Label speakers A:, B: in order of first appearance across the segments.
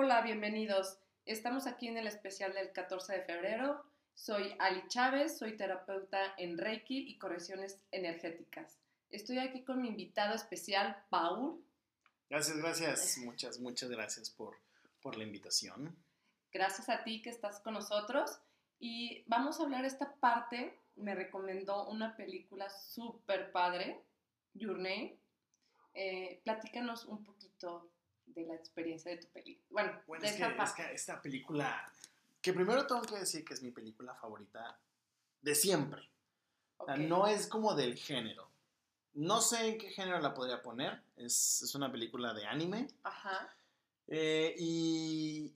A: Hola, bienvenidos. Estamos aquí en el especial del 14 de febrero. Soy Ali Chávez, soy terapeuta en Reiki y correcciones energéticas. Estoy aquí con mi invitado especial, Paul.
B: Gracias, gracias. Muchas, muchas gracias por, por la invitación.
A: Gracias a ti que estás con nosotros. Y vamos a hablar esta parte. Me recomendó una película súper padre, Your Name. Eh, platícanos un poquito de la experiencia de tu película. Bueno, de
B: es, que, es, que, esta película, que primero tengo que decir que es mi película favorita de siempre. O sea, no es como del género. No sé en qué género la podría poner. Es, es una película de anime. Ajá. Eh, y,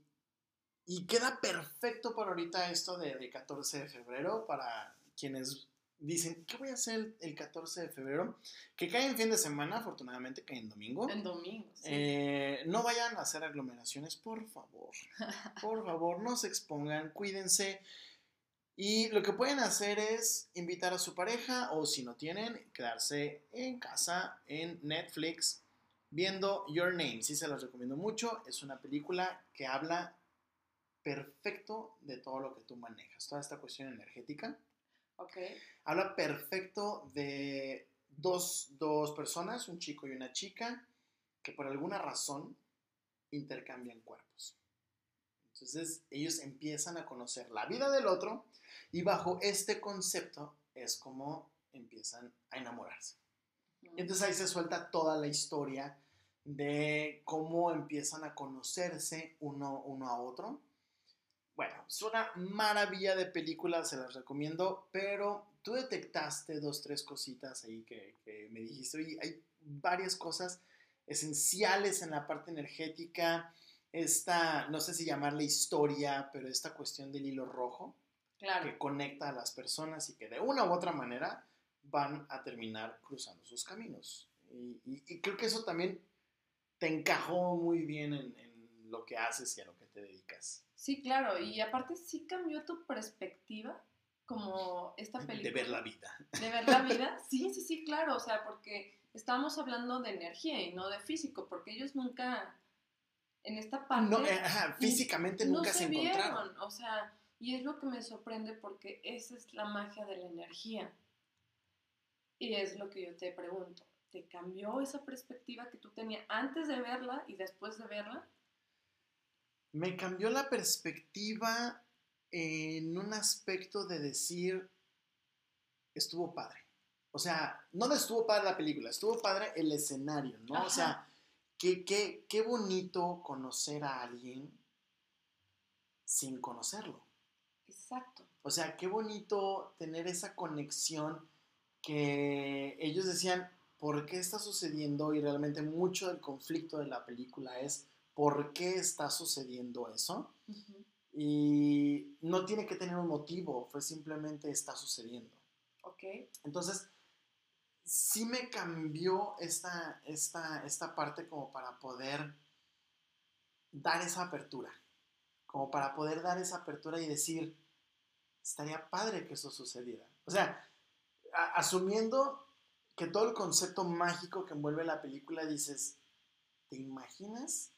B: y queda perfecto para ahorita esto de, de 14 de febrero para quienes dicen, ¿qué voy a hacer el 14 de febrero? Que cae en fin de semana, afortunadamente cae en domingo.
A: En domingo, sí.
B: Eh, no vayan a hacer aglomeraciones, por favor. Por favor, no se expongan, cuídense. Y lo que pueden hacer es invitar a su pareja o si no tienen, quedarse en casa, en Netflix, viendo Your Name. Sí, se los recomiendo mucho. Es una película que habla perfecto de todo lo que tú manejas, toda esta cuestión energética. Habla perfecto de dos, dos personas, un chico y una chica, que por alguna razón intercambian cuerpos. Entonces ellos empiezan a conocer la vida del otro y bajo este concepto es como empiezan a enamorarse. Entonces ahí se suelta toda la historia de cómo empiezan a conocerse uno, uno a otro bueno, es una maravilla de película, se las recomiendo, pero tú detectaste dos, tres cositas ahí que, me dijiste, y hay varias cosas esenciales en la parte energética, esta, no sé si llamarle historia, pero esta cuestión del hilo rojo, que conecta a las personas y que de una u otra manera van a terminar cruzando sus caminos. Y, creo que eso también te encajó muy bien en, en lo que haces y a lo que te dedicas.
A: Sí, claro, y aparte sí cambió tu perspectiva como esta película.
B: De ver la vida.
A: De ver la vida, sí, sí, sí, claro, o sea, porque estábamos hablando de energía y no de físico, porque ellos nunca, en esta parte...
B: No, eh, físicamente nunca se, encontraron.
A: o sea, y es lo que me sorprende porque esa es la magia de la energía. Y es lo que yo te pregunto, ¿te cambió esa perspectiva que tú tenías antes de verla y después de verla?
B: Me cambió la perspectiva en un aspecto de decir, estuvo padre. O sea, no estuvo padre la película, estuvo padre el escenario, ¿no? O sea, qué, qué, qué bonito conocer a alguien sin conocerlo.
A: Exacto.
B: O sea, qué bonito tener esa conexión que ellos decían, ¿por qué está sucediendo? Y realmente mucho del conflicto de la película es por qué está sucediendo eso. Y no tiene que tener un motivo, fue simplemente está sucediendo.
A: Ok.
B: Entonces, sí me cambió esta, esta, esta parte como para poder dar esa apertura, como para poder dar esa apertura y decir, estaría padre que eso sucediera. O sea, asumiendo que todo el concepto mágico que envuelve la película, dices, ¿te imaginas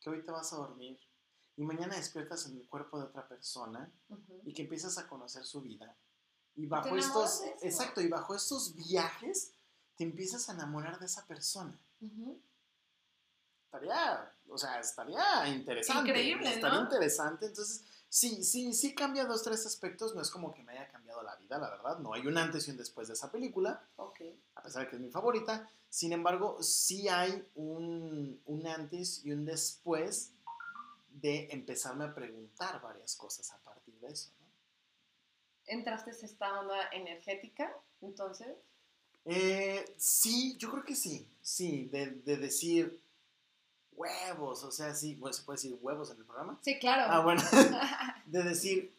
B: que hoy te vas a dormir y mañana despiertas en el cuerpo de otra persona y que empiezas a conocer su vida. Y bajo estos, exacto, y bajo estos viajes te empiezas a enamorar de esa persona. Estaría, o sea, estaría interesante.
A: Increíble,
B: Estaría interesante. Entonces, sí, sí, sí cambia dos, tres aspectos. No es como que me haya cambiado la vida, la verdad. No hay un antes y un después de esa película. A pesar de que es mi favorita. Sin embargo, sí hay un, un antes y un después de empezarme a preguntar varias cosas a partir de eso. ¿no?
A: ¿Entraste en esta onda energética entonces?
B: Eh, sí, yo creo que sí. Sí, de, de decir huevos, o sea, sí, bueno, se puede decir huevos en el programa.
A: Sí, claro.
B: Ah, bueno, de decir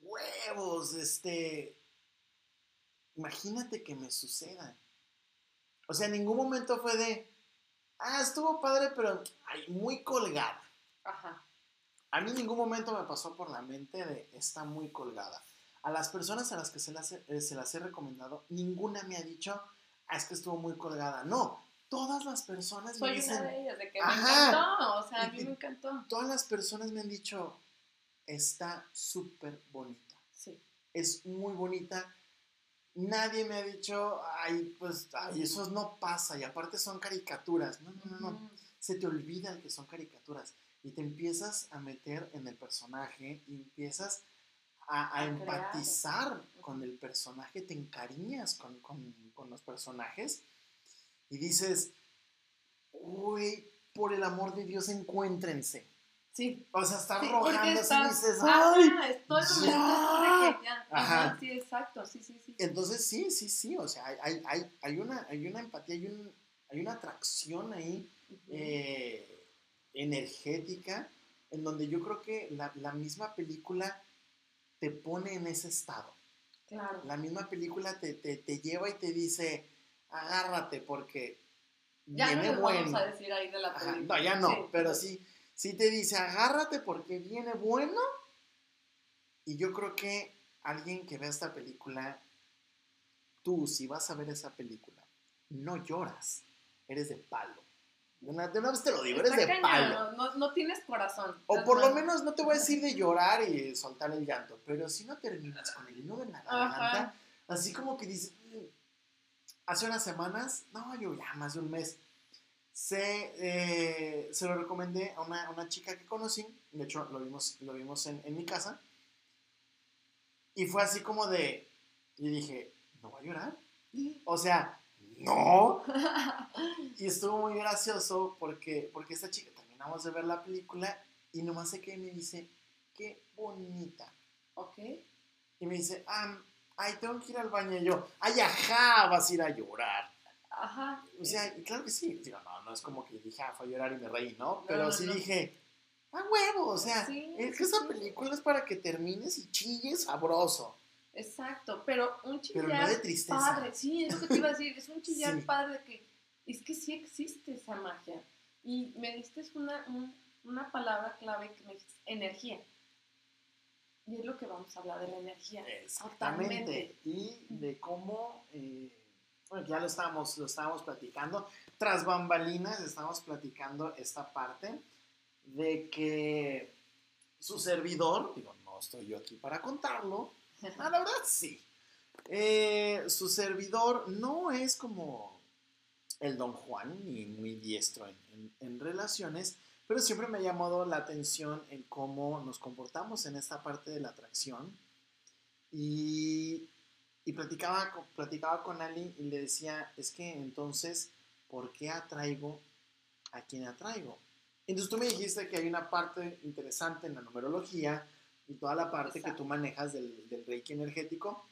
B: huevos, este, imagínate que me suceda. O sea, en ningún momento fue de, ah, estuvo padre, pero ay, muy colgada. Ajá. A mí en ningún momento me pasó por la mente de, está muy colgada. A las personas a las que se las, he, eh, se las he recomendado, ninguna me ha dicho, ah, es que estuvo muy colgada. No, todas las personas
A: Soy
B: me dicen,
A: una de ellas, de que me
B: Ajá.
A: encantó, o sea, a
B: Y-
A: mí me encantó.
B: todas las personas me han dicho, está súper bonita.
A: Sí.
B: es muy bonita. Nadie me ha dicho, ay, pues, ay, eso no pasa. Y aparte son caricaturas. No, no, no, no. Se te olvida que son caricaturas. Y te empiezas a meter en el personaje y empiezas a, a
A: A crear.
B: empatizar con el personaje, te encariñas con, con- con los personajes y dices, uy, por el amor de Dios, encuéntrense.
A: Sí.
B: O sea, estás
A: Sí,
B: rogando así y dices,
A: Ajá,
B: ¡ay!
A: estoy
B: ya. Ajá.
A: Sí, exacto, sí, sí, sí.
B: Entonces, sí, sí, sí, o sea, hay, hay, hay, hay una, hay una empatía, hay, un- hay una atracción ahí eh, energética, en donde yo creo que la, la misma película te pone en ese estado.
A: Claro.
B: La misma película te, te, te lleva y te dice, agárrate porque
A: Ya no
B: viene
A: les
B: bueno.
A: vamos a decir ahí de la
B: Ajá, no, ya no,
A: Sí.
B: pero sí, sí te dice, agárrate porque viene bueno. Y yo creo que alguien que vea esta película, tú, si vas a ver esa película, no lloras, eres de palo. De una, de una vez te lo digo, eres
A: Está
B: de palo.
A: No, no tienes corazón.
B: O por lo
A: mal.
B: menos no te voy a decir de llorar y soltar el llanto, pero si no terminas con el nudo en la garganta, así como que dices, "Mm". Hace unas semanas, no, yo ya más de un mes, se, eh, se lo recomendé a una, a una chica que conocí, de hecho lo vimos, lo vimos en, en mi casa, y fue así como de, y dije, ¿no va a llorar? O sea, no. Y estuvo muy gracioso porque, porque esta chica terminamos de ver la película y nomás se queda y me dice, qué bonita.
A: Ok.
B: Y me dice, ah, ay, tengo que ir al baño. Y yo, ay, ajá, vas a ir a llorar.
A: Ajá.
B: O sea, y claro que sí. Digo, no, no es como que dije, ah, fue a llorar y me reí, ¿no? Pero
A: no,
B: sí
A: no.
B: dije, ah, huevo, o sea,
A: Sí,
B: es que esa
A: sí.
B: película es para que termines y chilles sabroso.
A: Exacto, pero un chillar
B: de tristeza.
A: padre, sí, es lo que te iba a decir, es un chillar
B: Sí.
A: padre que es que sí existe esa magia. Y me diste una, un- una palabra clave que me dijiste, energía. Y es lo que vamos a hablar de la energía.
B: Exactamente. Y de cómo, eh, bueno, ya lo estábamos, lo estábamos platicando, tras bambalinas estábamos platicando esta parte de que su servidor, digo, no estoy yo aquí para contarlo, ah, la verdad sí, Eh, su servidor no es como el don Juan, ni muy diestro en, en- en relaciones, pero siempre me ha llamado la atención en cómo nos comportamos en esta parte de la atracción. Y, y platicaba, con- platicaba con Ali y le decía, es que entonces, ¿por qué atraigo a quien atraigo? Entonces tú me dijiste que hay una parte interesante en la numerología y toda la parte que tú manejas del, del reiki energético,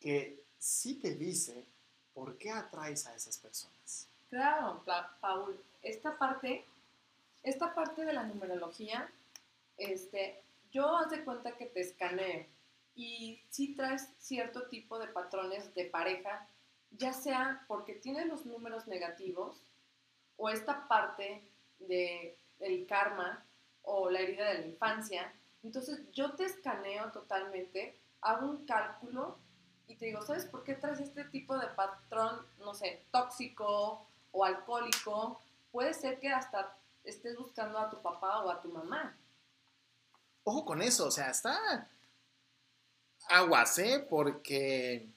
B: que sí te dice por qué atraes a esas personas.
A: Claro, Paul, esta parte, esta parte de la numerología, este, yo haz de cuenta que te escaneo y si traes cierto tipo de patrones de pareja, ya sea porque tienes los números negativos o esta parte de el karma o la herida de la infancia, entonces yo te escaneo totalmente, hago un cálculo y te digo, ¿sabes por qué traes este tipo de patrón, no sé, tóxico o alcohólico? Puede ser que hasta estés buscando a tu papá o a tu mamá.
B: Ojo con eso, o sea, está aguas, ¿eh? Porque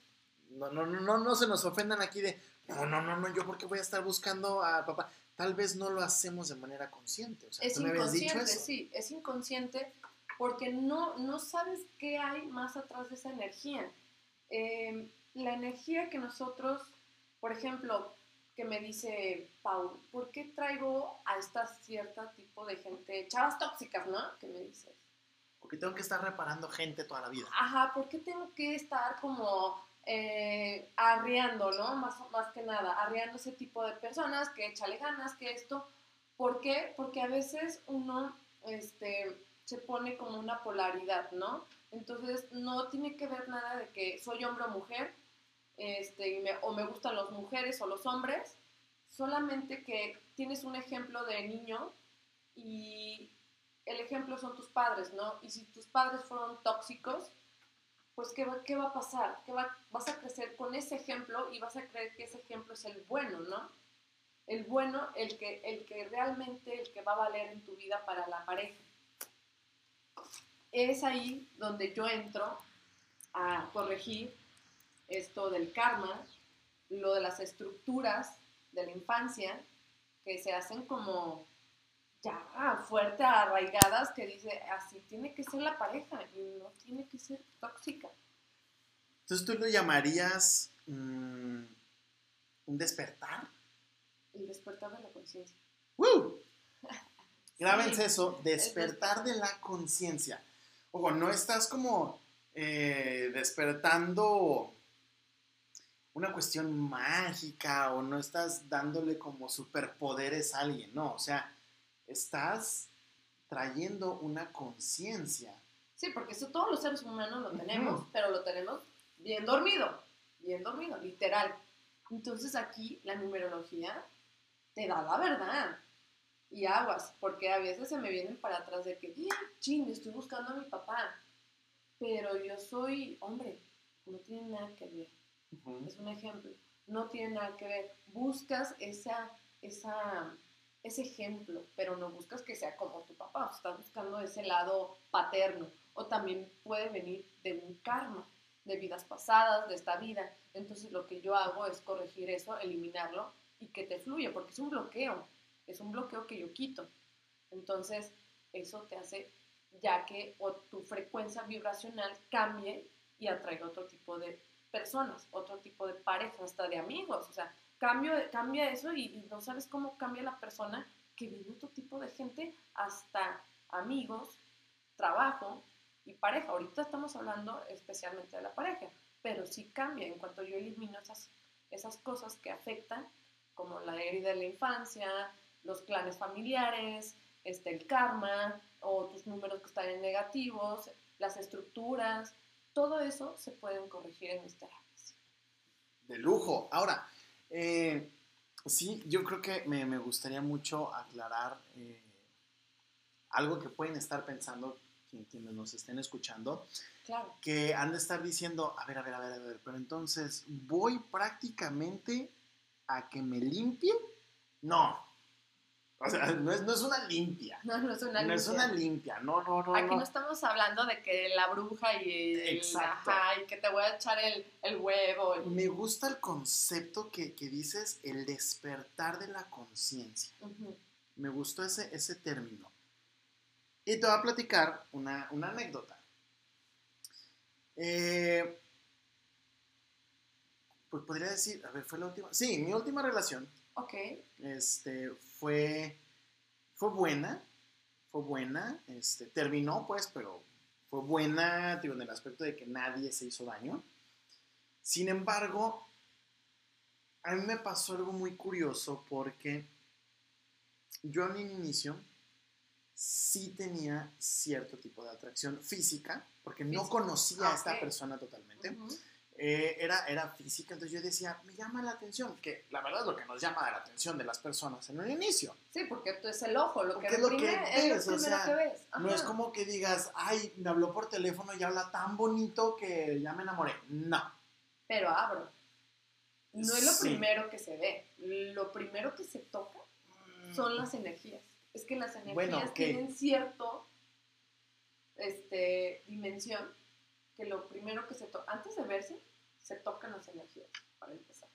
B: no, no, no, no, se nos ofendan aquí de, no, no, no, no, yo porque voy a estar buscando a papá. Tal vez no lo hacemos de manera consciente. O sea,
A: Es
B: tú me habías dicho
A: inconsciente,
B: eso.
A: sí, es inconsciente porque no, no sabes qué hay más atrás de esa energía. Eh, la energía que nosotros, por ejemplo, que me dice Paul, ¿por qué traigo a esta cierta tipo de gente, chavas tóxicas, ¿no? Que me dices.
B: Porque tengo que estar reparando gente toda la vida.
A: Ajá, ¿por qué tengo que estar como eh, arriando, ¿no? Más, más que nada, arriando ese tipo de personas que échale ganas, que esto. ¿Por qué? Porque a veces uno este, se pone como una polaridad, ¿no? Entonces no tiene que ver nada de que soy hombre o mujer, este, o me gustan las mujeres o los hombres, solamente que tienes un ejemplo de niño y el ejemplo son tus padres, ¿no? Y si tus padres fueron tóxicos, pues ¿qué va, qué va a pasar? ¿Qué va, vas a crecer con ese ejemplo y vas a creer que ese ejemplo es el bueno, ¿no? El bueno, el que, el que realmente, el que va a valer en tu vida para la pareja. Es ahí donde yo entro a corregir esto del karma, lo de las estructuras de la infancia, que se hacen como ya fuerte arraigadas, que dice, así tiene que ser la pareja y no tiene que ser tóxica.
B: Entonces tú lo llamarías mm, un despertar.
A: El despertar de la conciencia.
B: ¡Woo! Grábense eso, despertar de la conciencia. Ojo, no estás como eh, despertando una cuestión mágica o no estás dándole como superpoderes a alguien, no, o sea, estás trayendo una conciencia.
A: Sí, porque eso todos los seres humanos lo tenemos, pero lo tenemos bien dormido, bien dormido, literal. Entonces aquí la numerología te da la verdad. Y aguas, porque a veces se me vienen para atrás de que, ching, estoy buscando a mi papá, pero yo soy hombre, no tiene nada que ver. Es un ejemplo, no tiene nada que ver. Buscas ese ejemplo, pero no buscas que sea como tu papá, estás buscando ese lado paterno. O también puede venir de un karma, de vidas pasadas, de esta vida. Entonces lo que yo hago es corregir eso, eliminarlo y que te fluya, porque es un bloqueo, es un bloqueo que yo quito. Entonces eso te hace ya que tu frecuencia vibracional cambie y atraiga otro tipo de personas, otro tipo de parejas, hasta de amigos. O sea, cambio, cambia eso y, no sabes cómo cambia la persona que viene otro tipo de gente, hasta amigos, trabajo y pareja. Ahorita estamos hablando especialmente de la pareja, pero sí cambia en cuanto yo elimino esas, esas cosas que afectan, como la herida de la infancia, los clanes familiares, este, el karma, o tus números que están en negativos, las estructuras, todo eso se pueden corregir en mis terapias.
B: De lujo. Ahora, eh, sí, yo creo que me, gustaría mucho aclarar eh, algo que pueden estar pensando quienes nos estén escuchando.
A: Claro.
B: Que han de estar diciendo, a ver, a ver, a ver, a ver, pero entonces, ¿voy prácticamente a que me limpie? No, o sea, no es, no es una limpia.
A: No, no es una
B: limpia. No es una limpia, no, no, no.
A: Aquí no, estamos hablando de que la bruja y, Exacto. y que te voy a echar el, el huevo.
B: Me gusta el concepto que, que, dices, el despertar de la conciencia. Me gustó ese, ese término. Y te voy a platicar una, una anécdota. Eh, pues podría decir, a ver, fue la última. Sí, mi última relación
A: Ok.
B: Este, fue, fue buena, fue buena, este, terminó pues, pero fue buena, digo, en el aspecto de que nadie se hizo daño. Sin embargo, a mí me pasó algo muy curioso porque yo en un inicio sí tenía cierto tipo de atracción física, porque no conocía a esta persona totalmente. Eh, era, era física, entonces yo decía, me llama la atención, que la verdad es lo que nos llama la atención de las personas en un inicio.
A: Sí, porque tú es el ojo, lo que,
B: es lo que ves, o sea, no es como que digas, ay, me habló por teléfono y habla tan bonito que ya me enamoré. No.
A: Pero abro. No es lo primero que se ve, lo primero que se toca son mm. las energías. Es que las energías tienen cierto este, dimensión que lo primero que se toca, antes de verse, se tocan las energías, para empezar.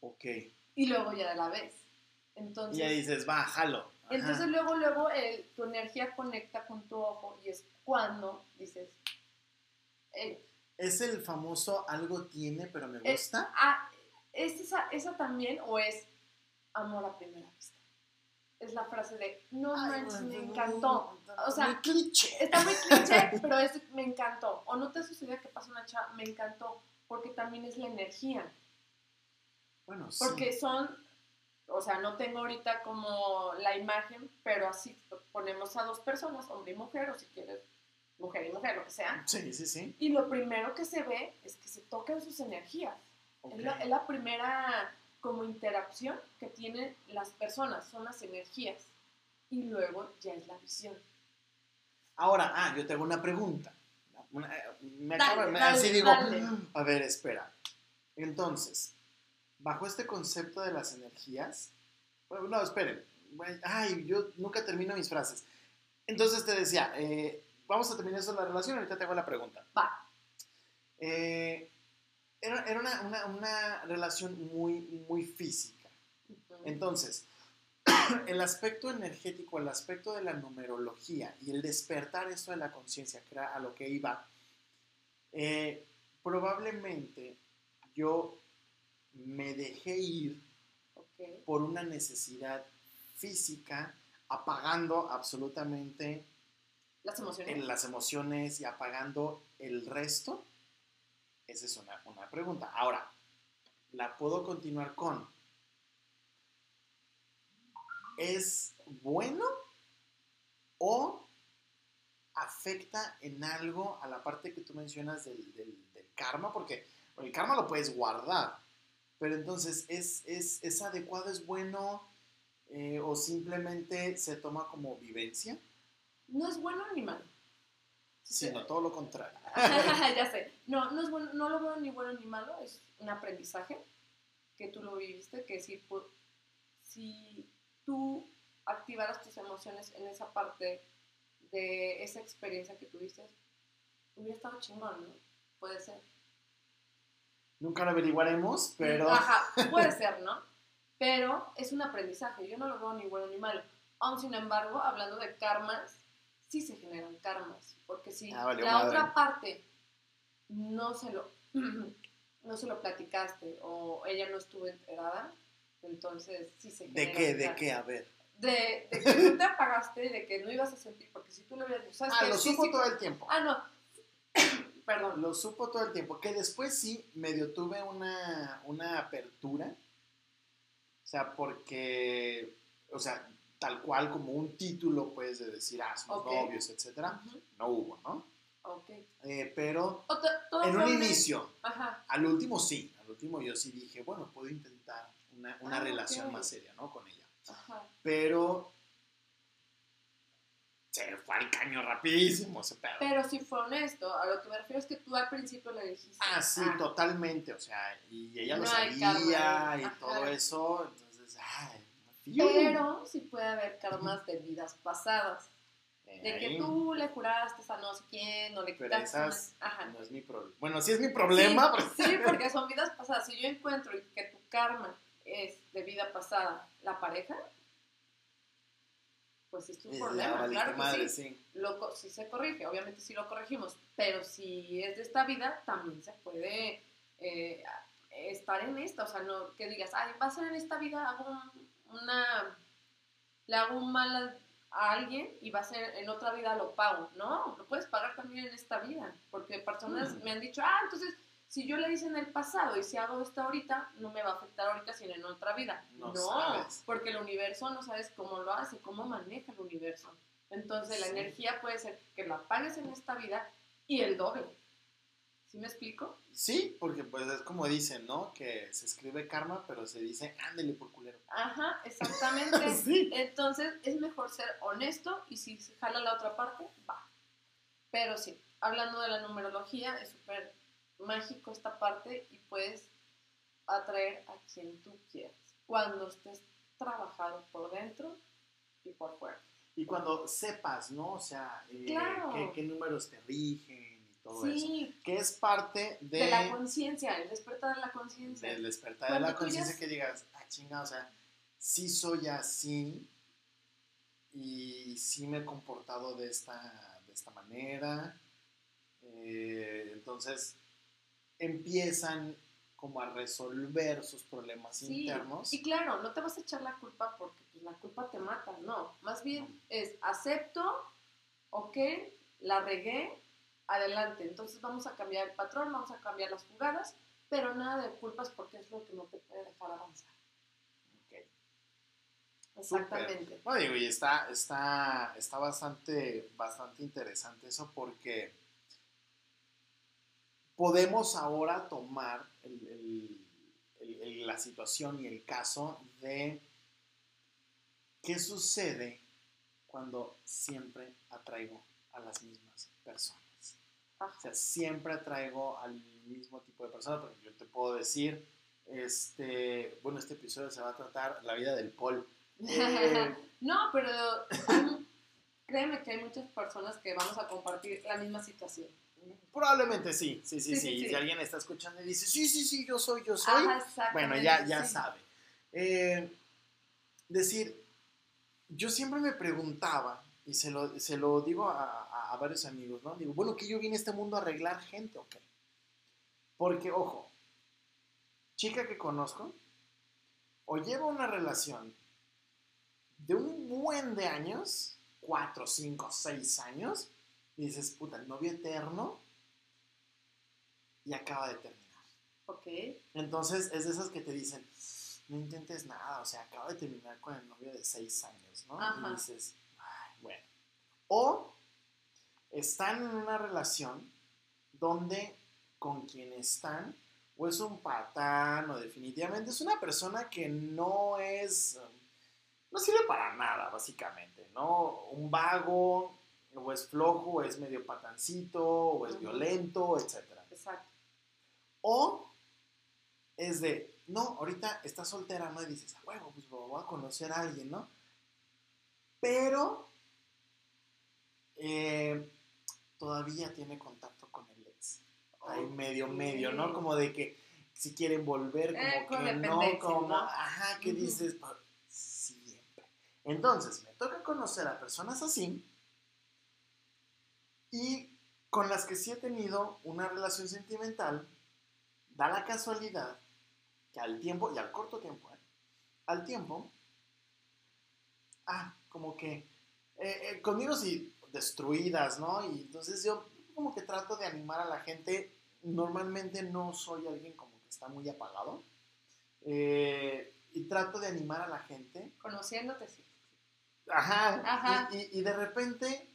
B: Ok.
A: Y luego ya de la vez. Entonces,
B: y ya dices, bájalo.
A: Entonces luego, luego tu energía conecta con tu ojo y es cuando dices,
B: ¿Es el famoso algo tiene pero me gusta?
A: ah, ¿Es esa, esa también o es amor a primera vista? Es la frase de no manches, me encantó. O sea,
B: muy cliché.
A: está muy cliché, pero es me encantó. O no te sucedido que pasa una chava, me encantó, porque también es la energía.
B: Bueno, sí.
A: Porque son, o sea, no tengo ahorita como la imagen, pero así ponemos a dos personas, hombre y mujer, o si quieres, mujer y mujer, lo que sea.
B: Sí, sí, sí.
A: Y lo primero que se ve es que se tocan sus energías. Es, la, es la primera como interacción que tienen las personas, son las energías. Y luego ya es la visión.
B: Ahora, ah, yo tengo una pregunta. me acabo, así digo, a ver, espera. Entonces, bajo este concepto de las energías, bueno, no, esperen, ay, yo nunca termino mis frases. Entonces te decía, eh, vamos a terminar eso de la relación, ahorita te hago la pregunta.
A: Va.
B: Eh, era era una, una- una relación muy, muy física. Entonces, el aspecto energético, el aspecto de la numerología y el despertar esto de la conciencia, que era a lo que iba, eh, probablemente yo me dejé ir por una necesidad física, apagando absolutamente
A: Las emociones.
B: en las emociones y apagando el resto? Esa es una, una pregunta. Ahora, la puedo continuar con. ¿Es bueno o afecta en algo a la parte que tú mencionas del, del- karma? Porque el karma lo puedes guardar, pero entonces, ¿es, es, es adecuado, es bueno eh, o simplemente se toma como vivencia?
A: No es bueno ni malo.
B: Sino todo lo contrario.
A: ya sé. No, no es bueno, no lo veo ni bueno ni malo, es un aprendizaje que tú lo viviste, que si, pu- si tú activaras tus emociones en esa parte de esa experiencia que tuviste, hubiera estado chingón, ¿no? Puede ser.
B: Nunca lo averiguaremos, pero...
A: Ajá, puede ser, ¿no? Pero es un aprendizaje, yo no lo veo ni bueno ni malo. Aún sin embargo, hablando de karmas, sí se generan karmas, porque si
B: Ah,
A: la
B: madre.
A: otra parte no se lo no se lo platicaste o ella no estuvo enterada, entonces sí se
B: ¿De
A: generan
B: qué? ¿De
A: karmas.
B: qué? A ver.
A: De, de que tú te apagaste, de que no ibas a sentir, porque si tú hubieras dicho, ¿sabes
B: Ah,
A: qué?
B: lo supo todo el tiempo.
A: Ah, no. Perdón.
B: Lo supo todo el tiempo. Que después sí, medio tuve una, una apertura. O sea, porque, o sea, tal cual como un título, pues, de decir, ah, somos novios, etcétera, no hubo, ¿no?
A: Ok.
B: Eh, pero en un inicio,
A: Ajá.
B: al último sí, al último yo sí dije, bueno, puedo intentar una, una
A: Ah,
B: relación más seria, ¿no? Con ella.
A: Ajá.
B: Pero se fue al caño rapidísimo ese pedo.
A: Pero si fue honesto, a lo que me refiero es que tú al principio le dijiste.
B: Ah, sí, totalmente, o sea, y ella lo
A: No
B: sabía y todo eso, entonces, ay.
A: Pero sí puede haber karmas de vidas pasadas. De que tú le juraste a no sé quién, o le quitaste.
B: esas
A: Ajá.
B: no es mi problema. Bueno, sí es mi problema,
A: Sí,
B: pero-
A: sí, porque son vidas pasadas. Si yo encuentro que tu karma es de vida pasada la pareja, pues es tu problema. Claro que
B: madre,
A: sí.
B: sí.
A: Lo, sí se corrige, obviamente sí lo corregimos, pero si es de esta vida, también se puede eh, estar en esta, o sea, no que digas, ay, va a ser en esta vida, hago un- una, le hago un mal a, alguien y va a ser en otra vida lo pago, no, lo puedes pagar también en esta vida, porque personas
B: Mm.
A: me han dicho, ah, entonces, si yo le hice en el pasado y si hago esto ahorita, no me va a afectar ahorita, sino en otra vida.
B: No
A: No,
B: sabes.
A: porque el universo no sabes cómo lo hace, cómo maneja el universo. Entonces la
B: Sí.
A: energía puede ser que la pagues en esta vida y el doble. ¿Sí me explico?
B: Sí, porque pues es como dicen, ¿no? Que se escribe karma, pero se dice, ándele por culero.
A: Ajá, exactamente.
B: Sí.
A: Entonces es mejor ser honesto y si se jala la otra parte, va. Pero sí, hablando de la numerología, es súper mágico esta parte y puedes atraer a quien tú quieras cuando estés trabajado por dentro y por fuera.
B: Y cuando sepas, ¿no? O sea, eh,
A: Claro.
B: qué, qué números te rigen eso.
A: Sí,
B: Que es parte de,
A: de la conciencia, el despertar de la conciencia.
B: del despertar de la conciencia que digas, ah, chinga, o sea, sí soy así y sí me he comportado de esta, de esta manera. Eh, entonces empiezan como a resolver sus problemas
A: Sí,
B: internos.
A: Y claro, no te vas a echar la culpa porque pues, la culpa te mata, no. Más bien es acepto, ok, la regué, adelante. Entonces vamos a cambiar el patrón, vamos a cambiar las jugadas, pero nada de culpas porque es lo que no te puede dejar avanzar.
B: Ok.
A: Exactamente.
B: No, digo, y está, está, está bastante, bastante interesante eso porque podemos ahora tomar el- el- el- el- la situación y el caso de qué sucede cuando siempre atraigo a las mismas personas. O sea, siempre atraigo al mismo tipo de personas, porque yo te puedo decir, Este, bueno, este episodio se va a tratar la vida del Paul. Eh,
A: no, pero hay- créeme que hay muchas personas que vamos a compartir la misma situación.
B: probablemente sí, sí, sí, sí.
A: Sí, sí, sí.
B: Si alguien está escuchando y dice, sí, sí, sí, yo soy, yo soy.
A: Ajá,
B: bueno, ya, ya sabe. Eh, decir, yo siempre me preguntaba, y se lo, se lo digo a, a- varios amigos, ¿no? Digo, bueno, que yo vine a este mundo a arreglar gente, ¿ok? Porque, ojo, chica que conozco, o lleva una relación de un buen de años, cuatro, cinco, seis años, y dices, puta, el novio eterno, y acaba de terminar.
A: Ok.
B: Entonces es de esas que te dicen, no intentes nada, o sea, acabo de terminar con el novio de seis años, ¿no?
A: Ajá.
B: Y dices, "Ay, bueno. O están en una relación donde con quien están, o es un patán, o definitivamente es una persona que no es, um, no sirve para nada, básicamente, ¿no? Un vago, o es flojo, o es medio patancito, o es violento, etcétera.
A: Exacto.
B: O es de, no, ahorita estás soltera, ¿no? Y dices, a huevo, pues voy a conocer a alguien, ¿no? Pero eh, todavía tiene contacto con el ex. Hay medio, medio, ¿no? Como de que si quieren volver, como
A: Eh,
B: que no, como,
A: ¿no?
B: ajá,
A: Ujú.
B: dices, "Pa- siempre. Entonces, me toca conocer a personas así y con las que sí he tenido una relación sentimental, da la casualidad que al tiempo, y al corto tiempo, ¿eh? al tiempo, ah, como que eh, eh, conmigo sí destruidas, ¿no? Y entonces yo como que trato de animar a la gente. Normalmente no soy alguien como que está muy apagado. eh, y trato de animar a la gente.
A: Conociéndote, sí.
B: Ajá.
A: Ajá.
B: Y, y- y de repente,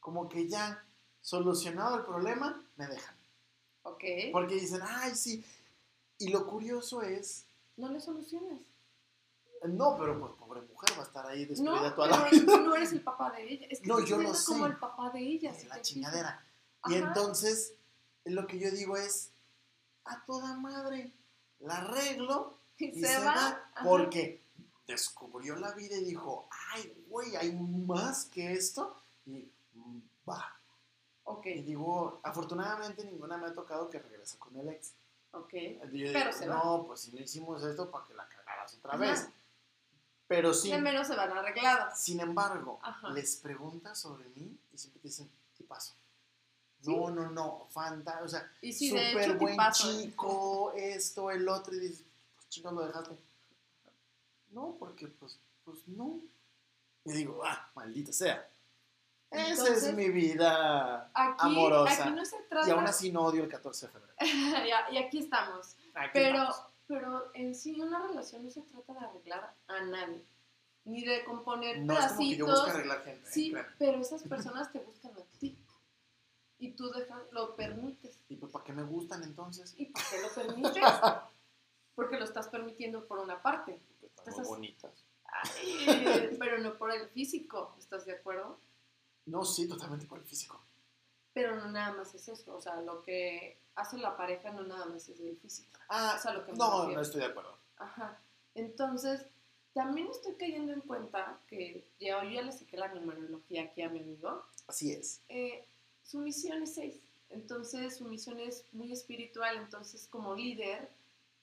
B: como que ya solucionado el problema, me dejan.
A: Ok.
B: Porque dicen, ay, sí. Y lo curioso es,
A: No le soluciones.
B: No, pero pues pobre mujer va a estar ahí destruida
A: No,
B: toda la vida.
A: tú no eres el papá de ella. Es que
B: No, yo lo
A: viendo como
B: sé.
A: el papá de ella.
B: de
A: si
B: la chingadera. Y entonces, lo que yo digo es, a toda madre, la arreglo
A: Y,
B: y
A: se, va.
B: Porque descubrió la vida y dijo, ay, güey, hay más que esto. Y va.
A: Ok,
B: Y digo, afortunadamente ninguna me ha tocado que regrese con el ex.
A: ok.
B: Yo
A: Pero se va.
B: no, pues si no hicimos esto para que la cagaras otra
A: Ajá.
B: vez. Pero sí,
A: al menos se van arregladas.
B: sin embargo,
A: Ajá.
B: les preguntas sobre mí y siempre te dicen, tipazo.
A: Sí.
B: No, no, no, fanta, o sea, súper buen
A: ¿eh?
B: chico, esto, el otro, y dices, pues chicos, lo dejaste. No, porque pues, pues no. Y digo, ah, maldita sea. Esa
A: Entonces,
B: es mi vida
A: Aquí,
B: amorosa.
A: aquí no se trata.
B: y aún así no odio el 14 de febrero.
A: Y aquí estamos.
B: Aquí
A: Pero,
B: vamos.
A: Pero en sí, una relación no se trata de arreglar a nadie. Ni de componer
B: no es como que yo
A: pedacitos.
B: arreglar gente. ¿eh?
A: Sí, pero esas personas te buscan a ti. Y tú dejas, lo permites.
B: ¿Y pues para qué me gustan entonces?
A: ¿Y por qué lo permites? Porque lo estás permitiendo por una parte.
B: Porque están bonitas.
A: Ay, pero no por el físico, ¿estás de acuerdo?
B: No, sí, totalmente por el físico.
A: Pero no nada más es eso. O sea, lo que hace la pareja no nada más es el físico.
B: Ah,
A: Es a lo que me
B: no,
A: refiero.
B: no estoy de acuerdo.
A: Ajá. Entonces, también estoy cayendo en cuenta que ya, yo ya le saqué la numerología aquí a mi amigo.
B: Así es.
A: Eh, su misión es seis. Entonces, su misión es muy espiritual. Entonces, como líder,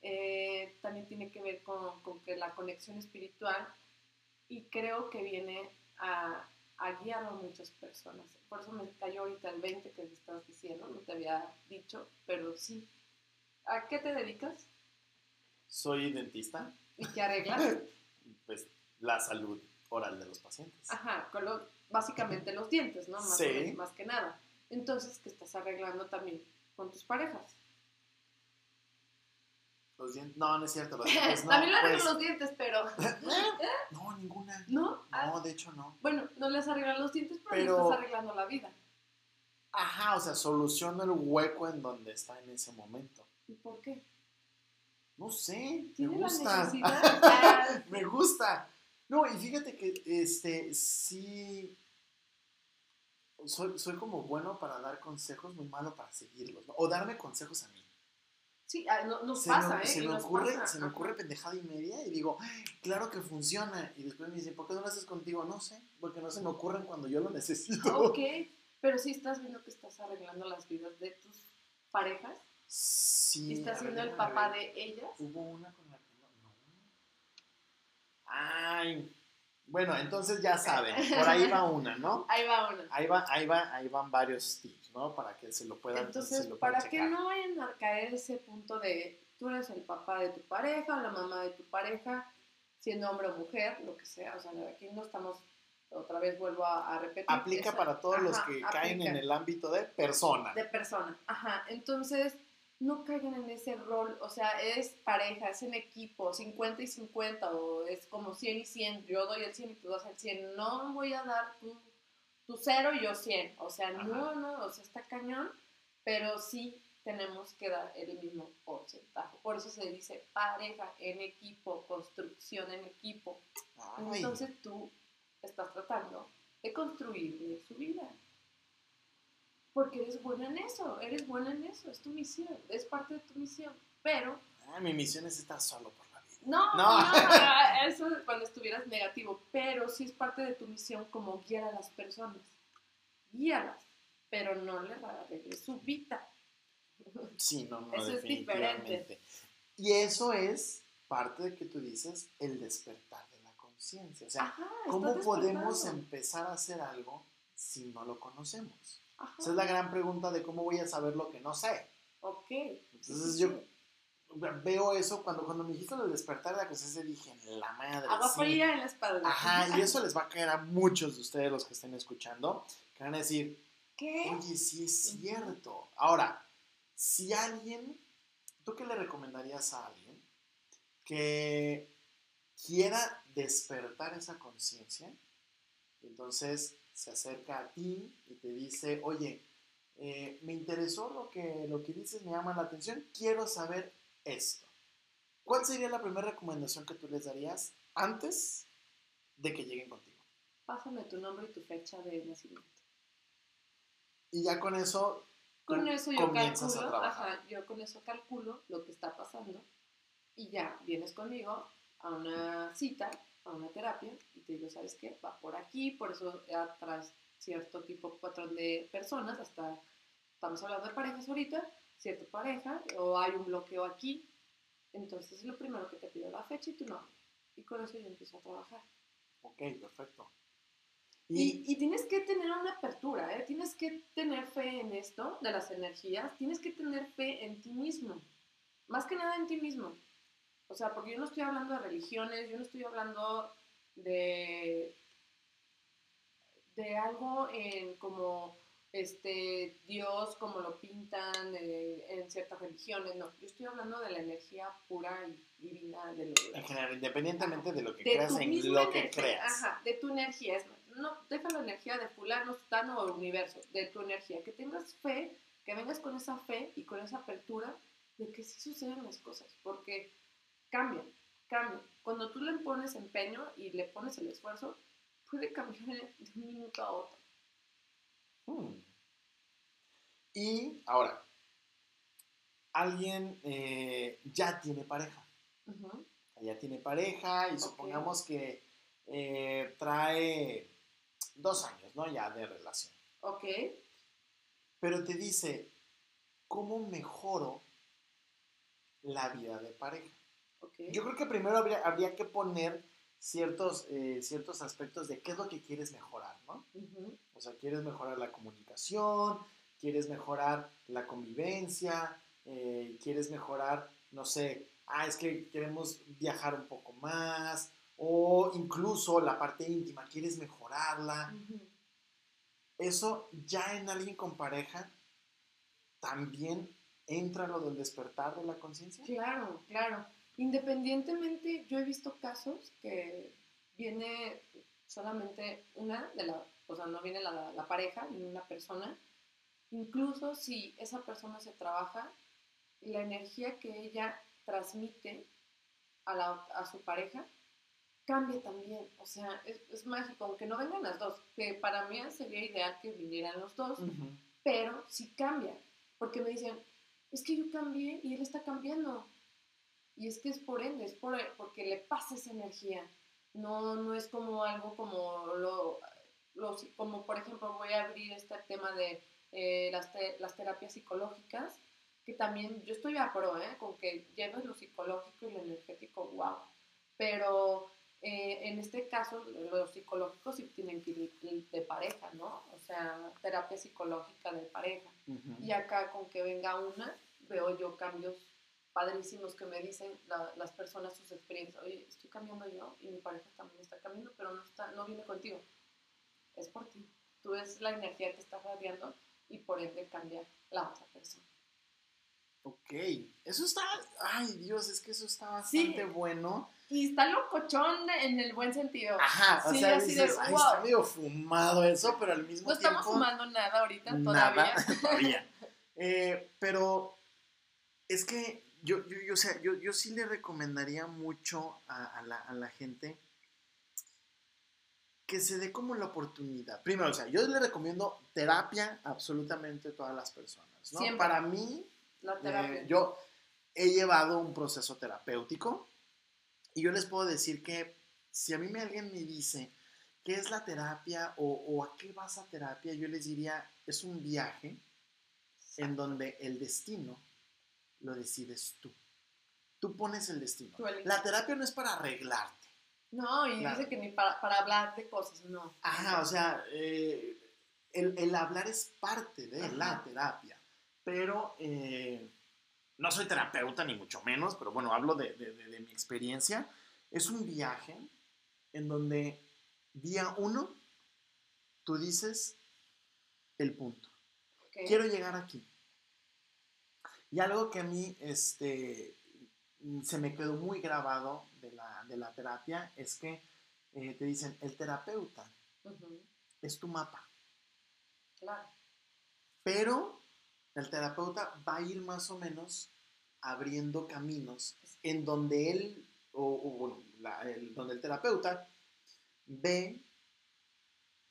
A: eh, también tiene que ver con, con que la conexión espiritual y creo que viene a, a guiar a muchas personas. Por eso me cayó ahorita el 20 que me estás diciendo, no te había dicho, pero sí. ¿A qué te dedicas?
B: Soy dentista.
A: ¿Y qué arreglas?
B: Pues la salud oral de los pacientes.
A: Ajá, con lo- básicamente los dientes, ¿no? Más,
B: Sí.
A: menos, más que nada. Entonces, ¿qué estás arreglando también con tus parejas?
B: Los dientes. No, no es cierto. Los dientes no.
A: también le arreglo
B: pues-
A: los dientes, pero...
B: No, ninguna.
A: ¿No? Ah,
B: No, de hecho no.
A: bueno, no les arreglan los dientes, pero,
B: Pero-
A: estás arreglando la vida.
B: Ajá, o sea, soluciono el hueco en donde está en ese momento.
A: ¿Y por qué?
B: No sé, me
A: ¿Tiene la
B: gusta.
A: Ah,
B: me gusta. No, y fíjate que este sí soy, soy como bueno para dar consejos, muy malo para seguirlos, ¿no? O darme consejos a mí.
A: Sí, ah, no, nos
B: se
A: pasa,
B: me,
A: ¿eh?
B: se me
A: nos
B: ocurre,
A: pasa,
B: se me ocurre pendejada y media y digo, "Ay, claro que funciona. Y después me dice, ¿por qué no lo haces contigo? No sé, porque no se me ocurren cuando yo lo necesito.
A: Ok, pero sí estás viendo que estás arreglando las vidas de tus parejas
B: Sí.
A: y estás siendo el papá de ellas.
B: Hubo una con la que no. no. Ay. Bueno, entonces ya saben, por ahí va una, ¿no?
A: Ahí va una.
B: Ahí va, ahí va, ahí van varios tips, ¿no? Para que se lo puedan,
A: Entonces,
B: se lo puedan
A: para que no vayan a caer ese punto de tú eres el papá de tu pareja la mamá de tu pareja, siendo hombre o mujer, lo que sea, o sea, aquí no estamos, otra vez vuelvo a, a repetir.
B: Aplica
A: esa-
B: para todos los que caen en el ámbito de persona.
A: de persona. Ajá, entonces no caigan en ese rol, o sea, es pareja, es en equipo, 50 y 50, o es como 100 y 100, yo doy el 100 y tú das el 100, no voy a dar tu, tu 0 y yo 100, o sea, no,
B: Ajá.
A: no, o sea, está cañón, pero sí tenemos que dar el mismo porcentaje, por eso se dice pareja en equipo, construcción en equipo,
B: Ay,
A: entonces tú estás tratando de construirle su vida. Porque eres buena en eso, eres buena en eso, es tu misión, es parte de tu misión. Pero,
B: mi misión es estar solo por la vida.
A: no,
B: No.
A: no, eso es cuando estuvieras negativo, pero sí es parte de tu misión como guiar a las personas. Guíalas, pero no les arregles su vida.
B: Sí, no, no,
A: Eso es
B: definitivamente. Y eso es parte de que tú dices el despertar de la conciencia. O sea,
A: Ajá,
B: ¿cómo podemos empezar a hacer algo si no lo conocemos?
A: Ajá,
B: Esa es la gran pregunta de cómo voy a saber lo que no sé.
A: Ok.
B: Entonces yo veo eso cuando, cuando me dijiste lo de despertar de la conciencia dije, la madre.
A: Agua
B: sí".
A: fría en la espalda.
B: Ajá, y eso les va a caer a muchos de ustedes los que estén escuchando, que van a decir,
A: ¿Qué?
B: oye, sí es cierto. Ahora, si alguien, ¿tú qué le recomendarías a alguien que quiera despertar esa conciencia? Entonces se acerca a ti y te dice, oye, eh, me interesó lo que, lo que dices, me llama la atención, quiero saber esto. ¿Cuál sería la primera recomendación que tú les darías antes de que lleguen contigo?
A: Pásame tu nombre y tu fecha de nacimiento.
B: Y ya con eso,
A: Con eso yo calculo,
B: trabajar.
A: ajá, yo con eso calculo lo que está pasando y ya vienes conmigo a una cita, a una terapia y te digo, ¿sabes qué? Va por aquí, por eso atrás cierto tipo patrón de personas, hasta estamos hablando de parejas ahorita, cierta pareja o hay un bloqueo aquí, entonces lo primero que te pido es la fecha y tu nombre y con eso yo empiezo a trabajar.
B: Ok, perfecto.
A: Y, y tienes que tener una apertura, ¿eh? tienes que tener fe en esto de las energías, tienes que tener fe en ti mismo, más que nada en ti mismo. O sea, porque yo no estoy hablando de religiones, yo no estoy hablando de, de algo en como este Dios como lo pintan eh, en ciertas religiones, no, yo estoy hablando de la energía pura y divina del
B: en general, independientemente de lo que
A: de
B: creas, en lo que creas.
A: Ajá, de tu energía. Es, no, deja la energía de fulano, sutano o universo, de tu energía. Que tengas fe, que vengas con esa fe y con esa apertura de que sí suceden las cosas, porque cambian, cambian. Cuando tú le pones empeño y le pones el esfuerzo, puede cambiar de un minuto a otro.
B: Hmm. Y ahora, alguien eh, ya tiene pareja.
A: Ujú,
B: Ya tiene pareja y supongamos que eh, trae dos años, ¿no? Ya de relación.
A: Ok,
B: Pero te dice, ¿cómo mejoro la vida de pareja?
A: Ok.
B: Yo creo que primero habría, habría que poner ciertos, eh, ciertos aspectos de qué es lo que quieres mejorar, ¿no?
A: Ujú,
B: O sea, quieres mejorar la comunicación, quieres mejorar la convivencia, eh, quieres mejorar, no sé, ah, es que queremos viajar un poco más, o incluso la parte íntima, quieres mejorarla.
A: ujú.
B: Eso ya en alguien con pareja también entra lo del despertar de la conciencia.
A: Claro, claro. Independientemente, yo he visto casos que viene solamente una de la, o sea, no viene la, la pareja, ni una persona. Incluso si esa persona se trabaja, la energía que ella transmite a, la, a su pareja cambia también. O sea, es, es mágico, aunque no vengan las dos, que para mí sería ideal que vinieran los dos, pero sí cambia, porque me dicen, es que yo cambié y él está cambiando. Y es que es por ende, es por, porque le pasa esa energía. No, no es como algo como lo, los, como por ejemplo voy a abrir este tema de eh, las, las, terapias psicológicas, que también yo estoy a pro, ¿eh? con que lleves lo psicológico y lo energético, wow. Pero eh, en este caso, los psicológicos sí tienen que ir de pareja, ¿no? O sea, terapia psicológica de pareja. Y acá con que venga una, veo yo cambios padrísimos que me dicen las personas sus experiencias. Oye, estoy cambiando yo y mi pareja también está cambiando, pero no, está, no viene contigo. Es por ti. Tú ves la energía que estás radiando y por ende cambia la otra persona.
B: Ok, eso está, ay Dios, es que eso está bastante bueno.
A: Y está locochón en el buen sentido.
B: Ajá, o sea, dices, ay, está medio fumado eso, pero al mismo
A: tiempo...
B: No
A: estamos fumando nada ahorita todavía.
B: Nada, todavía. Eh, pero es que yo, yo, yo, o sea, yo, yo sí le recomendaría mucho a, la, a la gente que se dé como la oportunidad. Primero, o sea, yo le recomiendo terapia absolutamente a todas las personas, ¿no? Para mí,
A: la terapia.
B: Eh, yo he llevado un proceso terapéutico y yo les puedo decir que si a mí me, alguien me dice qué es la terapia o, a qué vas a terapia, yo les diría, es un viaje en donde el destino lo decides tú. Tú pones el destino. La terapia no es para arreglarte.
A: No, y dice que ni para, hablar de cosas, no.
B: Ajá, o sea, eh, el, hablar es parte de la terapia, pero eh, no soy terapeuta ni mucho menos, pero bueno, hablo de, mi experiencia. Es un viaje en donde día uno tú dices el punto. Quiero llegar aquí. Y algo que a mí este, se me quedó muy grabado de la, terapia es que eh, te dicen, el terapeuta es tu mapa.
A: Claro.
B: Pero el terapeuta va a ir más o menos abriendo caminos en donde él, o, el, donde el terapeuta ve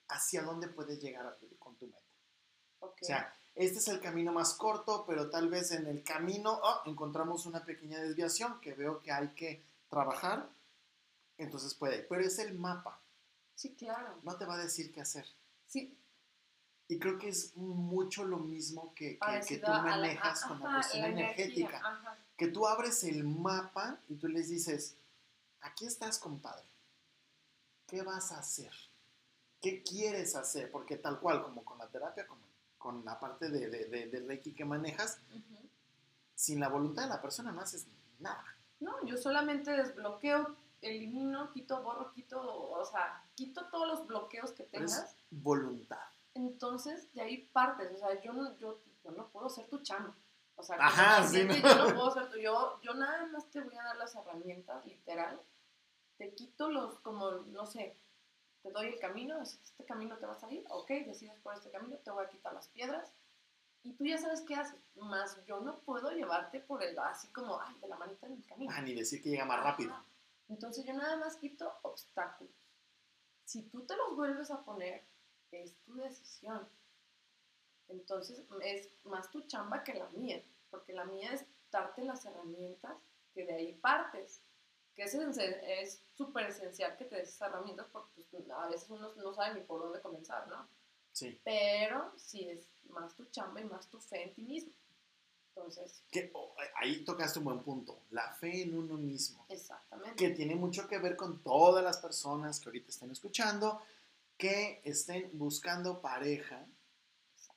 B: hacia dónde puedes llegar con tu meta. O sea, este es el camino más corto, pero tal vez en el camino oh, encontramos una pequeña desviación que veo que hay que trabajar, entonces puede. Pero es el mapa.
A: Sí, claro.
B: No te va a decir qué hacer.
A: Sí.
B: Y creo que es mucho lo mismo que, que, tú manejas con la cuestión energética. Que tú abres el mapa y tú les dices, aquí estás, compadre. ¿Qué vas a hacer? ¿Qué quieres hacer? Porque tal cual, como con la terapia, como con la parte de, de, Reiki que manejas, sin la voluntad de la persona no haces nada.
A: No, yo solamente desbloqueo, elimino, quito, borro, quito, o sea, quito todos los bloqueos que tengas.
B: voluntad.
A: Entonces, de ahí partes, o sea, yo no, yo, yo no puedo ser tu chamo. O sea,
B: Ajá, sí,
A: no. yo no puedo ser tu, yo, yo nada más te voy a dar las herramientas, literal. Te quito los, como, no sé, te doy el camino, este camino te vas a ir, ok, decides por este camino, te voy a quitar las piedras y tú ya sabes qué haces, más yo no puedo llevarte por el, así como, ay, de la manita en el camino.
B: Ah, ni decir que llega más rápido.
A: Entonces yo nada más quito obstáculos. Si tú te los vuelves a poner, es tu decisión. Entonces es más tu chamba que la mía, porque la mía es darte las herramientas que de ahí partes que es súper esencial que te des esas herramientas porque pues, a veces uno no sabe ni por dónde comenzar, ¿no?
B: Sí.
A: Pero sí es más tu chamba y más tu fe en ti mismo. Entonces...
B: Que, oh, ahí tocaste un buen punto, la fe en uno mismo.
A: Exactamente.
B: Que tiene mucho que ver con todas las personas que ahorita estén escuchando, que estén buscando pareja,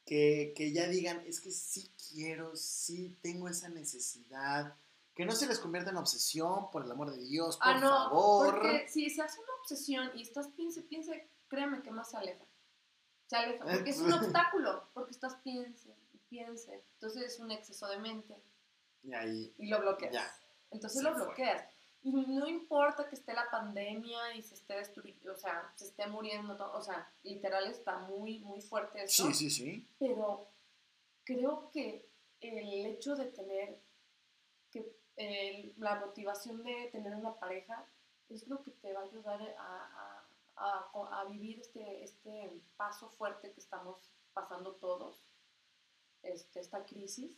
B: que, que ya digan, es que sí quiero, sí tengo esa necesidad, que no se les convierta en obsesión, por el amor de Dios, por ah, no, favor.
A: Porque si se hace una obsesión y estás piense, piense, créeme que más se aleja. Se aleja, porque es un obstáculo, porque estás piense piense. Entonces es un exceso de mente.
B: Y ahí.
A: Y lo bloqueas. Ya, Entonces lo bloqueas. Y no importa que esté la pandemia y se esté destruyendo, o sea, se esté muriendo o sea, literal está muy, muy fuerte eso.
B: Sí, sí, sí.
A: Pero creo que el hecho de tener que la motivación de tener una pareja es lo que te va a ayudar a, a, a, vivir este, este paso fuerte que estamos pasando todos, este, esta crisis.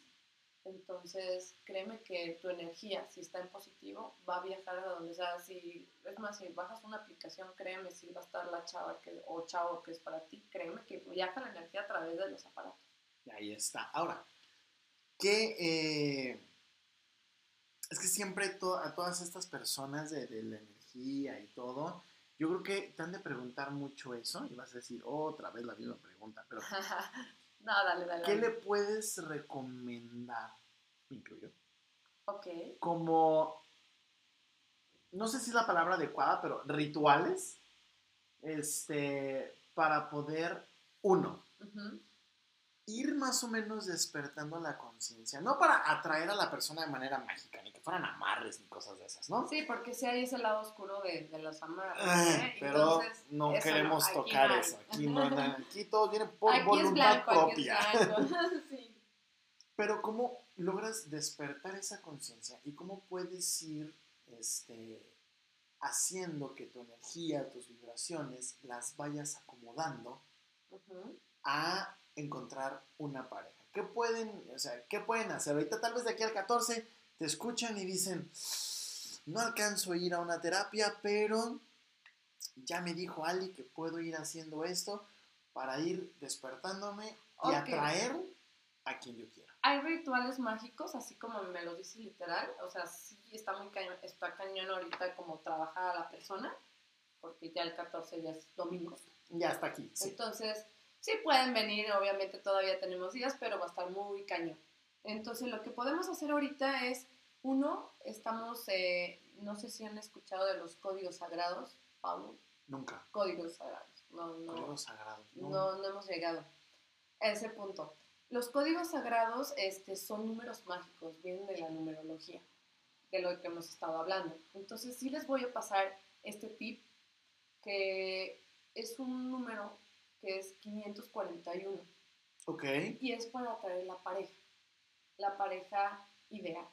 A: Entonces, créeme que tu energía, si está en positivo, va a viajar a donde sea. Si, es más, si bajas una aplicación, créeme, si va a estar la chava que, o chavo que es para ti, créeme que viaja la energía a través de los aparatos.
B: Ahí está. Ahora, ¿qué, eh, es que siempre a todas estas personas de, la energía y todo, yo creo que te han de preguntar mucho eso y vas a decir otra vez la misma pregunta, pero
A: no, dale, dale.
B: ¿Qué le puedes recomendar? Me incluyo.
A: Ok.
B: Como, no sé si es la palabra adecuada, pero rituales, este, para poder, uno, ir más o menos despertando la conciencia, no para atraer a la persona de manera mágica, ni que fueran amarres ni cosas de esas, ¿no?
A: Sí, porque si hay ese lado oscuro de, los amarres.
B: Ah, ¿eh? Pero no queremos tocar eso, aquí, no, aquí todo viene por voluntad propia. sí. Pero ¿cómo logras despertar esa conciencia y cómo puedes ir este, haciendo que tu energía, tus vibraciones las vayas acomodando a encontrar una pareja. ¿Qué pueden, o sea, qué pueden hacer? Ahorita tal vez de aquí al 14 te escuchan y dicen, no alcanzo a ir a una terapia, pero ya me dijo Ali que puedo ir haciendo esto para ir despertándome y atraer a quien yo quiera.
A: Hay rituales mágicos, así como me lo dice literal, o sea, sí está muy cañón, está cañón ahorita como trabajar a la persona, porque ya el 14 ya es domingo.
B: Ya está aquí.
A: Entonces, Sí pueden venir, obviamente todavía tenemos días, pero va a estar muy cañón. Entonces lo que podemos hacer ahorita es, uno, estamos, eh, no sé si han escuchado de los códigos sagrados, Pablo.
B: Nunca.
A: Códigos sagrados. No, no,
B: códigos sagrados.
A: No. no, hemos llegado a ese punto. Los códigos sagrados este, son números mágicos, vienen de la numerología, de lo que hemos estado hablando. Entonces sí les voy a pasar este tip, que es un número que es 541.
B: Ok.
A: Y es para atraer la pareja, la pareja ideal.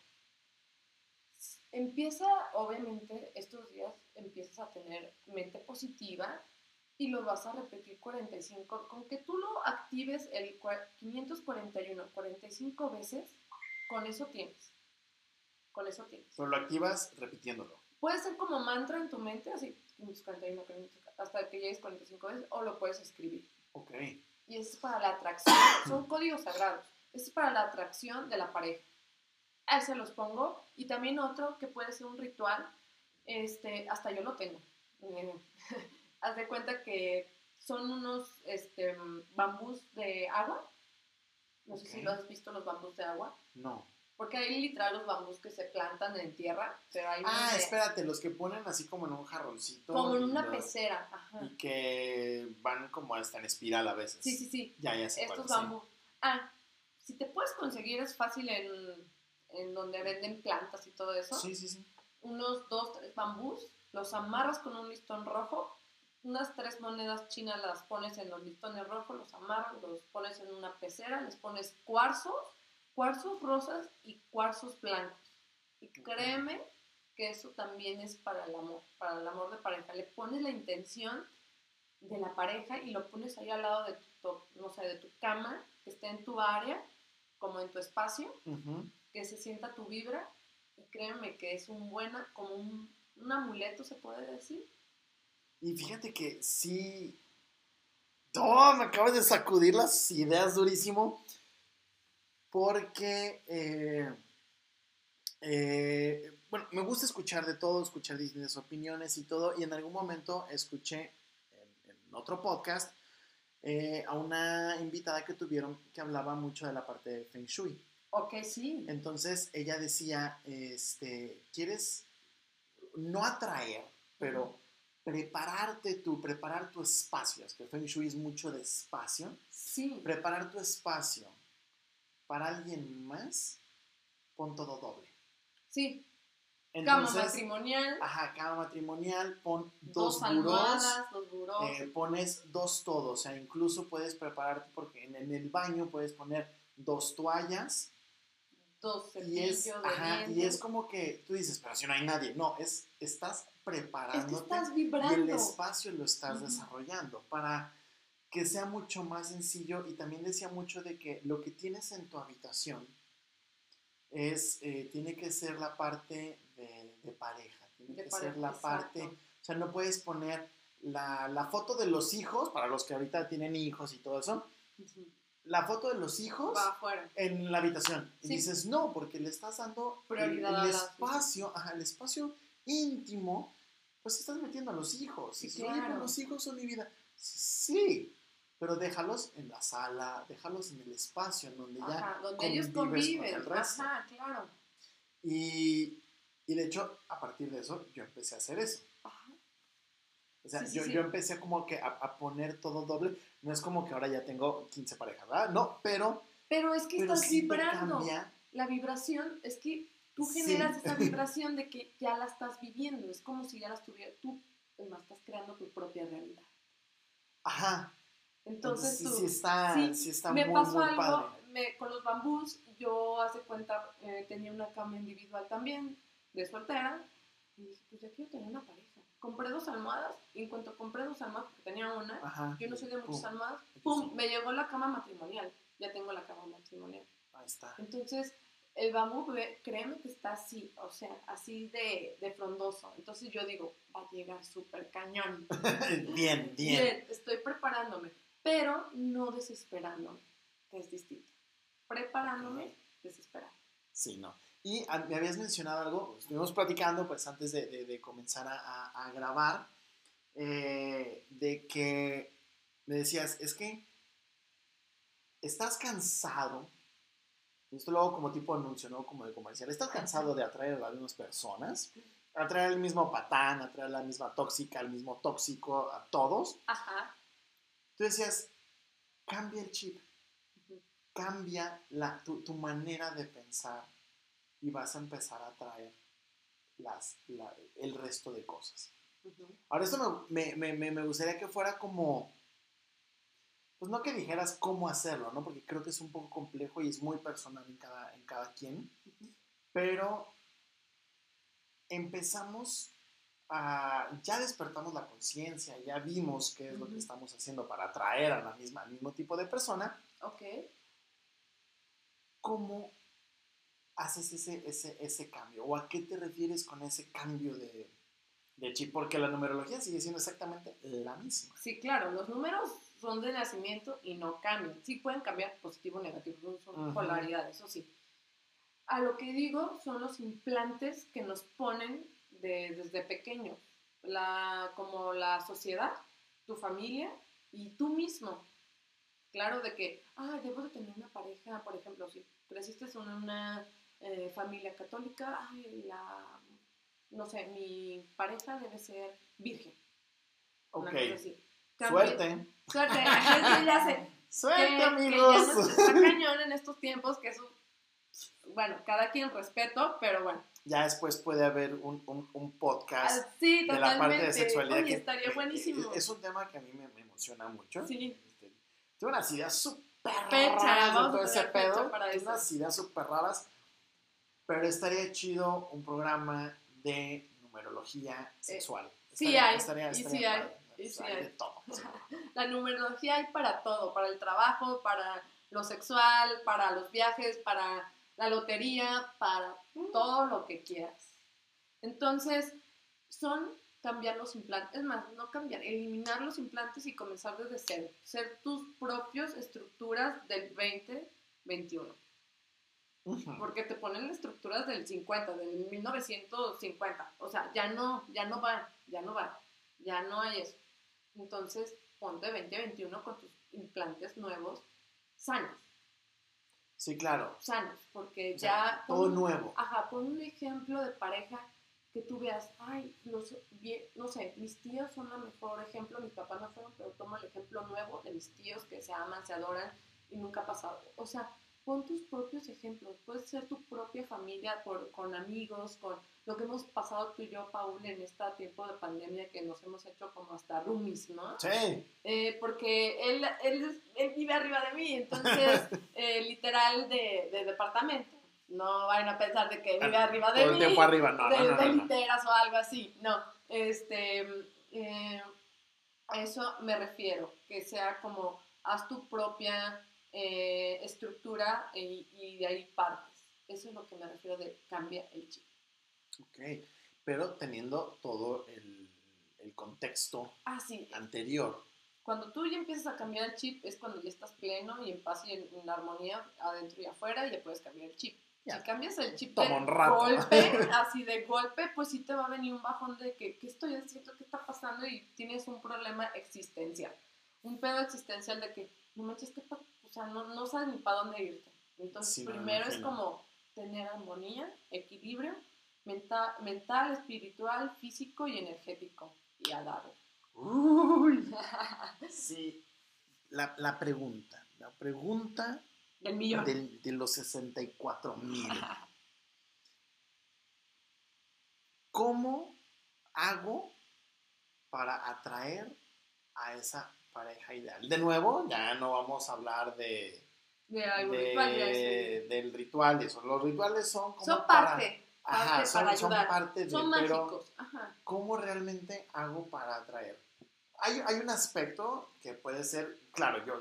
A: Empieza, obviamente, estos días empiezas a tener mente positiva y lo vas a repetir 45. Con que tú lo actives el 541 45 veces, con eso tienes. Con eso tienes.
B: Pero lo activas repitiéndolo.
A: Puede ser como mantra en tu mente, así, 541, 541 hasta que llegues 45 veces o lo puedes escribir.
B: Ok.
A: Y es para la atracción, son códigos sagrados. es para la atracción de la pareja. A ese los pongo. Y también otro que puede ser un ritual, este, hasta yo lo tengo. Haz de cuenta que son unos este, bambús de agua. No sé si lo has visto, los bambús de agua.
B: No.
A: Porque hay literal los bambús que se plantan en tierra, pero hay
B: Ah, espérate, los que ponen así como en un jarroncito.
A: Como en una pecera, ajá.
B: Y que van como hasta en espiral a veces.
A: Sí, sí, sí.
B: Ya, ya sé
A: Estos bambús. Ah, si te puedes conseguir, es fácil en, en donde venden plantas y todo eso.
B: Sí, sí, sí.
A: Unos dos, tres bambús, los amarras con un listón rojo, unas tres monedas chinas las pones en los listones rojos, los amarras, los pones en una pecera, les pones cuarzos cuarzos rosas y cuarzos blancos. Y créeme que eso también es para el amor, para el amor de pareja. Le pones la intención de la pareja y lo pones ahí al lado de tu, no sé, de tu cama, que esté en tu área, como en tu espacio, que se sienta tu vibra. Y créeme que es un buena, como un, un amuleto, se puede decir.
B: Y fíjate que sí. ¡Oh! Me acabas de sacudir las ideas durísimo porque, eh, eh, bueno, me gusta escuchar de todo, escuchar distintas opiniones y todo, y en algún momento escuché en, otro podcast eh, a una invitada que tuvieron que hablaba mucho de la parte de Feng Shui.
A: Ok, sí.
B: Entonces ella decía, este, ¿quieres no atraer, pero prepararte tú, preparar tu espacio? Es que Feng Shui es mucho de espacio.
A: Sí.
B: Preparar tu espacio para alguien más, pon todo doble.
A: Sí. cama matrimonial.
B: Ajá, cama matrimonial, pon dos, dos
A: dos
B: eh, pones dos todos, o sea, incluso puedes prepararte porque en, el baño puedes poner dos toallas.
A: Dos
B: y es, ajá, y es como que tú dices, pero si no hay nadie. No, es, estás preparándote.
A: estás vibrando.
B: Y el espacio lo estás desarrollando para que sea mucho más sencillo y también decía mucho de que lo que tienes en tu habitación es, eh, tiene que ser la parte de, de pareja, tiene
A: De
B: que
A: pareja,
B: ser la
A: exacto.
B: parte, o sea, no puedes poner la, la foto de los hijos, para los que ahorita tienen hijos y todo eso, la foto de los hijos en la habitación. Y dices, no, porque le estás dando el-
A: Prioridad
B: el,
A: las-
B: espacio, ajá, el espacio íntimo, pues estás metiendo a los hijos.
A: Sí,
B: Y dices, "Oye,
A: claro.
B: los hijos son mi vida. Sí, pero déjalos en la sala, déjalos en el espacio en donde ya
A: Ajá, donde ellos
B: con
A: conviven.
B: el resto.
A: Ajá, claro.
B: Y, y de hecho, a partir de eso, yo empecé a hacer eso.
A: Ajá.
B: O sea,
A: Sí, sí,
B: yo,
A: sí.
B: yo empecé como que a, a poner todo doble. No es como que ahora ya tengo 15 parejas, ¿verdad? No, pero,
A: Pero es que
B: pero
A: estás vibrando.
B: cambia.
A: La vibración es que tú generas esa vibración de que ya la estás viviendo. Es como si ya la estuvieras. Tú, además, estás creando tu propia realidad.
B: Ajá.
A: Entonces,
B: Entonces, sí,
A: tú.
B: sí está,
A: sí,
B: sí está
A: me
B: muy,
A: pasó
B: muy
A: algo
B: padre.
A: me- con los bambús. Yo, hace cuenta, eh, tenía una cama individual también, de soltera. Y dije, pues ya quiero tener una pareja. Compré dos almohadas. Y en cuanto compré dos almohadas, porque tenía una,
B: Ajá.
A: yo no soy de muchas
B: Pum.
A: almohadas, ¡pum!
B: sí.
A: Me llegó la cama matrimonial. Ya tengo la cama matrimonial.
B: Ahí está.
A: Entonces, el bambú, créeme que está así, o sea, así de, de frondoso. Entonces yo digo, va a llegar súper cañón.
B: bien, bien.
A: Bien, estoy preparándome, pero no desesperándome, que es distinto. Preparándome, desesperando.
B: Sí, no. Y ah, me habías mencionado algo, estuvimos platicando pues antes de, de- de comenzar a, grabar, eh, de que me decías, es que estás cansado, esto luego como tipo anuncio, ¿no? Como de comercial, estás cansado de atraer a las mismas personas, atraer al mismo patán, atraer a la misma tóxica, al mismo tóxico, a todos.
A: Ajá.
B: Tú decías, cambia el chip, cambia la, tu, tu manera de pensar y vas a empezar a atraer las, la- el resto de cosas. Ahora, esto me, me- me- me gustaría que fuera como, pues no que dijeras cómo hacerlo, ¿no? Porque creo que es un poco complejo y es muy personal en cada, en cada quien, pero empezamos a, ya despertamos la conciencia, ya vimos qué es lo que estamos haciendo para atraer a la misma, al mismo tipo de persona,
A: Ok.
B: ¿cómo haces ese, ese, ese cambio? ¿O a qué te refieres con ese cambio de, de chip? Porque la numerología sigue siendo exactamente la misma.
A: Sí, claro, los números son de nacimiento y no cambian. Sí pueden cambiar positivo o negativo, son- polaridades, eso sí. A lo que digo son los implantes que nos ponen de- desde pequeños, la, como la sociedad, tu familia y tú mismo. Claro, de que, ah, debo de tener una pareja, por ejemplo, si creciste en una eh, familia católica, ay, la, no sé, mi pareja debe ser virgen.
B: Ok.
A: Cambia-
B: Suerte.
A: Suerte, ya sé.
B: Suerte,
A: que, que
B: amigos.
A: ya no está cañón en estos tiempos, que eso, bueno, cada quien respeto, pero bueno.
B: Ya después puede haber un, un- un podcast
A: Ah, sí,
B: de la parte de sexualidad.
A: Oye,
B: que
A: estaría
B: me-
A: buenísimo.
B: Es un tema que a mí me, me emociona mucho.
A: Sí.
B: Este, tengo unas ideas súper raras de todo ese pedo. Tengo unas ideas súper raras. Pero estaría chido un programa de numerología sexual.
A: Eh, sí
B: Estaría-
A: hay,
B: estaría-
A: y
B: estaría
A: sí hay, y sí
B: Hay de todo.
A: La numerología hay para todo, para el trabajo, para lo sexual, para los viajes, para la lotería, para todo lo que quieras. Entonces, son cambiar los implantes, es más, no cambiar, eliminar los implantes y comenzar desde cero, ser tus propias estructuras del 2021,
B: Ujú.
A: porque te ponen estructuras del 50, del 1950, o sea, ya no, ya no va, ya no va, ya no hay eso. Entonces, ponte 2021 con tus implantes nuevos, sanos,
B: Sí, claro.
A: sanos, porque
B: sea,
A: ya...
B: todo nuevo.
A: Ajá, pon un ejemplo de pareja que tú veas, ay, los, bien- no sé, mis tíos son el mejor ejemplo, mis papás no fueron, pero tomo el ejemplo nuevo de mis tíos que se aman, se adoran y nunca ha pasado. O sea, pon tus propios ejemplos, puedes ser tu propia familia por, con amigos, con lo que hemos pasado tú y yo, Paul, en este tiempo de pandemia que nos hemos hecho como hasta roomies, ¿no?
B: Sí.
A: Eh, porque él, él, él vive arriba de mí, entonces, eh, literal de, de departamento. No vayan a pensar de que vive arriba de
B: Todo el
A: mí,
B: tiempo arriba. No,
A: de,
B: no, no,
A: de
B: no, no.
A: literas o algo así. No, este, eh, a eso me refiero, que sea como, haz tu propia eh, estructura y, y de ahí partes. Eso es lo que me refiero de cambia el chip.
B: Ok, pero teniendo todo el, el contexto
A: Ah, sí.
B: anterior.
A: Cuando tú ya empiezas a cambiar el chip es cuando ya estás pleno y en paz y en, en armonía adentro y afuera y ya puedes cambiar el chip.
B: Ya.
A: Si cambias el chip
B: Toma
A: de
B: un rato.
A: golpe, así de golpe, pues sí te va a venir un bajón de que, ¿qué estoy haciendo? ¿Qué está pasando? Y tienes un problema existencial. Un pedo existencial de que, no manches, ¿qué pa-?" O sea, no, no sabes ni para dónde irte. Entonces,
B: Sí,
A: primero es como tener armonía, equilibrio, menta- mental, espiritual, físico y energético. Y a darle.
B: Uy. Sí, la, la pregunta, la pregunta
A: Del millón.
B: del- de los 64 mil. ¿Cómo hago para atraer a esa pareja ideal? De nuevo, ya no vamos a hablar de,
A: De
B: de-
A: ritual, es-
B: del ritual. y eso. Los rituales son como
A: Son
B: para-
A: parte,
B: Ajá,
A: parte
B: son,
A: para
B: son
A: ayudar.
B: parte de,
A: son
B: pero
A: mágicos. Ajá.
B: ¿cómo realmente hago para atraer? Hay, hay un aspecto que puede ser, claro, yo,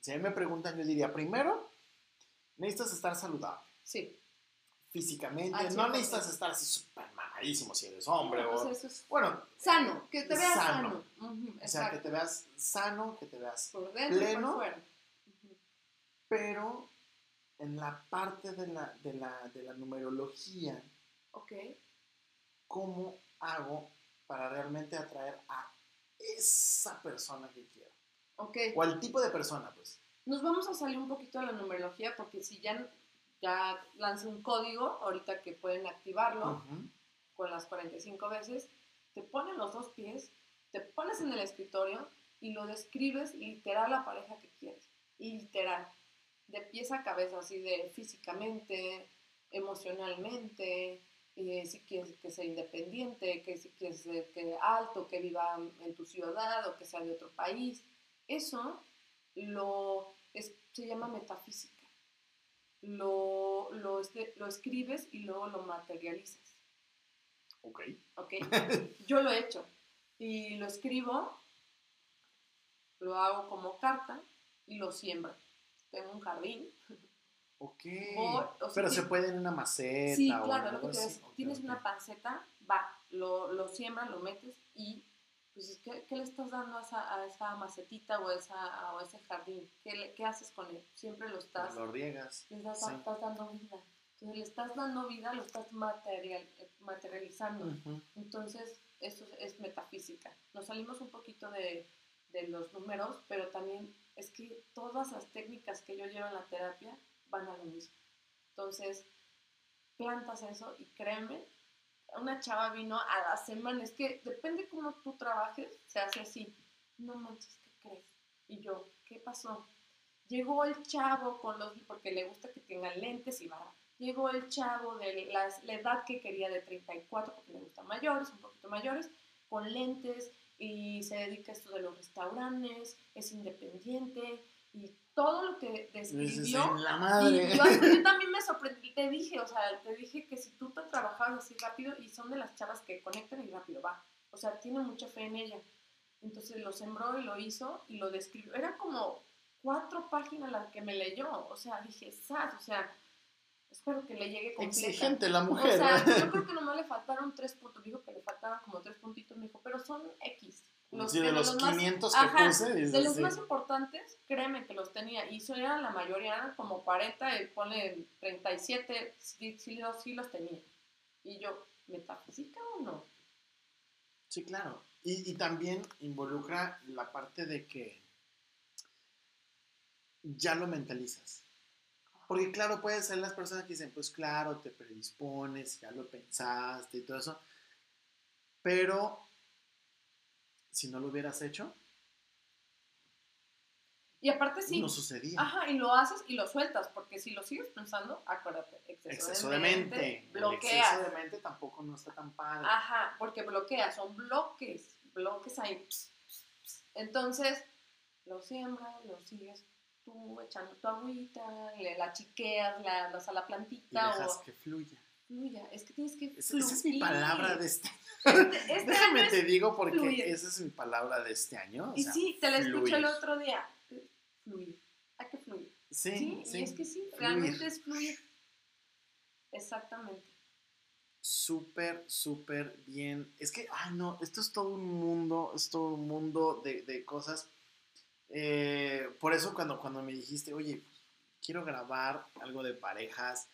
B: si a mí me preguntan, yo diría, primero, necesitas estar saludable
A: Sí.
B: físicamente, no
A: 100%.
B: necesitas estar así súper mamadísimo si eres hombre,
A: No,
B: o,
A: pues eso es
B: bueno,
A: sano, que te veas
B: Sano.
A: sano. Ujú,
B: o sea, que te veas sano, que te veas,
A: por dentro
B: pleno.
A: por fuera.
B: Pero en la parte de la, de la, de la numerología,
A: Ok.
B: ¿cómo hago para realmente atraer a esa persona que quiero?
A: Ok.
B: O al tipo de persona, pues.
A: Nos vamos a salir un poquito de la numerología porque si ya, ya lanza un código, ahorita que pueden activarlo
B: Ujú.
A: Con las 45 veces, te ponen los dos pies, te pones en el escritorio y lo describes literal la pareja que quieres. Literal. De pies a cabeza, así de físicamente, emocionalmente, eh, si quieres que sea independiente, que si quieres que alto, que viva en tu ciudad o que sea de otro país. Eso lo es- se llama metafísica. Lo, lo, lo escribes y luego lo materializas.
B: Ok.
A: ¿ok? Yo lo he hecho y lo escribo, lo hago como carta y lo siembro. Tengo un jardín.
B: Ok.
A: O- o sea,
B: pero se puede en una maceta
A: Sí,
B: o
A: claro,
B: algo
A: lo que te tienes una panceta, va, lo, lo siembras, lo metes y pues, ¿qué, qué le estás dando a esa, a esa macetita o a, esa, a ese jardín? ¿Qué, le- qué haces con él? Siempre lo estás
B: Lo riegas.
A: le estás,
B: Sí.
A: estás dando vida. Entonces le estás dando vida, lo estás material, materializando. Entonces, eso es, es metafísica. Nos salimos un poquito de, de los números, pero también es que todas las técnicas que yo llevo en la terapia van a lo mismo. Entonces, plantas eso y créeme, una chava vino a la semana, es que depende cómo tú trabajes, se hace así. No manches, ¿qué crees? Y yo, ¿qué pasó? Llegó el chavo con los, porque le gusta que tengan lentes y barba. Llegó el chavo de las- la edad que quería de 34, porque le gustan mayores, un poquito mayores, con lentes y se dedica a esto de los restaurantes, es independiente y todo lo que describió.
B: "En la madre.
A: Y yo, yo también me sorprendí, te dije, o sea, te dije que si tú te trabajabas así rápido y son de las chavas que conectan y rápido va. O sea, tiene mucha fe en ella. Entonces lo sembró y lo hizo y lo describió. Era como cuatro páginas las que me leyó. O sea, dije, ¡zas! O sea, espero que le llegue completa.
B: Exigente la
A: O
B: mujer.
A: sea,
B: ¿eh?
A: yo creo que nomás le faltaron tres puntos. Dijo que le faltaban como tres puntitos. Me dijo, pero son X.
B: Sí, de
A: que
B: los
A: más-
B: 500 que
A: Ajá,
B: puse,
A: de los
B: sí.
A: más importantes, créeme que los tenía. Y eran la mayoría, eran como 40, y pone 37, sí, sí, los, sí los tenía. Y yo, ¿metafísica o no?
B: Sí, claro. Y, y también involucra la parte de que ya lo mentalizas. Porque claro, puede ser las personas que dicen, pues claro, te predispones, ya lo pensaste y todo eso. Pero si no lo hubieras hecho,
A: Y aparte sí.
B: no sucedía.
A: Ajá, y lo haces y lo sueltas, porque si lo sigues pensando, acuérdate, exceso,
B: Exceso
A: de
B: de
A: mente.
B: El
A: bloqueas.
B: exceso de mente tampoco no está tan padre.
A: Ajá, porque bloqueas, son bloques, bloques ahí. Entonces, lo siembras, lo sigues tú echando tu agüita, le, la chiqueas, la das a la
B: y
A: plantita
B: dejas
A: o
B: que fluya.
A: fluya. Es que tienes que
B: Esa, esa es mi
A: fluir.
B: palabra de este
A: Este, este
B: Déjame
A: año
B: te
A: es-
B: digo porque
A: fluir.
B: esa es mi palabra de este año. o
A: Y
B: sea,
A: sí, te la escuché
B: fluir.
A: el otro día. Fluir. Hay que fluir.
B: Sí,
A: Sí,
B: sí.
A: y es que sí,
B: fluir.
A: realmente es fluir. Exactamente.
B: Súper, súper bien. Es que, ay no, esto es todo un mundo, es todo un mundo de, de cosas. Eh, por eso cuando, cuando me dijiste, oye, quiero grabar algo de parejas,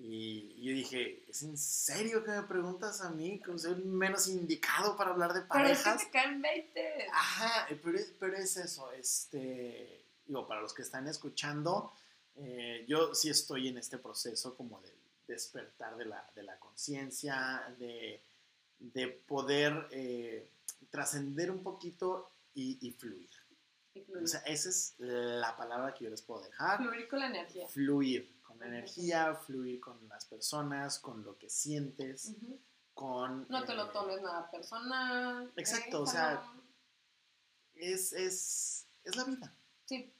B: y yo dije, ¿es en serio que me preguntas a mí? Como soy menos indicado para hablar de parejas.
A: Pero es que te caen 20.
B: Ajá, pero, es- pero es eso, este, digo, para los que están escuchando, eh, yo sí estoy en este proceso como de despertar de la, de la conciencia, de, de poder eh, trascender un poquito y, y fluir.
A: Y fluir.
B: O sea, esa es la palabra que yo les puedo dejar.
A: fluir con la energía.
B: Fluir con la energía, fluir con las personas, con lo que sientes, con...
A: No te lo
B: eh,
A: tomes nada personal.
B: Exacto, o sea, Es, es, es la vida.
A: Sí,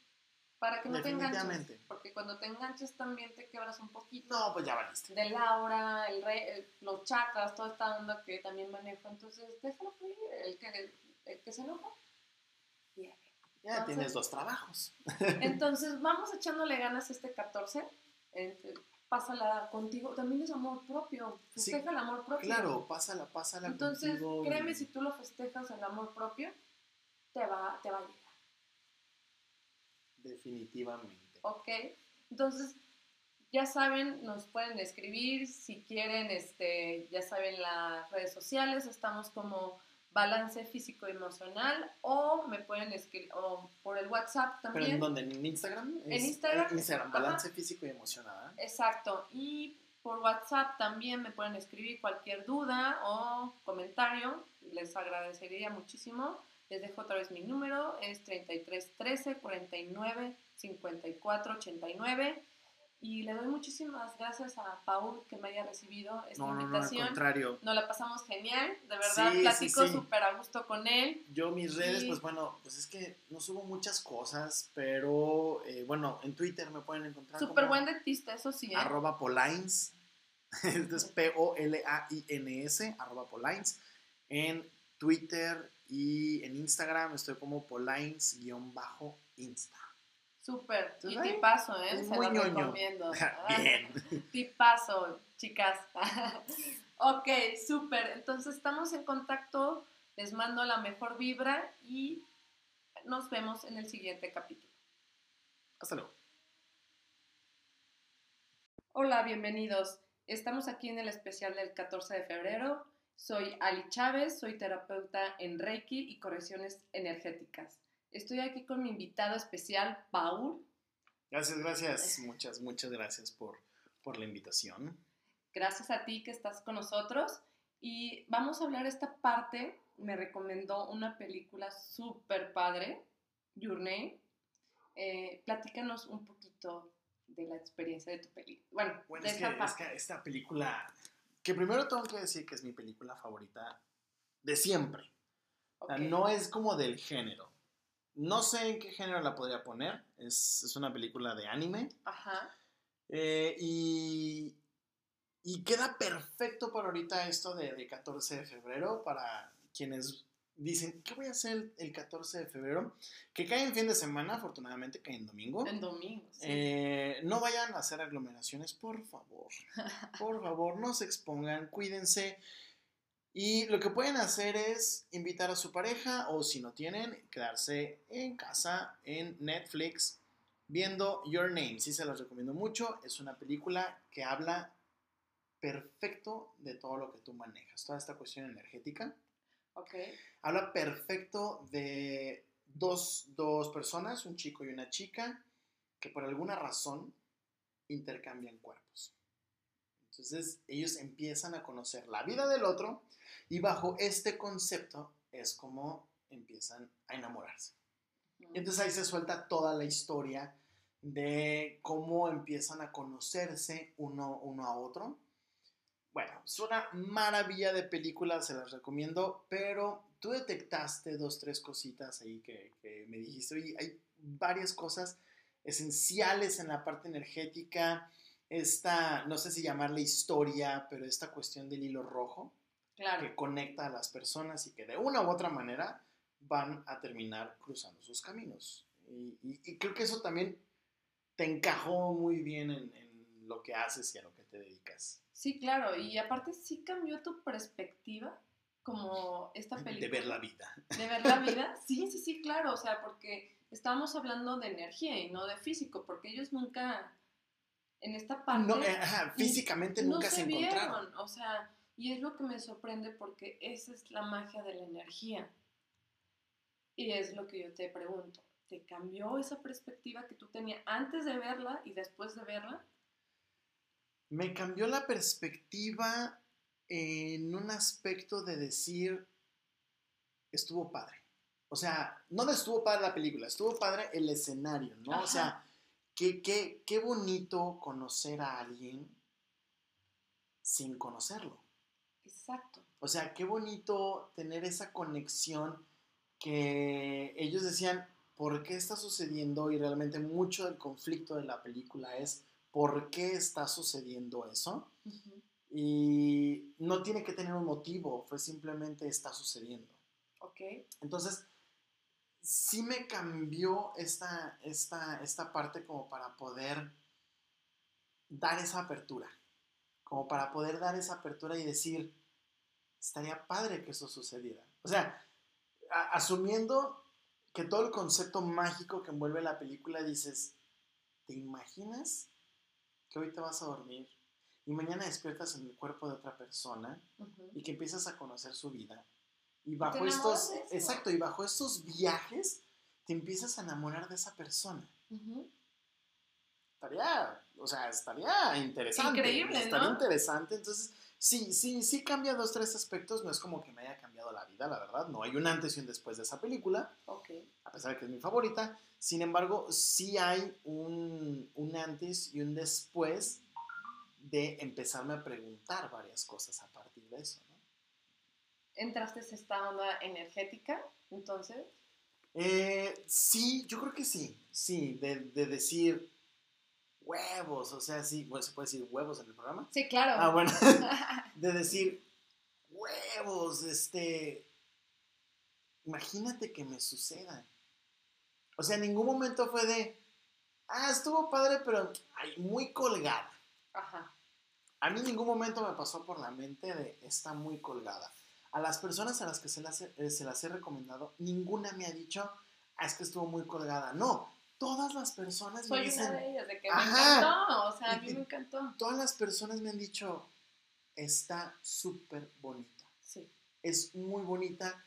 A: para que no te enganches. Porque cuando te enganches también te quebras un poquito.
B: No, pues ya valiste.
A: De Laura, el re- el- los chakras, toda esta onda que también manejo. Entonces, déjalo fluir. El que, el que se enoja.
B: Ya
A: Entonces-
B: tienes dos trabajos.
A: Entonces, vamos echándole ganas este 14. Este, pásala contigo. También es amor propio.
B: Sí,
A: Festeja el amor propio.
B: Claro, pásala, pásala
A: Entonces,
B: contigo. y-
A: créeme, si tú lo festejas el amor propio, te va, te va a llegar.
B: Definitivamente.
A: ¿Ok? Entonces, ya saben, nos pueden escribir si quieren, este, ya saben las redes sociales, estamos como balance físico emocional o me pueden escribir o por el WhatsApp
B: ¿Pero
A: también.
B: en dónde? ¿En Instagram?
A: En
B: Es-
A: Instagram.
B: en Instagram,
A: Ajá.
B: balance físico y emocionada.
A: Exacto. Y por WhatsApp también me pueden escribir cualquier duda o comentario. Les agradecería muchísimo. Les dejo otra vez mi número. Es 33 13 49 54 89. Y le doy muchísimas gracias a Paul que me haya recibido esta
B: No, no, no, al
A: invitación.
B: contrario.
A: Nos la pasamos genial. De verdad,
B: Sí,
A: platico
B: sí.
A: súper a gusto con él.
B: Yo mis redes, pues bueno, pues es que no subo muchas cosas, pero eh, bueno, en Twitter me pueden encontrar
A: Súper buen dentista, eso sí. ¿eh?
B: arroba polines, esto es P-O-L-A-I-N-S, arroba polines, en Twitter y en Instagram estoy como polines-insta.
A: Súper. Y
B: ahí,
A: tipazo, ¿eh?
B: es
A: Se
B: muy
A: lo
B: ñoño.
A: recomiendo.
B: Bien.
A: Tipazo, chicas. ok, súper. Entonces estamos en contacto. Les mando la mejor vibra y nos vemos en el siguiente capítulo.
B: Hasta luego.
A: Hola, bienvenidos. Estamos aquí en el especial del 14 de febrero. Soy Ali Chávez, soy terapeuta en Reiki y correcciones energéticas. Estoy aquí con mi invitado especial, Paul.
B: Gracias, gracias. Muchas, muchas gracias por, por la invitación.
A: Gracias a ti que estás con nosotros. Y vamos a hablar esta parte. Me recomendó una película súper padre, Your Name. Eh, platícanos un poquito de la experiencia de tu película. Bueno,
B: Bueno,
A: de
B: es que,
A: esa
B: es
A: parte.
B: que esta película, que primero tengo que decir que es mi película favorita de siempre. O sea,
A: Ok.
B: no es como del género. No sé en qué género la podría poner. Es, es una película de anime.
A: Ajá.
B: Eh, y, y queda perfecto para ahorita esto de, de 14 de febrero. Para quienes dicen, ¿qué voy a hacer el, el 14 de febrero? Que cae en fin de semana, afortunadamente cae en domingo.
A: En domingo. sí.
B: Eh, no vayan a hacer aglomeraciones, por favor. Por favor, no se expongan, cuídense. Y lo que pueden hacer es invitar a su pareja o si no tienen, quedarse en casa, en Netflix, viendo Your Name. Sí se los recomiendo mucho. Es una película que habla perfecto de todo lo que tú manejas, toda esta cuestión energética
A: Ok.
B: habla perfecto de dos, dos personas, un chico y una chica, que por alguna razón intercambian cuerpos. Entonces ellos empiezan a conocer la vida del otro y bajo este concepto es como empiezan a enamorarse. Y entonces ahí se suelta toda la historia de cómo empiezan a conocerse uno, uno a otro. Bueno, es una maravilla de película, se las recomiendo, pero tú detectaste dos, tres cositas ahí que, que me dijiste, oye, hay varias cosas esenciales en la parte energética, esta, no sé si llamarle historia, pero esta cuestión del hilo rojo
A: Claro.
B: que conecta a las personas y que de una u otra manera van a terminar cruzando sus caminos. Y, y- y creo que eso también te encajó muy bien en, en lo que haces y a lo que te dedicas.
A: Sí, claro, y aparte sí cambió tu perspectiva como esta película.
B: De ver la vida.
A: De ver la vida, sí, sí, sí, claro, o sea, porque estábamos hablando de energía y no de físico, porque ellos nunca, en esta parte...
B: No, eh, ajá, físicamente
A: no
B: nunca se, encontraron.
A: vieron, o sea, y es lo que me sorprende porque esa es la magia de la energía. Y es lo que yo te pregunto, ¿te cambió esa perspectiva que tú tenías antes de verla y después de verla?
B: Me cambió la perspectiva en un aspecto de decir, estuvo padre. O sea, no estuvo padre la película, estuvo padre el escenario, ¿no? O sea, qué, qué, qué bonito conocer a alguien sin conocerlo.
A: Exacto.
B: O sea, qué bonito tener esa conexión que ellos decían, ¿por qué está sucediendo? Y realmente mucho del conflicto de la película es, ¿por qué está sucediendo eso? Y no tiene que tener un motivo, fue simplemente está sucediendo.
A: Ok.
B: Entonces, sí me cambió esta, esta, esta parte como para poder dar esa apertura, como para poder dar esa apertura y decir, estaría padre que eso sucediera. O sea, asumiendo que todo el concepto mágico que envuelve la película, dices, ¿te imaginas que hoy te vas a dormir y mañana despiertas en el cuerpo de otra persona y que empiezas a conocer su vida? Y bajo estos, exacto, y bajo estos viajes te empiezas a enamorar de esa persona. Estaría, o sea, estaría interesante.
A: Increíble,
B: Estaría interesante. Entonces, sí, sí, sí cambia dos, tres aspectos. No es como que me haya cambiado la vida, la verdad. No hay un antes y un después de esa película. A pesar de que es mi favorita. Sin embargo, sí hay un, un antes y un después de empezarme a preguntar varias cosas a partir de eso.
A: ¿Entraste en esta onda energética entonces?
B: Eh, sí, yo creo que sí. Sí, de, de decir huevos, o sea, sí, bueno, se puede decir huevos en el programa.
A: Sí, claro.
B: Ah, bueno, de decir huevos, este, imagínate que me suceda. O sea, en ningún momento fue de, ah, estuvo padre, pero ay, muy colgada.
A: Ajá.
B: A mí en ningún momento me pasó por la mente de, está muy colgada. A las personas a las que se las, he, se las he recomendado, ninguna me ha dicho, ah, es que estuvo muy colgada. No, todas las personas
A: Soy me dicen... una de ellas, de que me encantó, o sea, a mí me encantó.
B: Todas las personas me han dicho, está súper bonita.
A: Sí.
B: Es muy bonita.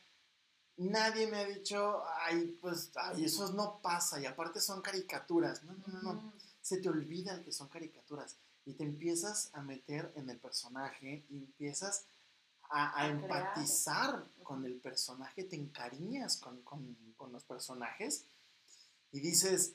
B: Nadie me ha dicho, ay, pues, ay, eso no pasa, y aparte son caricaturas. No, no, no, no. Se te olvida que son caricaturas. Y te empiezas a meter en el personaje y empiezas a, a, empatizar con el personaje, te encariñas con, con, con los personajes y dices,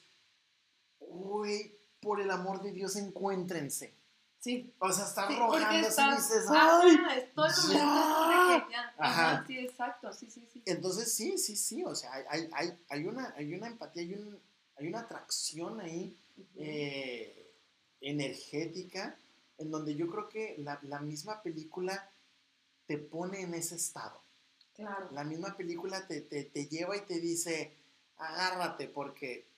B: uy, por el amor de Dios, encuéntrense.
A: Sí.
B: O sea, están
A: sí,
B: y dices,
A: ¡ay!
B: estoy
A: ya. ya. Ajá. Sí, exacto, sí, sí, sí.
B: Entonces, sí, sí, sí, o sea, hay, hay, hay, una, hay una empatía, hay, un, hay una atracción ahí eh, energética en donde yo creo que la, la misma película te pone en ese estado.
A: Claro.
B: La misma película te, te, te lleva y te dice, agárrate porque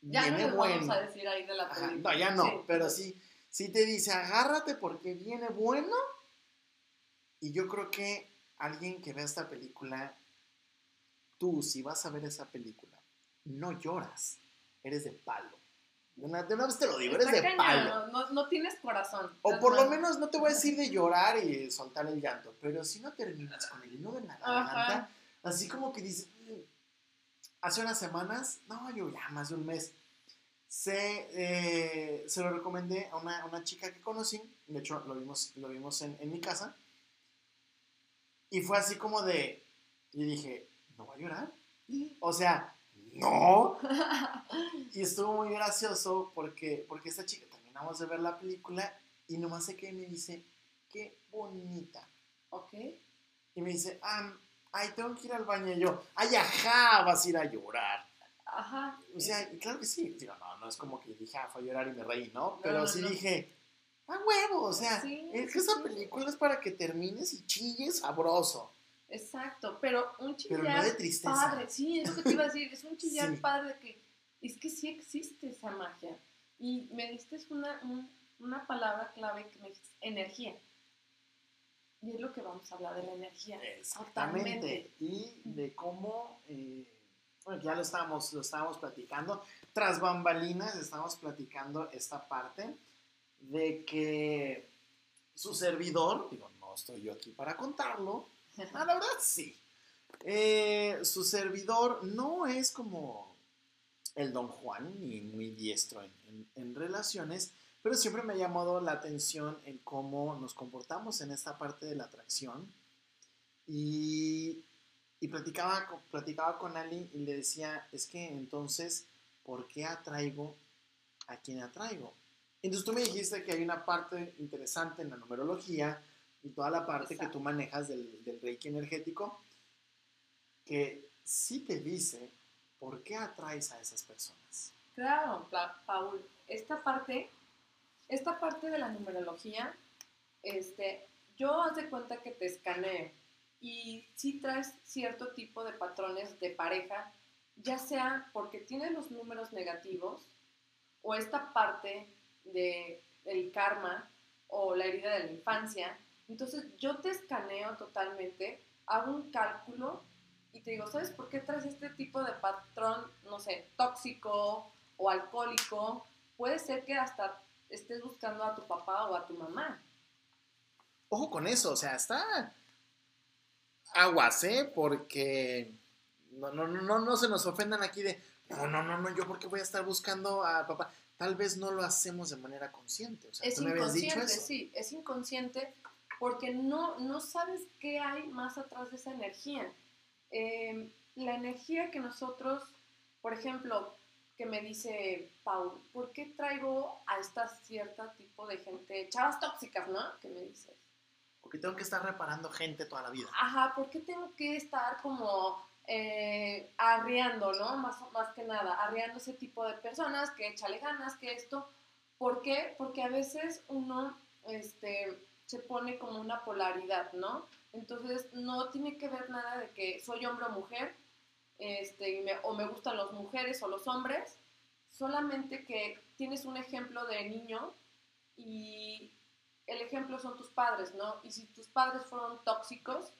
A: ya
B: viene
A: no
B: bueno.
A: vamos a decir ahí de la
B: Ajá,
A: película.
B: no, ya no,
A: Sí.
B: pero sí, sí te dice, agárrate porque viene bueno. Y yo creo que alguien que vea esta película, tú, si vas a ver esa película, no lloras, eres de palo. De una, de una vez te lo digo, eres
A: Está
B: de
A: cañón,
B: palo.
A: No, no tienes corazón.
B: O por lo menos no te voy a decir de llorar y soltar el llanto, pero si no terminas con el nudo en la garganta, así como que dices, "Mm". hace unas semanas, no, yo ya más de un mes, se, eh, se lo recomendé a una, una chica que conocí, de hecho lo vimos, lo vimos en, en mi casa, y fue así como de, y dije, ¿no va a llorar? O sea, no. Y estuvo muy gracioso porque, porque esta chica terminamos de ver la película y nomás sé que me dice, qué bonita.
A: Ok.
B: Y me dice, ah, ay, tengo que ir al baño. Y yo, ay, ajá, vas a ir a llorar.
A: Ajá.
B: O sea, y claro que sí. Digo, no, no es como que dije, ah, fue a llorar y me reí, ¿no? Pero
A: no,
B: sí
A: no.
B: dije, ah, huevo, o sea,
A: Sí,
B: es que
A: sí,
B: esa
A: sí.
B: película es para que termines y chilles sabroso.
A: Exacto, pero un chillar
B: Pero no de tristeza.
A: padre, sí, es lo que te iba a decir, es un chillar
B: Sí.
A: padre que es que sí existe esa magia. Y me diste una, un- una palabra clave que me dices, energía. Y es lo que vamos a hablar de la energía.
B: Exactamente. Y de cómo, eh, bueno, ya lo estábamos, lo estábamos platicando, tras bambalinas estábamos platicando esta parte de que su servidor, digo, no estoy yo aquí para contarlo, la verdad sí. Eh, su servidor no es como el don Juan, ni muy diestro en, relaciones, pero siempre me ha llamado la atención en cómo nos comportamos en esta parte de la atracción. Y, y platicaba, platicaba con Ali y le decía, es que entonces, ¿por qué atraigo a quien atraigo? Entonces tú me dijiste que hay una parte interesante en la numerología y toda la parte que tú manejas del, del reiki energético que sí te dice por qué atraes a esas personas.
A: Claro, Paul, esta parte, esta parte de la numerología, este, yo haz de cuenta que te escaneo y si traes cierto tipo de patrones de pareja, ya sea porque tienes los números negativos o esta parte de el karma o la herida de la infancia. Entonces yo te escaneo totalmente, hago un cálculo y te digo, ¿sabes por qué traes este tipo de patrón, no sé, tóxico o alcohólico? Puede ser que hasta estés buscando a tu papá o a tu mamá.
B: Ojo con eso, o sea, está aguas, ¿eh? Porque no, no, no, no se nos ofendan aquí de, no, no, no, no, yo porque voy a estar buscando a papá. Tal vez no lo hacemos de manera consciente. O sea,
A: es ¿tú me habías dicho eso? Sí, es inconsciente porque no, no sabes qué hay más atrás de esa energía. Em, la energía que nosotros, por ejemplo, que me dice Paul, ¿por qué traigo a esta cierta tipo de gente, chavas tóxicas, ¿no? Que me dices.
B: Porque tengo que estar reparando gente toda la vida.
A: Ajá, ¿por qué tengo que estar como eh, arriando, ¿no? Más, más que nada, arriando ese tipo de personas que échale ganas, que esto. ¿Por qué? Porque a veces uno este, se pone como una polaridad, ¿no? Entonces, no tiene que ver nada de que soy hombre o mujer, este, o me gustan las mujeres o los hombres, solamente que tienes un ejemplo de niño y el ejemplo son tus padres, ¿no? Y si tus padres fueron tóxicos,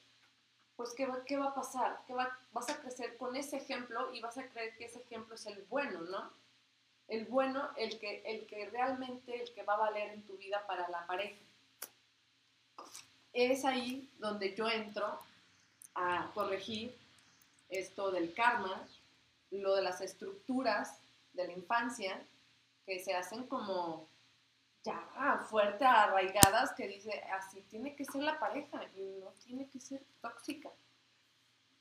A: pues ¿qué va, qué va a pasar? ¿Qué va, vas a crecer con ese ejemplo y vas a creer que ese ejemplo es el bueno, ¿no? El bueno, el que, el que realmente, el que va a valer en tu vida para la pareja es ahí donde yo entro a corregir esto del karma, lo de las estructuras de la infancia que se hacen como ya fuerte arraigadas que dice así tiene que ser la pareja y no tiene que ser tóxica.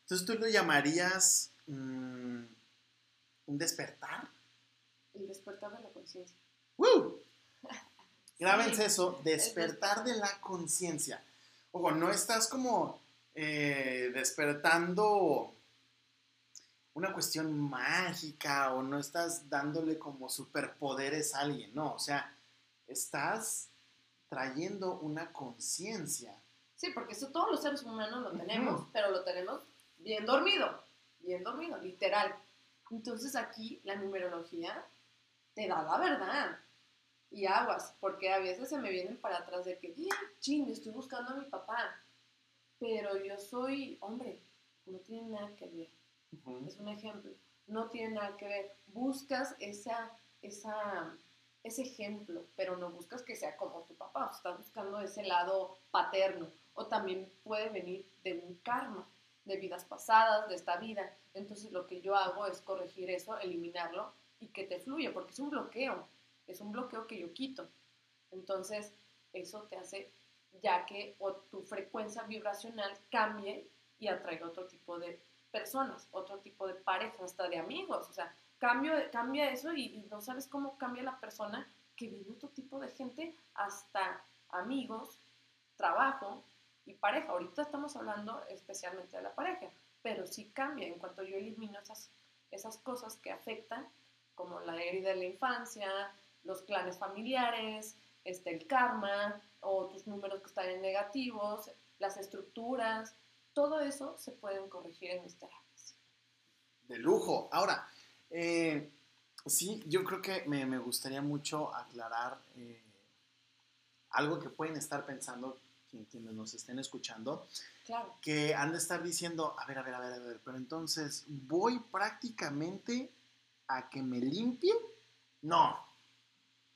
B: Entonces tú lo llamarías mm, un despertar.
A: El despertar de la conciencia.
B: ¡Woo! Grábense eso, despertar de la conciencia. Ojo, no estás como eh, despertando una cuestión mágica o no estás dándole como superpoderes a alguien, no, o sea, estás trayendo una conciencia.
A: Sí, porque eso todos los seres humanos lo tenemos, pero lo tenemos bien dormido, bien dormido, literal. Entonces aquí la numerología te da la verdad y aguas, porque a veces se me vienen para atrás de que, ching, estoy buscando a mi papá, pero yo soy hombre, no tiene nada que ver. Es un ejemplo, no tiene nada que ver. Buscas esa, esa, ese ejemplo, pero no buscas que sea como tu papá, estás buscando ese lado paterno, o también puede venir de un karma, de vidas pasadas, de esta vida. Entonces lo que yo hago es corregir eso, eliminarlo y que te fluya, porque es un bloqueo es un bloqueo que yo quito. Entonces, eso te hace ya que tu frecuencia vibracional cambie y atraiga otro tipo de personas, otro tipo de parejas, hasta de amigos. O sea, cambio, cambia eso y, no sabes cómo cambia la persona que viene otro tipo de gente hasta amigos, trabajo y pareja. Ahorita estamos hablando especialmente de la pareja, pero sí cambia en cuanto yo elimino esas, esas cosas que afectan, como la herida de la infancia, los clanes familiares, este, el karma o tus números que están en negativos, las estructuras, todo eso se pueden corregir en mis terapias.
B: De lujo. Ahora, eh, sí, yo creo que me, gustaría mucho aclarar eh, algo que pueden estar pensando quien- quienes nos estén escuchando,
A: Claro.
B: que han de estar diciendo, a ver, a ver, a ver, a ver, pero entonces, ¿voy prácticamente a que me limpie? No.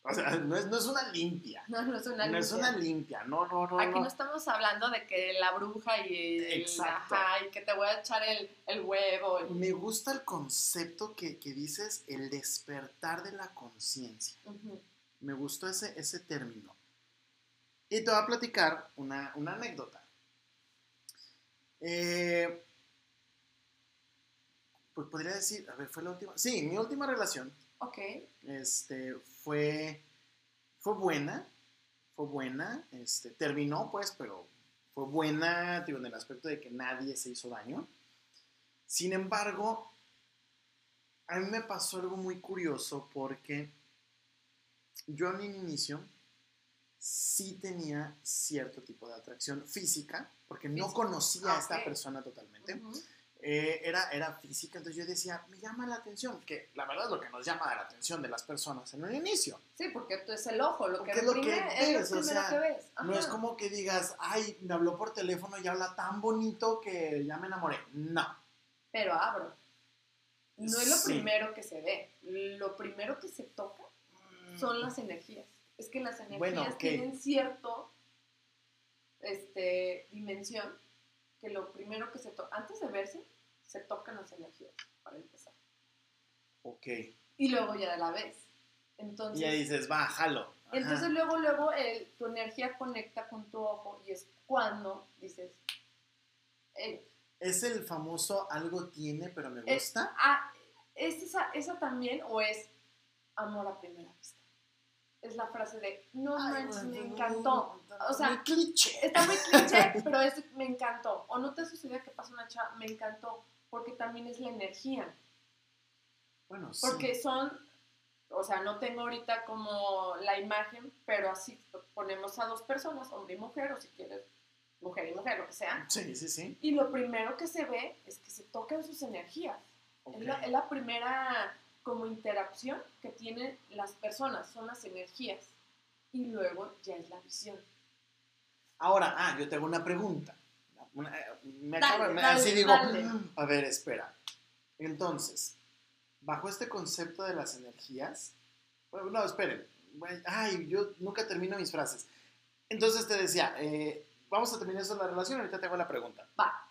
B: O sea, no es, no es una limpia.
A: No, no es una
B: No es
A: limpia.
B: una limpia, no, no, no.
A: Aquí
B: no.
A: no estamos hablando de que la bruja y, el-
B: Exacto.
A: ajá, y que te voy a echar el, el huevo. y-
B: Me gusta el concepto que, que dices, el despertar de la conciencia. Me gustó ese, ese término. Y te voy a platicar una, una anécdota. Eh, pues podría decir, a ver, fue la última. Sí, mi última relación
A: Ok.
B: este, fue, fue buena. Fue buena. Este, terminó, pues, pero fue buena digo, en el aspecto de que nadie se hizo daño. Sin embargo, a mí me pasó algo muy curioso porque yo en un inicio sí tenía cierto tipo de atracción física, porque no conocía a esta persona totalmente. Eh, era, era física, entonces yo decía, me llama la atención, que la verdad es lo que nos llama la atención de las personas en un inicio.
A: Sí, porque tú es el ojo, lo que
B: es lo que
A: es
B: ves,
A: lo
B: o sea,
A: que ves.
B: No es como que digas, ay, me habló por teléfono y habla tan bonito que ya me enamoré. No.
A: Pero abro. No es lo
B: Sí.
A: primero que se ve. Lo primero que se toca son las energías. Es que las energías
B: Bueno,
A: tienen cierto este, dimensión que lo primero que se toca, antes de verse, se tocan las energías, para empezar.
B: Ok.
A: Y luego ya la ves.
B: Y
A: Entonces,
B: ya dices, va, jalo. Ajá.
A: entonces luego, luego el- tu energía conecta con tu ojo y es cuando dices, eh,
B: ¿Es el famoso algo tiene pero me
A: Eh,
B: gusta?
A: ah, ¿es esa, esa también o es amor a primera vista? Es la frase de, no
B: Ay,
A: manches, me encantó. O sea,
B: muy cliché.
A: Está muy cliché, pero es me encantó. O no te sucedió que pasa una chava, me encantó, porque también es la energía.
B: Bueno, sí.
A: Porque son, o sea, no tengo ahorita como la imagen, pero así ponemos a dos personas, hombre y mujer, o si quieres, mujer y mujer, lo que sea.
B: Sí, sí, sí.
A: Y lo primero que se ve es que se tocan sus energías.
B: Ok.
A: Es, la, es la primera como interacción que tienen las personas, son las energías. Y luego ya es la visión.
B: Ahora, ah, yo te hago una pregunta. Una- eh, me
A: Dale,
B: acabo- me-
A: dale,
B: así digo,
A: dale.
B: "Mm, a ver, espera. Entonces, bajo este concepto de las energías, bueno, no, esperen. Ay, yo nunca termino mis frases. Entonces te decía, eh, vamos a terminar eso de la relación, ahorita te hago la pregunta.
A: Va.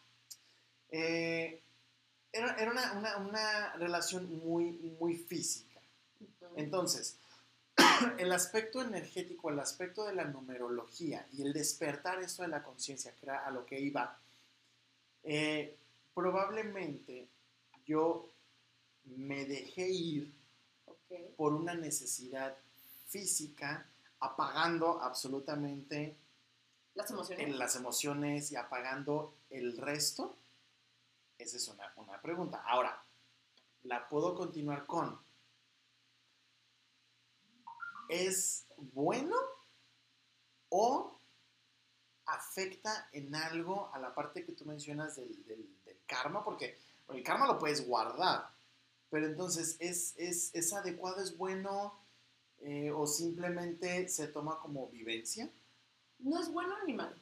B: Eh, era era una, una- una relación muy, muy física. Entonces, el aspecto energético, el aspecto de la numerología y el despertar eso de la conciencia, que era a lo que iba, eh, probablemente yo me dejé ir por una necesidad física, apagando absolutamente
A: Las emociones.
B: en las emociones y apagando el resto. Esa es una, una pregunta. Ahora, la puedo continuar con. ¿Es bueno o afecta en algo a la parte que tú mencionas del, del- del karma? Porque el karma lo puedes guardar, pero entonces, ¿es, es, es adecuado, es bueno eh, o simplemente se toma como vivencia?
A: No es bueno ni malo.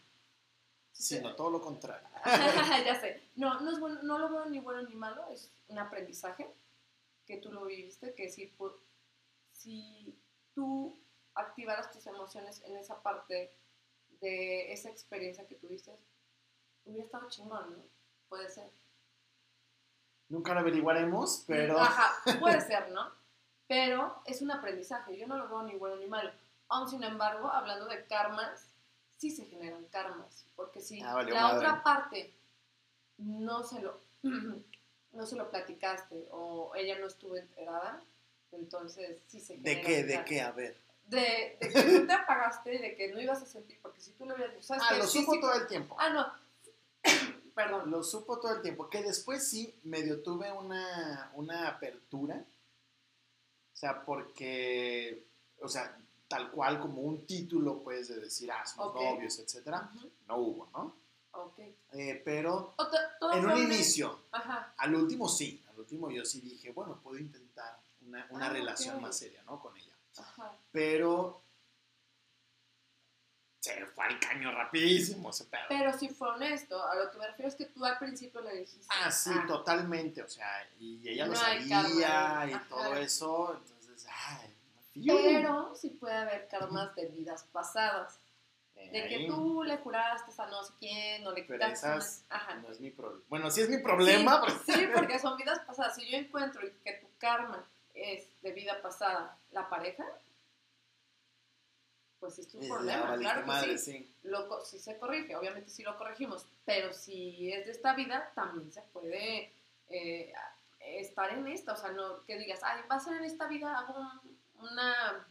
B: Sino todo lo contrario.
A: ya sé. No, no es bueno, no lo veo ni bueno ni malo, es un aprendizaje que tú lo viviste, que si tú activaras tus emociones en esa parte de esa experiencia que tuviste, hubiera estado chingón, ¿no? Puede ser.
B: Nunca lo averiguaremos, pero...
A: Ajá, puede ser, ¿no? Pero es un aprendizaje, yo no lo veo ni bueno ni malo. Aún sin embargo, hablando de karmas, sí se generan karmas, porque si
B: Ah, valió
A: la
B: madre.
A: otra parte no se lo no se lo platicaste o ella no estuvo enterada, entonces sí se
B: ¿De qué? ¿De qué? A ver.
A: De, de que tú te apagaste, de que no ibas a sentir, porque si tú lo dicho, ¿sabes
B: Ah, lo supo todo el tiempo.
A: Ah, no. Perdón.
B: Lo supo todo el tiempo. Que después sí, medio tuve una, una apertura. O sea, porque, o sea, tal cual como un título, puedes de decir, ah, somos novios, etcétera. No hubo, ¿no?
A: Ok.
B: Eh, pero en un inicio,
A: Ajá.
B: al último sí. Al último yo sí dije, bueno, puedo intentar una, una
A: Ah,
B: relación más seria, ¿no? Con ella.
A: Ajá.
B: Pero va al caño rapidísimo ese pedo.
A: Pero si fue honesto, a lo que me refiero es que tú al principio le dijiste.
B: Ah, sí, totalmente, o sea, y ella lo
A: No
B: sabía y todo eso, entonces, ay.
A: Pero sí puede haber karmas de vidas pasadas. De que tú le juraste a no sé quién, o le quitaste.
B: esas
A: Ajá.
B: no es mi problema. Bueno, sí es mi problema,
A: Sí,
B: pero-
A: sí, porque son vidas pasadas. Si yo encuentro que tu karma es de vida pasada la pareja, pues es tu problema, claro que
B: madre,
A: sí.
B: sí.
A: Lo, sí se corrige, obviamente sí lo corregimos, pero si es de esta vida, también se puede eh, estar en esta, o sea, no que digas, ay, va a ser en esta vida, hago un- una,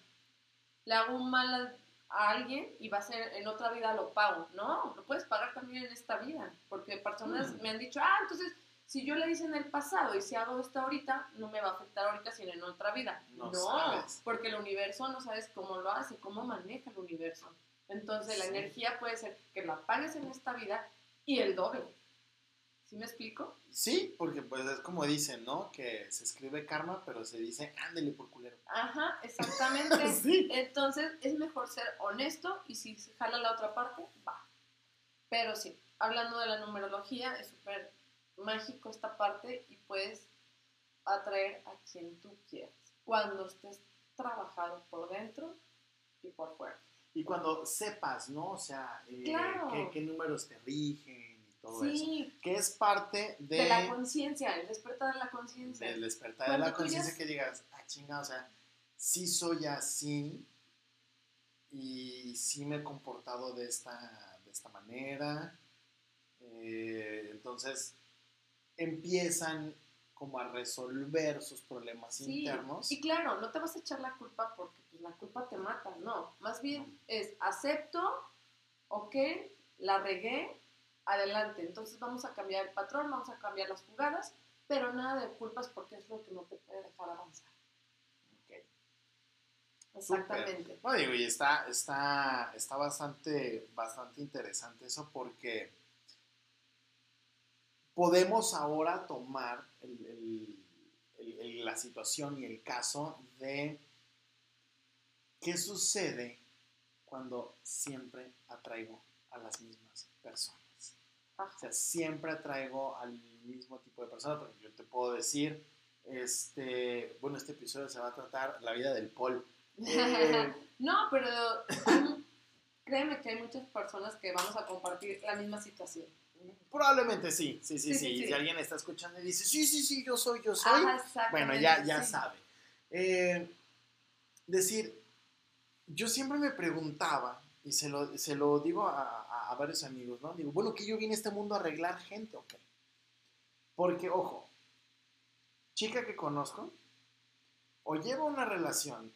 A: le hago un mal a, a alguien y va a ser en otra vida lo pago, no, lo puedes pagar también en esta vida, porque personas
B: Mm.
A: me han dicho, ah, entonces, si yo le hice en el pasado y si hago esto ahorita, no me va a afectar ahorita, sino en otra vida.
B: No
A: No,
B: sabes.
A: porque el universo no sabes cómo lo hace, cómo maneja el universo. Entonces la energía puede ser que la pagues en esta vida y el doble. ¿Sí me explico?
B: Sí, porque pues es como dicen, ¿no? Que se escribe karma, pero se dice, ándele por culero.
A: Ajá, exactamente.
B: Sí.
A: Entonces es mejor ser honesto y si se jala la otra parte, va. Pero sí, hablando de la numerología, es súper mágico esta parte y puedes atraer a quien tú quieras cuando estés trabajado por dentro y por fuera.
B: Y cuando sepas, ¿no? O sea, eh,
A: Claro.
B: qué, qué números te rigen y todo eso.
A: Sí,
B: Que es parte de,
A: de la conciencia, el despertar de la conciencia.
B: del despertar de la conciencia que digas, ah, chinga, o sea, sí soy así y sí me he comportado de esta, de esta manera. Eh, entonces empiezan como a resolver sus problemas
A: Sí,
B: internos.
A: Y claro, no te vas a echar la culpa porque pues, la culpa te mata, no. Más bien es acepto, ok, la regué, adelante. Entonces vamos a cambiar el patrón, vamos a cambiar las jugadas, pero nada de culpas porque es lo que no te puede dejar avanzar. Exactamente.
B: No, digo, y está, está, está bastante, bastante interesante eso porque podemos ahora tomar el- el- el- el- la situación y el caso de qué sucede cuando siempre atraigo a las mismas personas. O
A: Ajá.
B: sea, siempre atraigo al mismo tipo de persona, porque yo te puedo decir, este, bueno, este episodio se va a tratar la vida del Paul. Eh,
A: no, pero hay- créeme que hay muchas personas que vamos a compartir la misma situación.
B: Probablemente sí, sí, sí,
A: Sí,
B: sí.
A: sí.
B: Si alguien está escuchando y dice, sí, sí, sí, yo soy, yo soy,
A: Ajá,
B: bueno, ya, ya
A: sí.
B: sabe. Eh, decir, yo siempre me preguntaba, y se lo, se lo digo a, a- a varios amigos, ¿no? Digo, bueno, que yo vine a este mundo a arreglar gente, ¿ok? Porque, ojo, chica que conozco, o lleva una relación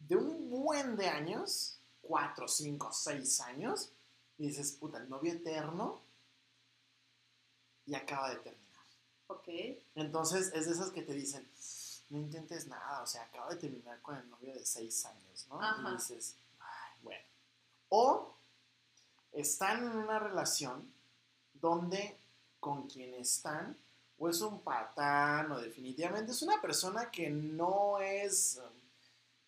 B: de un buen de años, cuatro, cinco, seis años, y dices, puta, el novio eterno, y acaba de terminar.
A: Ok,
B: Entonces es de esas que te dicen, no intentes nada, o sea, acabo de terminar con el novio de seis años, ¿no?
A: Ajá.
B: Y dices, "Ay, bueno. O están en una relación donde con quien están, o es un patán, o definitivamente es una persona que no es, um,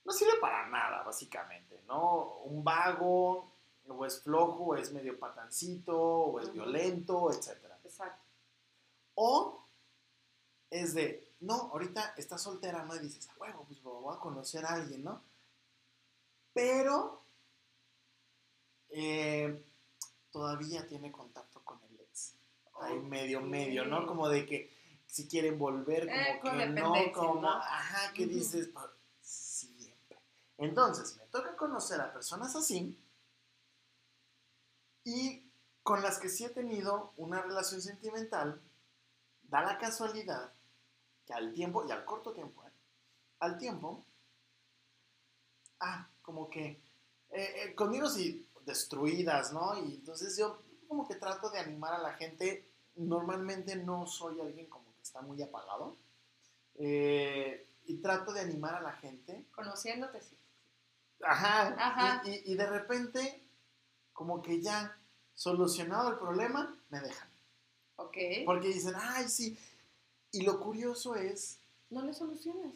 B: no sirve para nada, básicamente, ¿no? Un vago, o es flojo, o es medio patancito, o es violento, etcétera.
A: exacto.
B: O es de, no, ahorita estás soltera, ¿no? Y dices, a huevo, pues voy a conocer a alguien, ¿no? Pero eh, todavía tiene contacto con el ex. Hay medio, medio, ¿no? Como de que si quieren volver, como
A: Eh,
B: que no, como,
A: ¿no?
B: ajá,
A: Ujú.
B: dices, "Pa- siempre. Entonces, me toca conocer a personas así y con las que sí he tenido una relación sentimental, da la casualidad que al tiempo, y al corto tiempo, ¿eh? al tiempo, ah, como que eh, eh, conmigo sí destruidas, ¿no? Y entonces yo como que trato de animar a la gente. Normalmente no soy alguien como que está muy apagado. eh, y trato de animar a la gente.
A: Conociéndote, sí.
B: Ajá.
A: Ajá.
B: Y, y- y de repente, como que ya solucionado el problema, me dejan.
A: Ok.
B: Porque dicen, ay, sí. Y lo curioso es,
A: No le soluciones.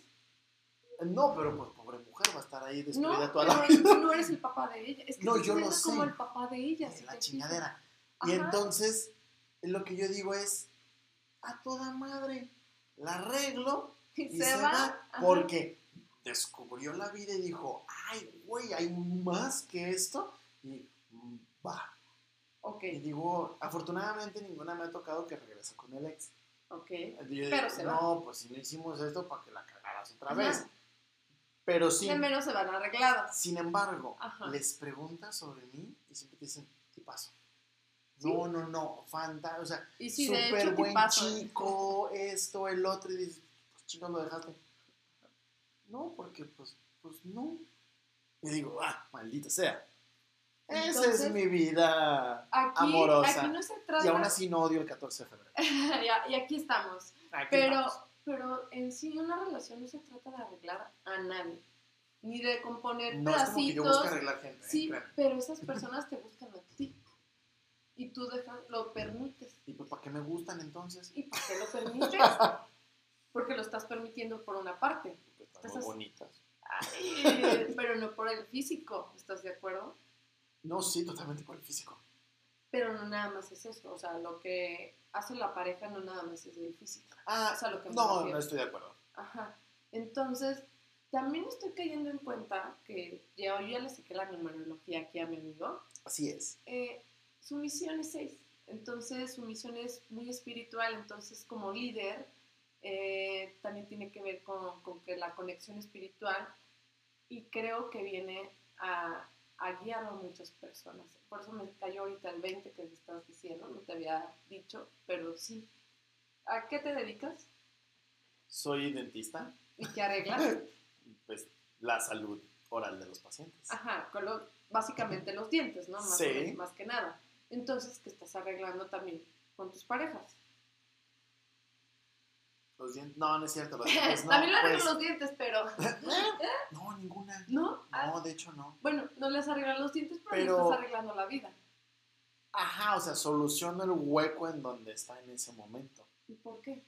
B: no, pero pues pobre mujer va a estar ahí
A: No,
B: toda la vida.
A: no eres el papá de ella. Es que
B: No, yo lo
A: como
B: sé.
A: el papá de ella.
B: de
A: si
B: la chingadera. Y entonces, lo que yo digo es, a toda madre, la arreglo
A: Y,
B: y
A: se, va. ajá.
B: porque descubrió la vida y dijo, ay, güey, hay más que esto. Y va.
A: Ok,
B: Y digo, afortunadamente ninguna me ha tocado que regrese con el ex.
A: ok.
B: Y yo
A: Pero
B: digo,
A: se va.
B: no, pues si no hicimos esto para que la cagaras otra
A: Ajá.
B: vez. Pero sí,
A: De menos se van arregladas.
B: sin embargo,
A: Ajá.
B: les preguntas sobre mí y siempre te dicen, tipazo.
A: Sí.
B: No, no, no, fanta, o sea, súper
A: hecho,
B: buen
A: ¿eh?
B: chico, esto, el otro, y dices, pues chico, lo dejaste. No, porque pues, pues no. Y digo, ah, maldita sea. Esa es mi vida
A: Aquí,
B: amorosa.
A: aquí no se trata.
B: y aún así no odio el 14 de febrero.
A: Y aquí estamos.
B: Aquí
A: Pero, pero en sí, una relación no se trata de arreglar a nadie. Ni de componer
B: no es como que yo
A: pedacitos.
B: busque arreglar gente. ¿eh?
A: Sí,
B: Créeme.
A: pero esas personas te buscan a ti. Y tú dejas, lo permites.
B: ¿Y pues para qué me gustan entonces?
A: ¿Y por qué lo permites? Porque lo estás permitiendo por una parte.
B: Pues están muy bonitas.
A: Ay, pero no por el físico, ¿estás de acuerdo?
B: No, sí, totalmente por el físico.
A: Pero no nada más es eso. O sea, lo que hace la pareja no nada más es el físico.
B: Ah,
A: Es a lo que
B: no, no estoy de acuerdo.
A: Ajá. Entonces, también estoy cayendo en cuenta que ya, yo ya le saqué la numerología aquí a mi amigo.
B: Así es.
A: eh, su misión es seis. Entonces, su misión es muy espiritual. Entonces, como líder, eh, también tiene que ver con, con que la conexión espiritual y creo que viene a, a guiar a muchas personas. Por eso me cayó ahorita el 20 que me estás diciendo, no te había dicho, pero sí. ¿A qué te dedicas?
B: Soy dentista.
A: ¿Y qué arreglas?
B: Pues la salud oral de los pacientes.
A: Ajá, con lo- básicamente los dientes, ¿no? Más,
B: Sí.
A: menos, más que nada. Entonces, ¿qué estás arreglando también con tus parejas?
B: Los dientes. No, no es cierto. Los dientes no.
A: también le arreglo
B: pues-
A: los dientes, pero...
B: No, ninguna.
A: ¿No? Ah,
B: No, de hecho no.
A: bueno, no les arreglan los dientes, pero,
B: Pero-
A: le estás arreglando la vida.
B: Ajá, o sea, soluciono el hueco en donde está en ese momento.
A: ¿Y por qué?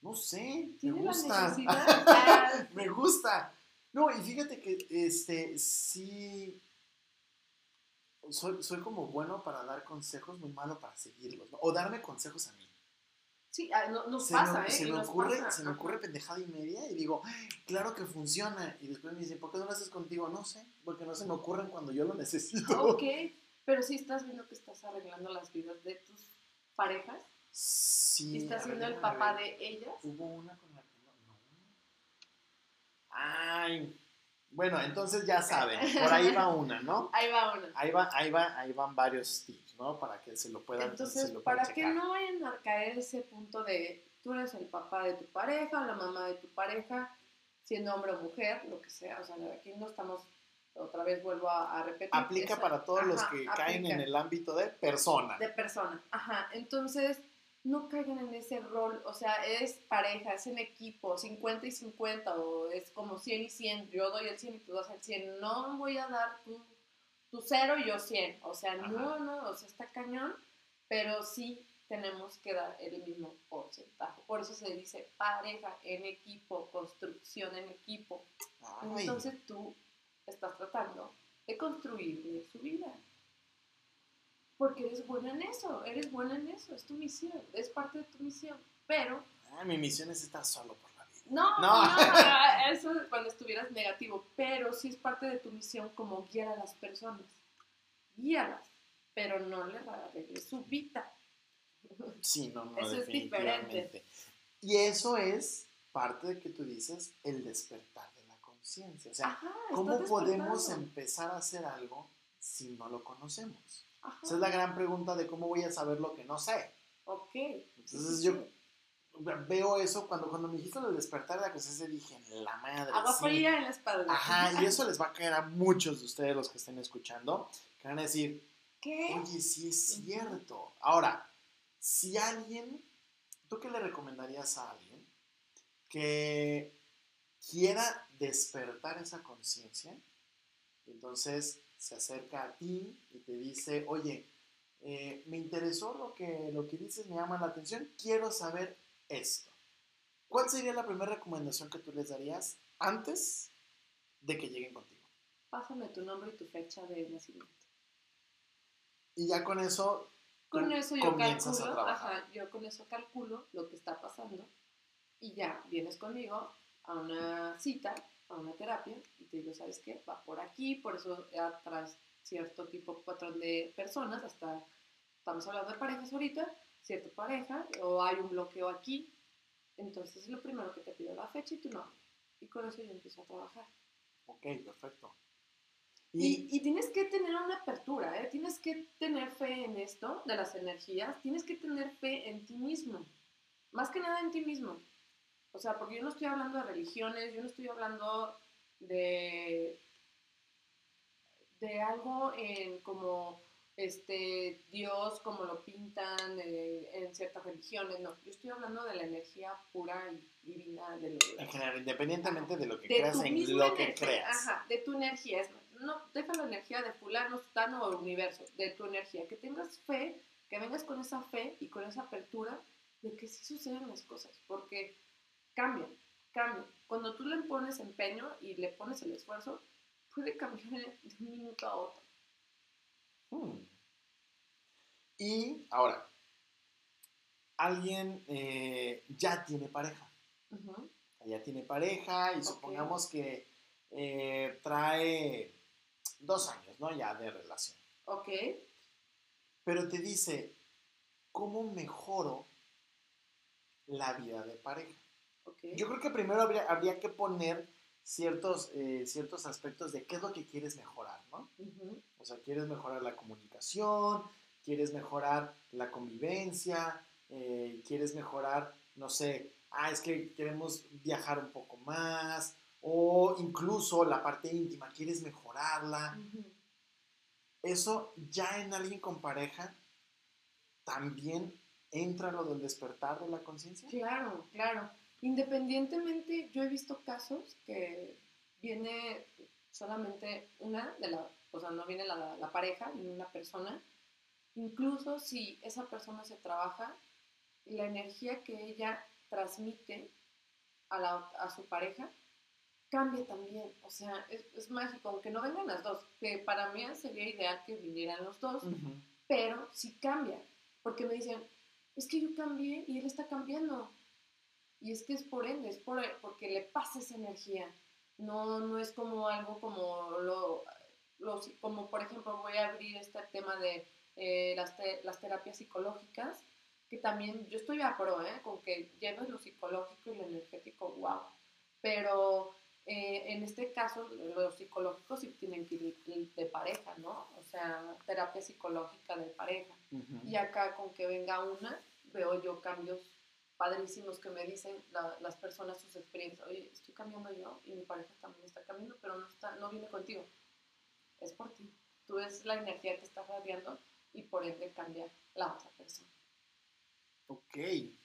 B: No sé, me
A: ¿Tiene la
B: gusta.
A: Ah,
B: me gusta. No, y fíjate que este sí soy, soy como bueno para dar consejos, muy malo para seguirlos, ¿no? O darme consejos a mí.
A: Sí, ah, no- nos
B: se
A: pasa,
B: me,
A: ¿eh?
B: se me
A: nos
B: ocurre,
A: pasa,
B: se me ocurre pendejada y media y digo, "Ay, claro que funciona. Y después me dicen, ¿por qué no lo haces contigo? No sé, porque no se me ocurren cuando yo lo necesito.
A: Ok, pero sí estás viendo que estás arreglando las vidas de tus parejas
B: Sí.
A: y estás siendo el papá de ellas.
B: Hubo una con la que no. no. Ay. Bueno, entonces ya saben, por ahí va una, ¿no?
A: Ahí va una.
B: Ahí va, ahí va, ahí van varios tips, ¿no? Para que se lo puedan,
A: Entonces,
B: se lo puedan
A: para que no vayan a caer ese punto de tú eres el papá de tu pareja, la mamá de tu pareja, siendo hombre o mujer, lo que sea, o sea, aquí no estamos, otra vez vuelvo a, a repetir.
B: Aplica
A: esa-
B: para todos los que caen en el ámbito de persona.
A: De persona, ajá, entonces no caigan en ese rol, o sea, es pareja, es en equipo, 50 y 50, o es como 100 y 100, yo doy el 100 y tú das el 100, no voy a dar tu, tu 0 y yo 100, o sea, no,
B: Ajá.
A: no, o sea, está cañón, pero sí tenemos que dar el mismo porcentaje, por eso se dice pareja en equipo, construcción en equipo,
B: Ay,
A: entonces tú estás tratando de construirle su vida. Porque eres buena en eso, eres buena en eso, es tu misión, es parte de tu misión. Pero,
B: mi misión es estar solo por la vida.
A: no,
B: No.
A: no, eso es cuando estuvieras negativo, pero sí es parte de tu misión como guiar a las personas. Guíalas, pero no les arregles su vida.
B: Sí, no, no,
A: Eso es
B: definitivamente. Y eso es parte de que tú dices el despertar de la conciencia. O sea,
A: Ajá,
B: ¿cómo podemos empezar a hacer algo si no lo conocemos?
A: Ajá,
B: Esa es la gran pregunta de cómo voy a saber lo que no sé.
A: Ok.
B: Entonces yo veo eso cuando, cuando me dijiste lo del despertar de la conciencia dije, la madre.
A: Agua
B: sí".
A: fría en la espalda.
B: Ajá, y eso les va a caer a muchos de ustedes los que estén escuchando, que van a decir,
A: ¿Qué?
B: oye, sí es cierto. Ahora, si alguien, ¿tú qué le recomendarías a alguien que quiera despertar esa conciencia? Entonces se acerca a ti y te dice, oye, eh, me interesó lo que, lo que dices, me llama la atención, quiero saber esto. ¿Cuál sería la primera recomendación que tú les darías antes de que lleguen contigo.
A: Pásame tu nombre y tu fecha de nacimiento.
B: Y ya con eso,
A: Con eso yo
B: comienzas a
A: calculo,
B: trabajar.
A: ajá, yo con eso calculo lo que está pasando y ya vienes conmigo a una cita, a una terapia y te digo, ¿sabes qué? Va por aquí, por eso atrás cierto tipo patrón de personas, hasta estamos hablando de parejas ahorita, cierta pareja o hay un bloqueo aquí, entonces lo primero que te pido la fecha y tu nombre y con eso yo empiezo a trabajar.
B: Ok, perfecto.
A: Y, y tienes que tener una apertura, ¿eh? tienes que tener fe en esto de las energías, tienes que tener fe en ti mismo, más que nada en ti mismo. O sea, porque yo no estoy hablando de religiones, yo no estoy hablando de, de algo en como este Dios como lo pintan eh, en ciertas religiones, no, yo estoy hablando de la energía pura y divina del
B: en general, independientemente de lo que
A: de
B: creas, en lo que creas.
A: Ajá, de tu energía. Es- no, deja la energía de fulano, sutano o universo, de tu energía. Que tengas fe, que vengas con esa fe y con esa apertura de que sí suceden las cosas, porque cambian, cambian. Cuando tú le pones empeño y le pones el esfuerzo, puede cambiar de un minuto a otro.
B: Hmm. Y ahora, alguien eh, ya tiene pareja.
A: Ujú,
B: Ya tiene pareja y supongamos que eh, trae dos años, ¿no? Ya de relación.
A: Ok,
B: Pero te dice, ¿cómo mejoro la vida de pareja?
A: Ok.
B: Yo creo que primero habría, habría que poner ciertos, eh, ciertos aspectos de qué es lo que quieres mejorar, ¿no?
A: Ujú,
B: O sea, quieres mejorar la comunicación, quieres mejorar la convivencia, eh, quieres mejorar, no sé, ah, es que queremos viajar un poco más, o incluso la parte íntima, quieres mejorarla.
A: ujú.
B: Eso ya en alguien con pareja también entra lo del despertar de la conciencia.
A: Claro, claro. Independientemente, yo he visto casos que viene solamente una de la, o sea, no viene la, la pareja ni una persona. Incluso si esa persona se trabaja, la energía que ella transmite a, la, a su pareja cambia también. O sea, es, es mágico, aunque no vengan las dos, que para mí sería ideal que vinieran los dos, pero sí cambia, porque me dicen, es que yo cambié y él está cambiando. Y es que es por ende, es por, porque le pasa esa energía. No, no es como algo como lo, lo- como por ejemplo voy a abrir este tema de eh, las, te- las terapias psicológicas, que también yo estoy a pro, ¿eh? con que lleves lo psicológico y lo energético, wow. Pero eh, en este caso, los psicológicos sí tienen que ir de pareja, ¿no? O sea, terapia psicológica de pareja.
B: Ujú.
A: Y acá con que venga una, veo yo cambios padrísimos que me dicen la- las personas sus experiencias. Oye, estoy cambiando yo y mi pareja también está cambiando, pero no, está, no viene contigo. Es por ti. Tú ves la energía que estás radiando y por ende cambia la otra persona.
B: Ok,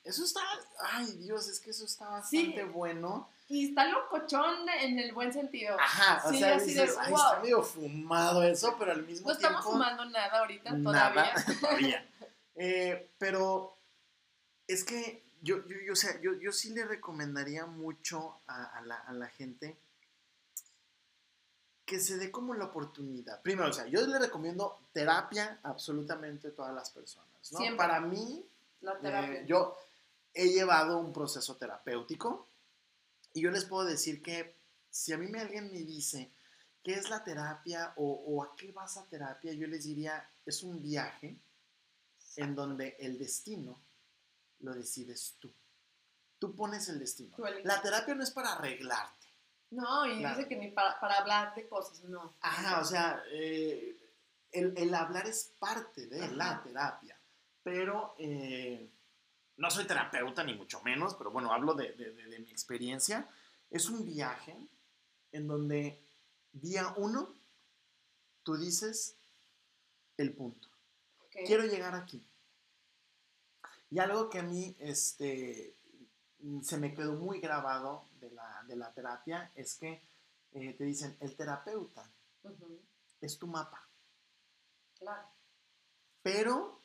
B: eso está, ay Dios, es que eso está
A: Sí.
B: bastante bueno.
A: Y está locochón en el buen sentido.
B: Ajá, o
A: Sí,
B: sea,
A: así de,
B: dices, ay,
A: wow.
B: está medio fumado eso, pero al mismo
A: No estamos
B: tiempo...
A: fumando nada ahorita
B: nada,
A: todavía.
B: todavía. Eh, pero es que yo, yo, yo, o sea, yo, yo sí le recomendaría mucho a, a la, a la gente que se dé como la oportunidad. Primero, o sea, yo le recomiendo terapia a absolutamente todas las personas, ¿no?
A: Siempre.
B: Para mí,
A: La
B: eh,
A: terapia.
B: yo he llevado un proceso terapéutico y yo les puedo decir que si a mí me, alguien me dice qué es la terapia o, o a qué vas a terapia, yo les diría, es un viaje en donde el destino lo decides tú. Tú pones el destino. La terapia no es para arreglarte.
A: No, y
B: Claro.
A: dice que ni para, para hablar de cosas, no.
B: Ajá, o sea, eh, el, el hablar es parte de la
A: Ajá.
B: terapia, pero eh, no soy terapeuta ni mucho menos, pero bueno, hablo de, de- de- de mi experiencia. Es un viaje en donde día uno tú dices el punto.
A: Ok.
B: Quiero llegar aquí. Y algo que a mí este, se me quedó muy grabado de la, de la terapia es que eh, te dicen, el terapeuta es tu mapa.
A: Claro.
B: Pero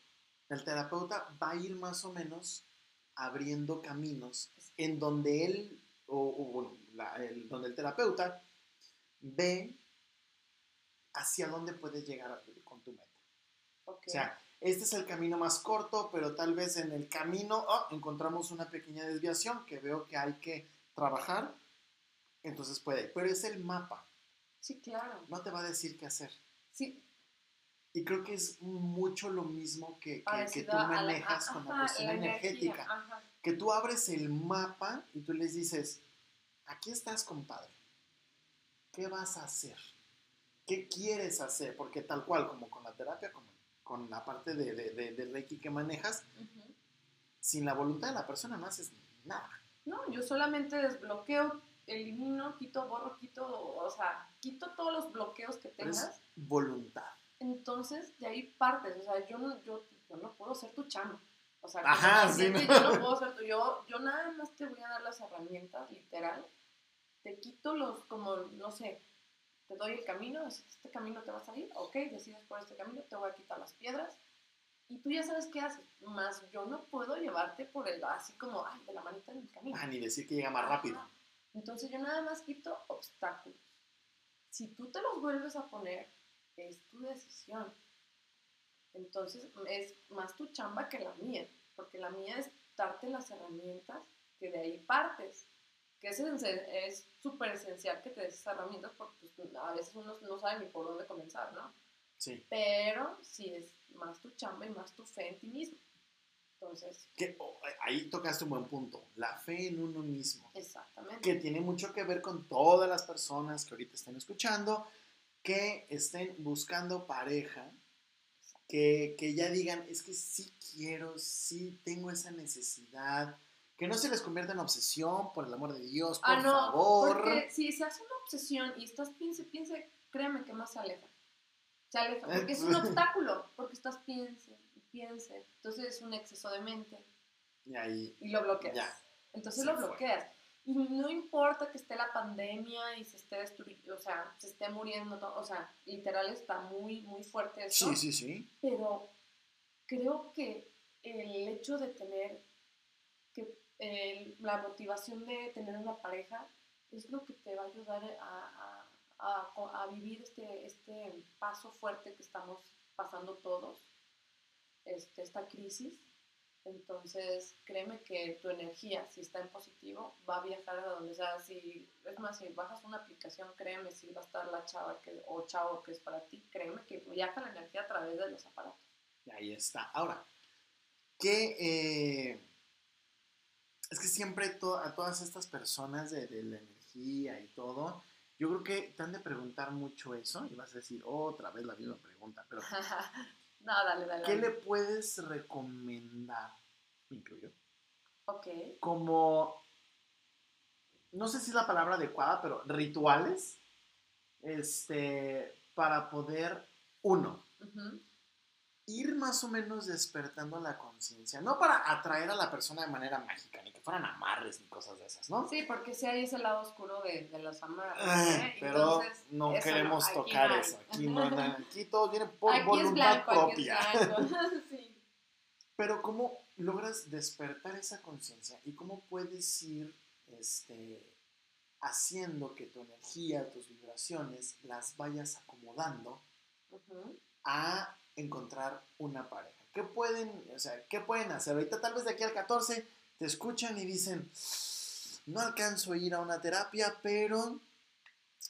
B: el terapeuta va a ir más o menos abriendo caminos en donde él, o, o, bueno, la- el- donde el terapeuta ve hacia dónde puedes llegar a con tu meta.
A: Ok.
B: O sea, este es el camino más corto, pero tal vez en el camino oh, encontramos una pequeña desviación que veo que hay que trabajar. Entonces puede, pero es el mapa,
A: sí, claro.
B: no te va a decir qué hacer.
A: Sí,
B: Y creo que es mucho lo mismo que, que- que tú
A: a la-
B: manejas con la
A: ajá,
B: cuestión
A: energía,
B: energética.
A: ajá.
B: Que tú abres el mapa y tú les dices, aquí estás, compadre. ¿Qué vas a hacer? ¿Qué quieres hacer? Porque tal cual, como con la terapia, como con la parte de, de, de- de Reiki que manejas, sin la voluntad de la persona no haces nada.
A: No, yo solamente desbloqueo, elimino, quito, borro, quito, o sea, quito todos los bloqueos que
B: Pero es
A: tengas.
B: voluntad.
A: Entonces, de ahí partes. O sea, yo no, yo, yo no puedo ser tu chamo. O sea,
B: Ajá, sí, ¿no?
A: yo no puedo ser tu. Yo, yo nada más te voy a dar las herramientas, literal. Te quito los, como, no sé, te doy el camino, es- este camino te vas a ir, ok, decides por este camino, te voy a quitar las piedras. Y tú ya sabes qué haces. Más yo no puedo llevarte por el, así como, ay, de la manita en el camino.
B: Ah, ni decir que llega más rápido.
A: Entonces yo nada más quito obstáculos. Si tú te los vuelves a poner, es tu decisión. Entonces es más tu chamba que la mía, porque la mía es darte las herramientas que de ahí partes. Que es esen- es súper esencial que te des esas herramientas porque pues, a veces uno no sabe ni por dónde comenzar, ¿no?
B: Sí.
A: Pero sí es más tu chamba y más tu fe en ti mismo. Entonces,
B: Que, oh, ahí tocaste un buen punto. La fe en uno mismo.
A: exactamente.
B: que tiene mucho que ver con todas las personas que ahorita estén escuchando, que estén buscando pareja, que, que ya digan, es que sí quiero, sí tengo esa necesidad, que no se les convierta en obsesión, por el amor de Dios, por
A: Ah, no,
B: favor.
A: porque si se hace una obsesión y estás piense, piense, créeme que más se aleja. Se aleja, porque es un obstáculo, porque estás piense piense. Entonces es un exceso de mente
B: Y ahí,
A: y lo bloqueas.
B: Ya.
A: Entonces lo
B: fue.
A: bloqueas. Y no importa que esté la pandemia y se esté destruyendo, o sea, se esté muriendo, todo, o sea, literal está muy, muy fuerte eso.
B: sí, sí, sí.
A: pero creo que el hecho de tener que el- la motivación de tener una pareja es lo que te va a ayudar a, a- a- a vivir este, este paso fuerte que estamos pasando todos, este, esta crisis. Entonces, créeme que tu energía, si está en positivo, va a viajar a donde sea. Si, es más, si bajas una aplicación, créeme, si va a estar la chava que, o chavo que es para ti, créeme que viaja la energía a través de los aparatos.
B: Ahí está. Ahora, que eh, es que siempre to- a todas estas personas de, de la energía y todo, yo creo que te han de preguntar mucho eso y vas a decir otra vez la misma pregunta, pero
A: no, dale, dale.
B: ¿qué
A: dale.
B: le puedes recomendar? Me incluyo.
A: Ok.
B: Como, no sé si es la palabra adecuada, pero rituales, este, para poder, uno. Ir más o menos despertando la conciencia, no para atraer a la persona de manera mágica, ni que fueran amarres ni cosas de esas, ¿no?
A: Sí, porque si hay ese lado oscuro de, de los amarres.
B: Ah,
A: ¿eh?
B: pero
A: Entonces,
B: no queremos tocar
A: no
B: eso, aquí no, aquí todo viene por
A: Aquí
B: voluntad
A: blanco,
B: propia.
A: sí.
B: Pero ¿cómo logras despertar esa conciencia y cómo puedes ir este, haciendo que tu energía, tus vibraciones, las vayas acomodando a encontrar una pareja? ¿Qué pueden, o sea, qué pueden hacer? Ahorita tal vez de aquí al 14 te escuchan y dicen, no alcanzo a ir a una terapia, pero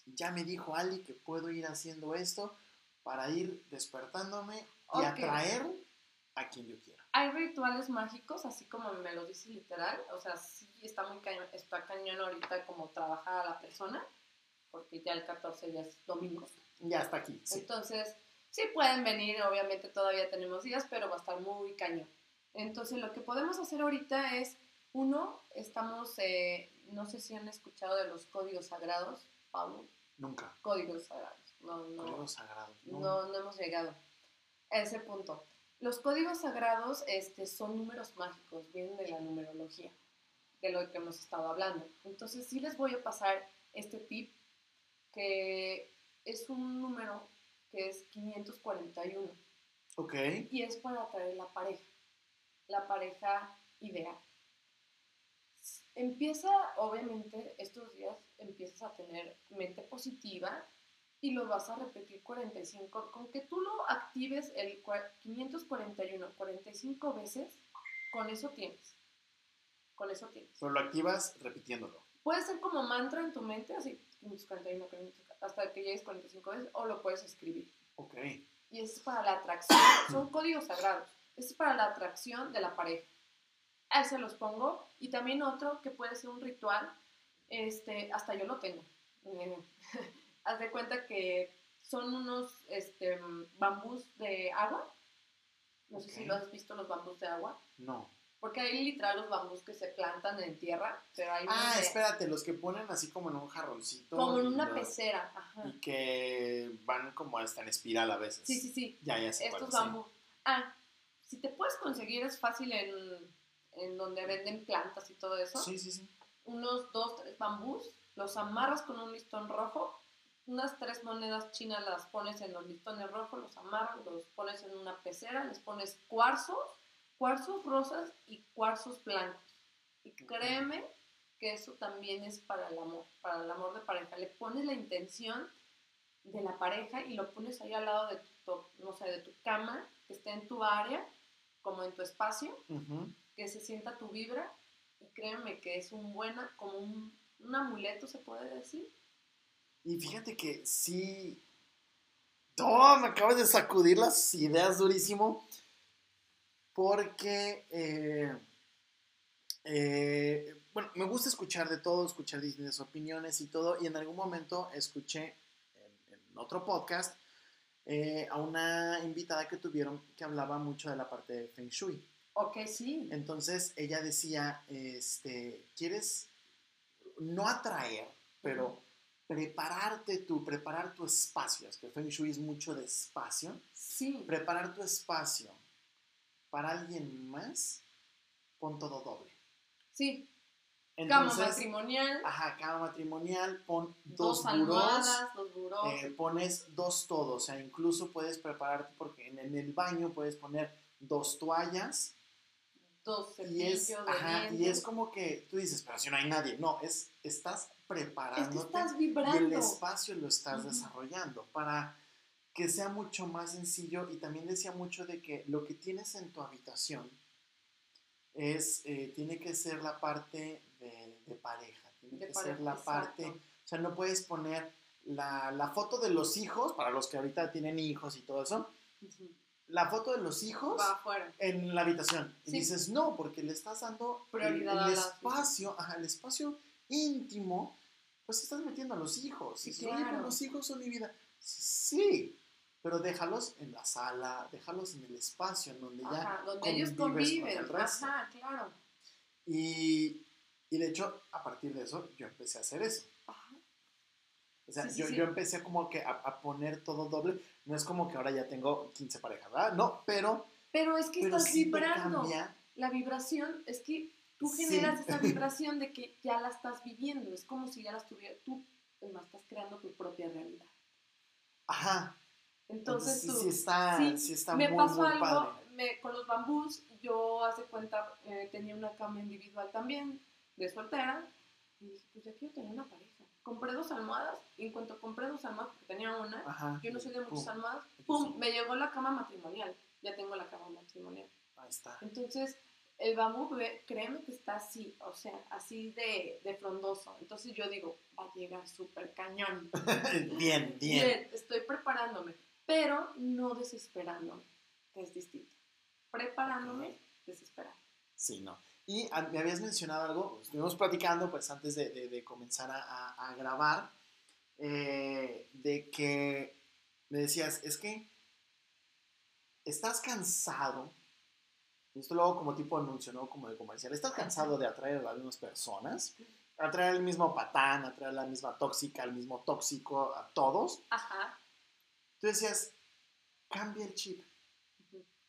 B: ya me dijo Ali que puedo ir haciendo esto para ir despertándome y atraer a quien yo quiera.
A: Hay rituales mágicos, así como me lo dice literal. O sea, sí está muy cañón, está cañón ahorita como trabajar a la persona, porque ya el 14 ya es domingo.
B: Ya está aquí, sí.
A: Entonces, sí pueden venir, obviamente todavía tenemos días, pero va a estar muy cañón. Entonces, lo que podemos hacer ahorita es, uno, estamos, eh, no sé si han escuchado de los códigos sagrados, Pablo,
B: Nunca.
A: códigos sagrados. No, no,
B: Códigos sagrados. No.
A: no, no hemos llegado a ese punto. Los códigos sagrados este, son números mágicos, vienen de la numerología, de lo que hemos estado hablando. Entonces, sí les voy a pasar este tip, que es un número que es 541
B: Ok.
A: y es para atraer la pareja, la pareja ideal. empieza, obviamente, estos días empiezas a tener mente positiva y lo vas a repetir 45. Con que tú lo actives el 541, 45 veces, con eso tienes. Con eso tienes.
B: Pero lo activas repitiéndolo.
A: Puede ser como mantra en tu mente, así, 541, 541, hasta que llegues 45 veces, o lo puedes escribir.
B: Ok.
A: Y es para la atracción, son códigos sagrados. Es para la atracción de la pareja. A ese los pongo. Y también otro que puede ser un ritual, este, hasta yo lo tengo. Haz de cuenta que son unos este, bambús de agua. No sé si lo has visto, los bambús de agua.
B: No.
A: Porque hay literal los bambús que se plantan en tierra, pero hay
B: Ah,
A: de-
B: espérate, los que ponen así como en un jarroncito.
A: como en una pecera. Ajá.
B: Y que van como hasta en espiral a veces.
A: Sí, sí, sí.
B: Ya, ya sé
A: Estos bambús. Ah, si te puedes conseguir, es fácil en, en donde venden plantas y todo eso.
B: Sí, sí, sí.
A: Unos dos, tres bambús, los amarras con un listón rojo. Unas tres monedas chinas las pones en los listones rojos, los amarras, los pones en una pecera, les pones cuarzos, cuarzos rosas y cuarzos blancos. Y créeme que eso también es para el amor, para el amor de pareja. Le pones la intención de la pareja y lo pones ahí al lado de tu, no sé, de tu cama, que esté en tu área, como en tu espacio, que se sienta tu vibra y créeme que es un buena, como un, un amuleto se puede decir.
B: Y fíjate que sí. ¡Oh! Me acabas de sacudir las ideas durísimo. Porque. eh, eh, bueno, me gusta escuchar de todo, escuchar distintas opiniones y todo. Y en algún momento escuché en, en otro podcast eh, a una invitada que tuvieron que hablaba mucho de la parte de Feng Shui.
A: Ok, sí.
B: Entonces ella decía, este, ¿quieres no atraer, pero prepararte tú, preparar tu espacio? Es que Feng Shui es mucho de espacio.
A: Sí.
B: Preparar tu espacio para alguien más, pon todo doble.
A: Sí. Cama matrimonial,
B: ajá, cama matrimonial, pon
A: dos,
B: dos, burós,
A: almohadas, dos burós.
B: eh, pones dos todos, o sea, incluso puedes prepararte porque en, en el baño puedes poner dos toallas
A: dos
B: y es,
A: de
B: ajá, y es como que tú dices, pero si no hay nadie, no, es estás
A: Es que
B: preparándote
A: estás
B: y el
A: vibrando.
B: espacio lo estás desarrollando para que sea mucho más sencillo y también decía mucho de que lo que tienes en tu habitación es, eh, tiene que ser la parte de, de pareja, tiene
A: De
B: que
A: pareja,
B: ser la
A: exacto.
B: parte, o sea, no puedes poner la, la foto de los hijos, para los que ahorita tienen hijos y todo eso, la foto de los hijos en la habitación. Y dices, no, porque le estás dando el-
A: Prioridad
B: el,
A: las-
B: espacio, ajá, el espacio íntimo, pues estás metiendo a los hijos.
A: Sí,
B: Y "Oye, pero
A: claro.
B: los hijos son mi vida. Sí, pero déjalos en la sala, déjalos en el espacio en donde ya.
A: Ajá, donde ellos
B: con
A: conviven.
B: el resto.
A: Ajá, claro.
B: Y, y de hecho, a partir de eso, yo empecé a hacer eso.
A: Ajá.
B: O sea,
A: Sí, sí,
B: yo,
A: sí.
B: yo empecé como que a, a poner todo doble. No es como que ahora ya tengo 15 parejas, ¿verdad? No, pero,
A: Pero es que
B: pero
A: estás vibrando. La vibración es que tú generas esa vibración de que ya la estás viviendo. Es como si ya la estuvieras. Tú, además, estás creando tu propia realidad.
B: Ajá.
A: Entonces,
B: sí,
A: tú.
B: sí está,
A: sí,
B: sí está
A: me
B: muy,
A: pasó
B: muy
A: algo
B: padre.
A: me- con los bambús. Yo, hace cuenta, eh, tenía una cama individual también, de soltera. Y dije, pues ya quiero tener una pareja. Compré dos almohadas. Y en cuanto compré dos almohadas, porque tenía una,
B: Ajá.
A: yo no soy de muchas
B: Pum,
A: almohadas, ¡pum!
B: sí.
A: Me llegó la cama matrimonial. Ya tengo la cama matrimonial.
B: Ahí está.
A: Entonces, el bambú, créeme que está así, o sea, así de, de frondoso. Entonces yo digo, va a llegar súper cañón.
B: bien, bien.
A: Bien, estoy preparándome, pero no desesperándome, que es distinto. Preparándome,
B: Ok.
A: desesperando.
B: Sí, no. Y ah, me habías mencionado algo, estuvimos platicando pues antes de, de- de comenzar a, grabar, eh, de que me decías, es que estás cansado, esto luego como tipo anuncio, ¿no? Como de comercial, estás cansado de atraer a las mismas personas, atraer al mismo patán, atraer a la misma tóxica, al mismo tóxico, a todos.
A: Ajá.
B: Tú decías, cambia el chip,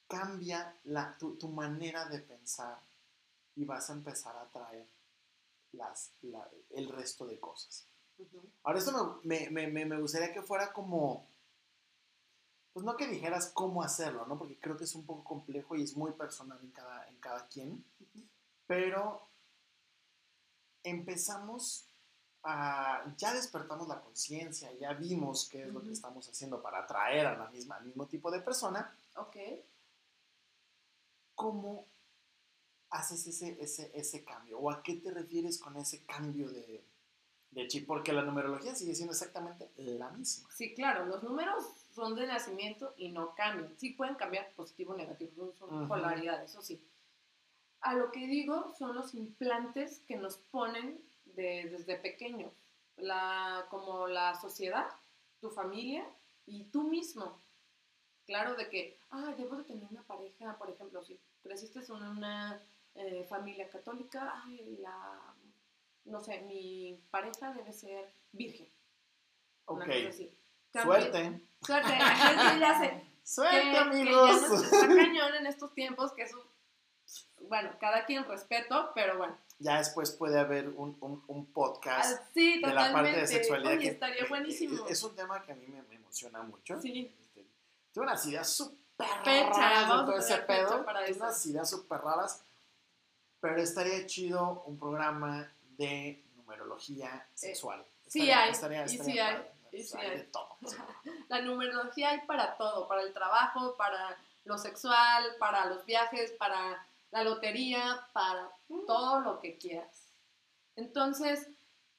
B: cambia la, tu, tu manera de pensar y vas a empezar a atraer las, la- el resto de cosas. Ahora, esto me, me- me- me gustaría que fuera como, pues no que dijeras cómo hacerlo, ¿no? Porque creo que es un poco complejo y es muy personal en cada, en cada quien, pero empezamos a, ya despertamos la conciencia, ya vimos qué es lo que estamos haciendo para atraer a la misma, al mismo tipo de persona,
A: Ok.
B: ¿cómo haces ese, ese, ese cambio? ¿O a qué te refieres con ese cambio de, de chip? Porque la numerología sigue siendo exactamente la misma.
A: Sí, claro, los números son de nacimiento y no cambian. Sí pueden cambiar positivo o negativo, son polaridades, eso sí. A lo que digo son los implantes que nos ponen de- desde pequeños, la, como la sociedad, tu familia y tú mismo. Claro, de que, ah, debo de tener una pareja, por ejemplo, si creciste en una eh, familia católica, ay, la, no sé, mi pareja debe ser virgen.
B: Ok. Suerte.
A: Suerte.
B: Suerte,
A: que, que
B: amigos.
A: ya nos está cañón en estos tiempos, que eso, bueno, cada quien respeto, pero bueno.
B: ya después puede haber un, un, un podcast
A: Ah, sí,
B: de la parte de sexualidad.
A: Oye,
B: que
A: estaría buenísimo.
B: Es un tema que a mí me, me emociona mucho.
A: Sí.
B: Este, tengo unas ideas súper raras
A: vamos
B: todo ese pedo.
A: para
B: Tengo
A: eso.
B: unas ideas súper raras. Pero estaría chido un programa de numerología sexual.
A: Eh, sí
B: Estaría-
A: hay,
B: estaría-
A: y
B: estaría
A: sí hay, y sí
B: Hay
A: hay.
B: de todo. sí.
A: La numerología hay para todo, para el trabajo, para lo sexual, para los viajes, para la lotería, para todo lo que quieras. Entonces,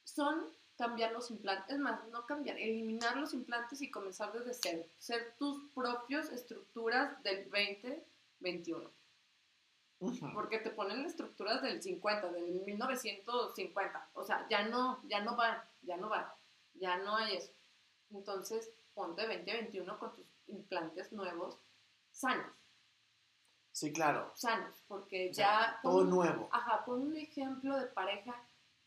A: son cambiar los implantes, es más, no cambiar, eliminar los implantes y comenzar desde cero, ser tus propias estructuras del 2021,
B: Ujú.
A: porque te ponen estructuras del 50, del 1950, o sea, ya no, ya no va, ya no va, ya no hay eso. Entonces, ponte 2021 con tus implantes nuevos, sanos,
B: Sí, claro.
A: sanos, porque
B: O sea,
A: ya...
B: todo nuevo.
A: Ajá, pon un ejemplo de pareja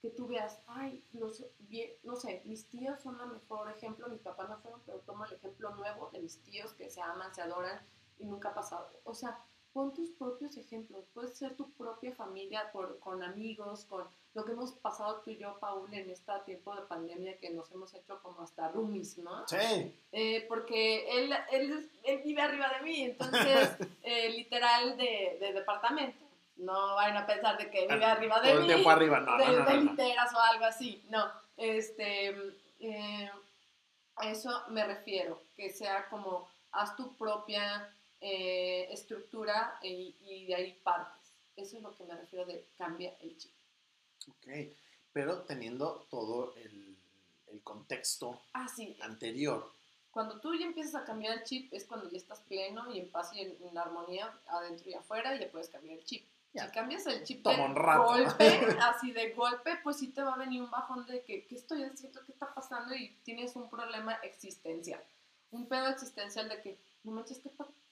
A: que tú veas, ay, los, bien- no sé, mis tíos son el mejor ejemplo, mis papás no fueron, pero tomo el ejemplo nuevo de mis tíos que se aman, se adoran y nunca ha pasado. O sea, pon tus propios ejemplos, puedes ser tu propia familia por, con amigos, con lo que hemos pasado tú y yo, Paul, en este tiempo de pandemia que nos hemos hecho como hasta roomies, ¿no?
B: Sí.
A: Eh, porque él, él, él vive arriba de mí, entonces, eh, literal de, de departamento. No vayan a pensar de que vive arriba de
B: Todo el
A: mí,
B: tiempo arriba. No,
A: de,
B: no, no,
A: de literas o algo así. No, este, eh, a eso me refiero, que sea como, haz tu propia eh, estructura y, y de ahí partes. Eso es lo que me refiero de cambia el chip.
B: Ok. Pero teniendo todo el, el contexto
A: Ah, sí,
B: anterior.
A: Cuando tú ya empiezas a cambiar el chip es cuando ya estás pleno y en paz y en, en armonía adentro y afuera y ya puedes cambiar el chip.
B: Ya.
A: Si cambias el chip
B: Toma
A: de
B: un rato.
A: golpe, así de golpe, pues sí te va a venir un bajón de que qué estoy haciendo, qué está pasando y tienes un problema existencial. Un pedo existencial de que no manches, ¿qué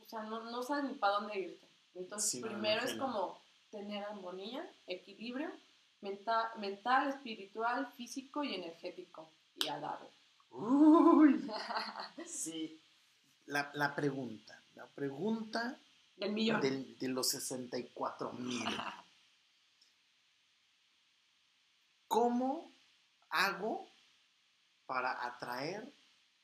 A: sea, no, no sabes ni para dónde irte. Entonces,
B: Sí,
A: primero es como tener armonía, equilibrio mental, mental, espiritual, físico y energético. Y a darle.
B: Uy. Sí. La, la pregunta. La pregunta
A: Del millón.
B: del- de los 64 mil. ¿Cómo hago para atraer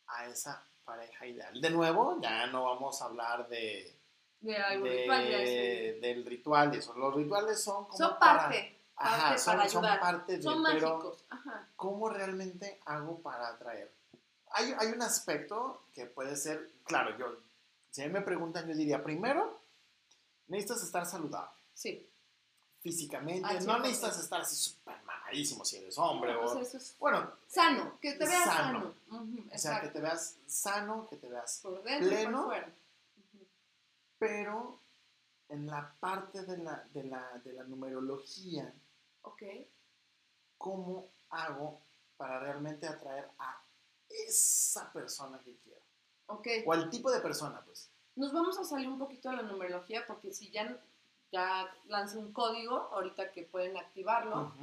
B: a esa pareja ideal? De nuevo, ya no vamos a hablar de,
A: De algo
B: de-
A: ritual,
B: del ritual. Eso. Los rituales son como
A: Son
B: para-
A: parte,
B: Ajá,
A: parte
B: son,
A: para
B: son
A: ayudar.
B: parte de,
A: son
B: pero
A: mágicos. Ajá.
B: ¿cómo realmente hago para atraer? Hay, hay un aspecto que puede ser, claro, yo, si a mí me preguntan, yo diría, primero, necesitas estar saludable
A: Sí.
B: Físicamente,
A: Ah, sí,
B: no
A: sí,
B: necesitas
A: sí.
B: estar así súper mamadísimo si eres hombre,
A: No,
B: o,
A: pues es
B: bueno,
A: sano, que te veas
B: Sano.
A: sano. Ujú,
B: o sea, que te veas sano, que te veas,
A: Por dentro
B: pleno.
A: por fuera. Ujú.
B: pero en la parte de la, de la, de la numerología,
A: Ok.
B: ¿cómo hago para realmente atraer a esa persona que quiero?
A: Ok.
B: O al tipo de persona, pues.
A: Nos vamos a salir un poquito de la numerología porque si ya, ya lanza un código, ahorita que pueden activarlo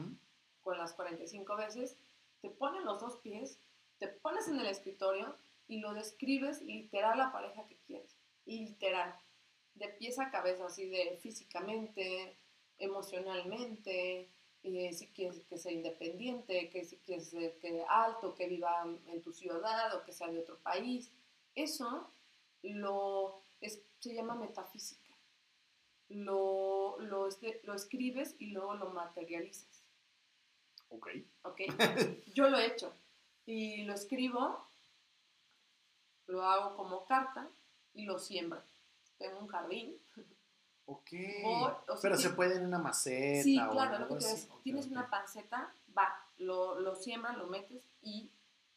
A: con las 45 veces, te ponen los dos pies, te pones en el escritorio y lo describes literal a la pareja que quieres. Literal. De pies a cabeza, así de físicamente, emocionalmente, eh, si quieres que sea independiente, que si quieres ser que alto, que viva en tu ciudad o que sea de otro país. Eso lo es- se llama metafísica. Lo, lo, este- lo escribes y luego lo materializas.
B: Ok.
A: ¿ok? Yo lo he hecho y lo escribo, lo hago como carta y lo siembro. Tengo un jardín.
B: Ok.
A: O- o sea,
B: Pero se puede en una maceta
A: Sí,
B: o
A: claro,
B: algo
A: lo que te tienes
B: ok.
A: una panceta, va, lo, lo siembras, lo metes y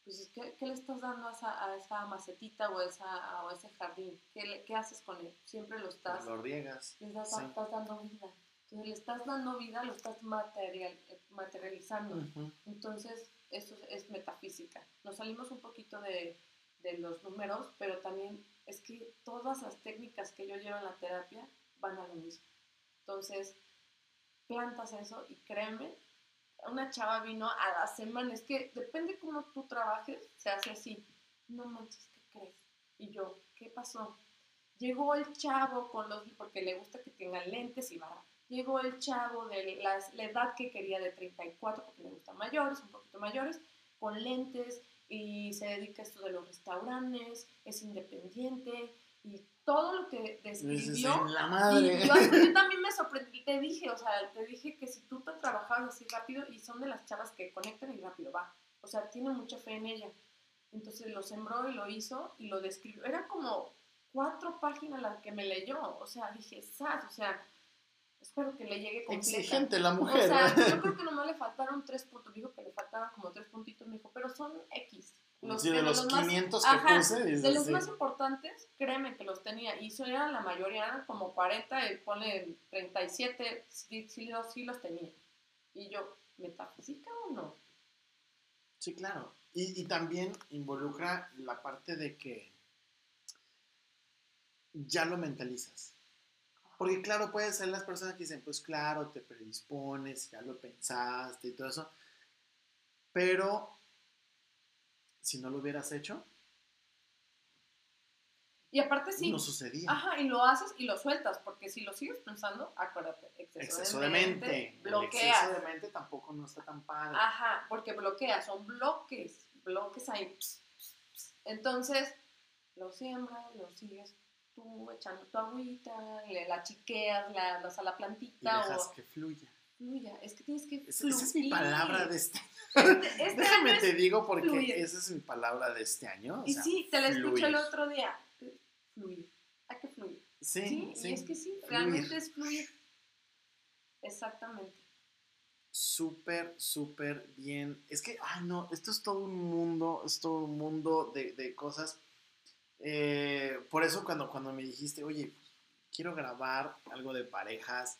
A: pues ¿qué, qué le estás dando a esa, a esa macetita o, a esa, a ese jardín? ¿Qué, le- qué haces con él? Siempre lo estás,
B: Lo riegas.
A: le estás,
B: sí.
A: estás dando vida. Entonces le estás dando vida, lo estás material, materializando.
B: Ujú.
A: Entonces, eso es, es metafísica. Nos salimos un poquito de, de los números, pero también es que todas las técnicas que yo llevo en la terapia van a lo mismo. Entonces, plantas eso y créeme, una chava vino a la semana, es que depende cómo tú trabajes, se hace así. No manches, ¿qué crees? Y yo, ¿qué pasó? Llegó el chavo con los, porque le gusta que tengan lentes y barba. Llegó el chavo de las- la edad que quería de 34, porque le gustan mayores, un poquito mayores, con lentes y se dedica a esto de los restaurantes, es independiente y todo lo que describió.
B: "En la madre.
A: Y yo, también me sorprendí, te dije, o sea, te dije que si tú te trabajabas así rápido y son de las chavas que conectan y rápido va, o sea, tiene mucha fe en ella. Entonces lo sembró y lo hizo y lo describió. Era como cuatro páginas las que me leyó, o sea, dije, sas, o sea, espero que le llegue completa.
B: Exigente la
A: O
B: mujer.
A: sea,
B: ¿eh?
A: yo creo que nomás le faltaron tres puntos, dijo que le faltaban como tres puntitos, me dijo, pero son X.
B: sí, de los,
A: más-
B: 500 que
A: Ajá,
B: puse,
A: de los más importantes, créeme que los tenía. Y eso eran la mayoría, eran como 40, y ponle 37, sí, sí, los, sí los tenía. Y yo, ¿metafísica o no?
B: Sí, claro. Y, y también involucra la parte de que ya lo mentalizas. Porque claro, puede ser las personas que dicen, pues claro, te predispones, ya lo pensaste y todo eso. Pero si no lo hubieras hecho,
A: Y aparte sí.
B: no sucedía.
A: Ajá, y lo haces y lo sueltas, porque si lo sigues pensando, acuérdate, exceso,
B: exceso
A: de
B: de
A: mente,
B: mente. El
A: bloqueas.
B: exceso de mente tampoco no está tan padre.
A: Ajá, porque bloqueas, son bloques, bloques ahí. ps, ps, ps. Entonces, lo siembras, lo sigues tú echando tu agüita, le, la chiqueas, la das a la
B: y
A: plantita
B: dejas
A: o
B: que fluya.
A: Fluya. Es que tienes que
B: Esa, esa es mi
A: fluir.
B: palabra de este
A: Este, este año
B: Déjame te digo porque
A: fluir.
B: esa es mi palabra de este año. o
A: Y
B: sea,
A: sí, te la escuché
B: fluir.
A: el otro día. Fluir. Hay que fluir.
B: Sí,
A: Sí,
B: sí.
A: y es que sí,
B: fluir.
A: realmente es fluir. Exactamente.
B: Súper, súper bien. Es que, ay no, esto es todo un mundo, es todo un mundo de, de cosas. Eh, por eso cuando, cuando me dijiste, oye, quiero grabar algo de parejas,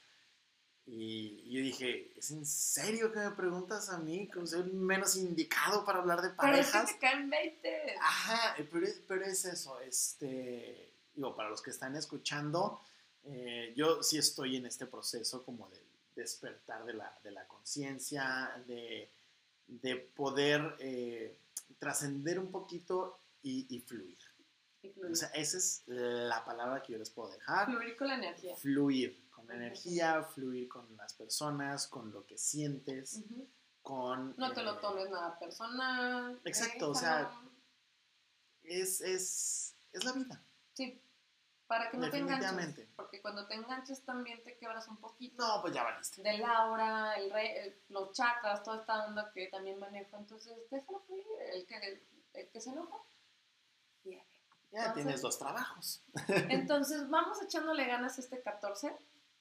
B: y yo dije, ¿es en serio que me preguntas a mí? Como soy menos indicado para hablar de
A: Pero es que
B: parejas.
A: te caen 20.
B: Ajá, pero es, pero es eso, este, digo, para los que están escuchando, eh, yo sí estoy en este proceso como de despertar de la, de la conciencia, de, de poder eh, trascender un poquito y, y fluir.
A: Y fluir.
B: O sea, esa es la palabra que yo les puedo dejar.
A: fluir con la energía.
B: Fluir con la
A: Ujú.
B: energía, fluir con las personas, con lo que sientes, con...
A: No te lo
B: eh,
A: tomes nada personal.
B: Exacto, o sea, Es, es, es la vida.
A: Sí, para que no te enganches. Porque cuando te enganches también te quebras un poquito.
B: No, pues ya valiste.
A: De Laura, el re- el- los chakras, toda esta onda que también manejo. Entonces, déjalo fluir. El que, el que se enoja.
B: Ya
A: Entonces-
B: tienes dos trabajos.
A: Entonces, vamos echándole ganas este 14.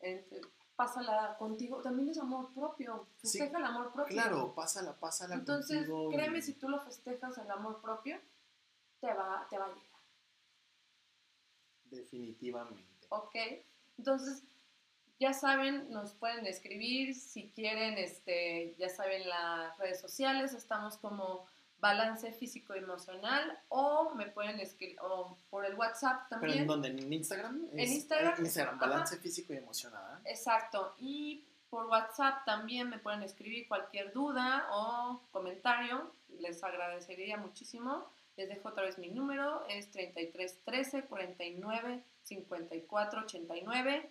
A: Este, pásala contigo. También es amor propio.
B: Sí,
A: Festeja el amor propio.
B: Claro, pásala, pásala
A: Entonces,
B: contigo. y-
A: créeme, si tú lo festejas el amor propio, te va, te va a llegar.
B: Definitivamente.
A: ¿Ok? Entonces, ya saben, nos pueden escribir si quieren, este, ya saben las redes sociales, estamos como balance físico emocional o me pueden escribir o por el WhatsApp
B: ¿Pero
A: también.
B: en dónde? ¿En Instagram?
A: En
B: Es-
A: Instagram.
B: en Instagram,
A: Ajá.
B: balance físico y emocional.
A: Exacto. Y por WhatsApp también me pueden escribir cualquier duda o comentario. Les agradecería muchísimo. Les dejo otra vez mi número. Es 3313 49 54 89.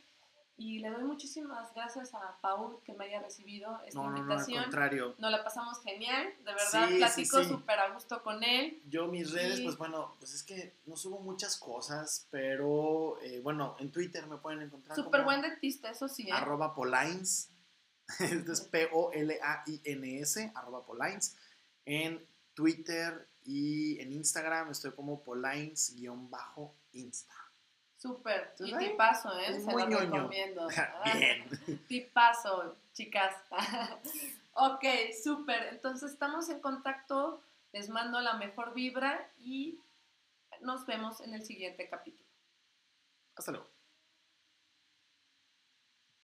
A: Y le doy muchísimas gracias a Paul que me haya recibido esta
B: No, no, no, al
A: invitación.
B: contrario.
A: Nos la pasamos genial. De verdad,
B: Sí,
A: platico
B: sí.
A: súper a gusto con él.
B: Yo mis redes, pues bueno, pues es que no subo muchas cosas, pero eh, bueno, en Twitter me pueden encontrar
A: Súper buen dentista, eso sí. ¿eh?
B: arroba polines. Este es P-O-L-A-I-N-S, arroba Polines. En Twitter y en Instagram estoy como Polines-insta.
A: Súper. Y
B: ahí,
A: tipazo, ¿eh?
B: es
A: Se
B: muy
A: lo
B: ñoño.
A: recomiendo.
B: Bien.
A: Tipazo, chicas. ok, súper. Entonces estamos en contacto. Les mando la mejor vibra y nos vemos en el siguiente capítulo.
B: Hasta luego.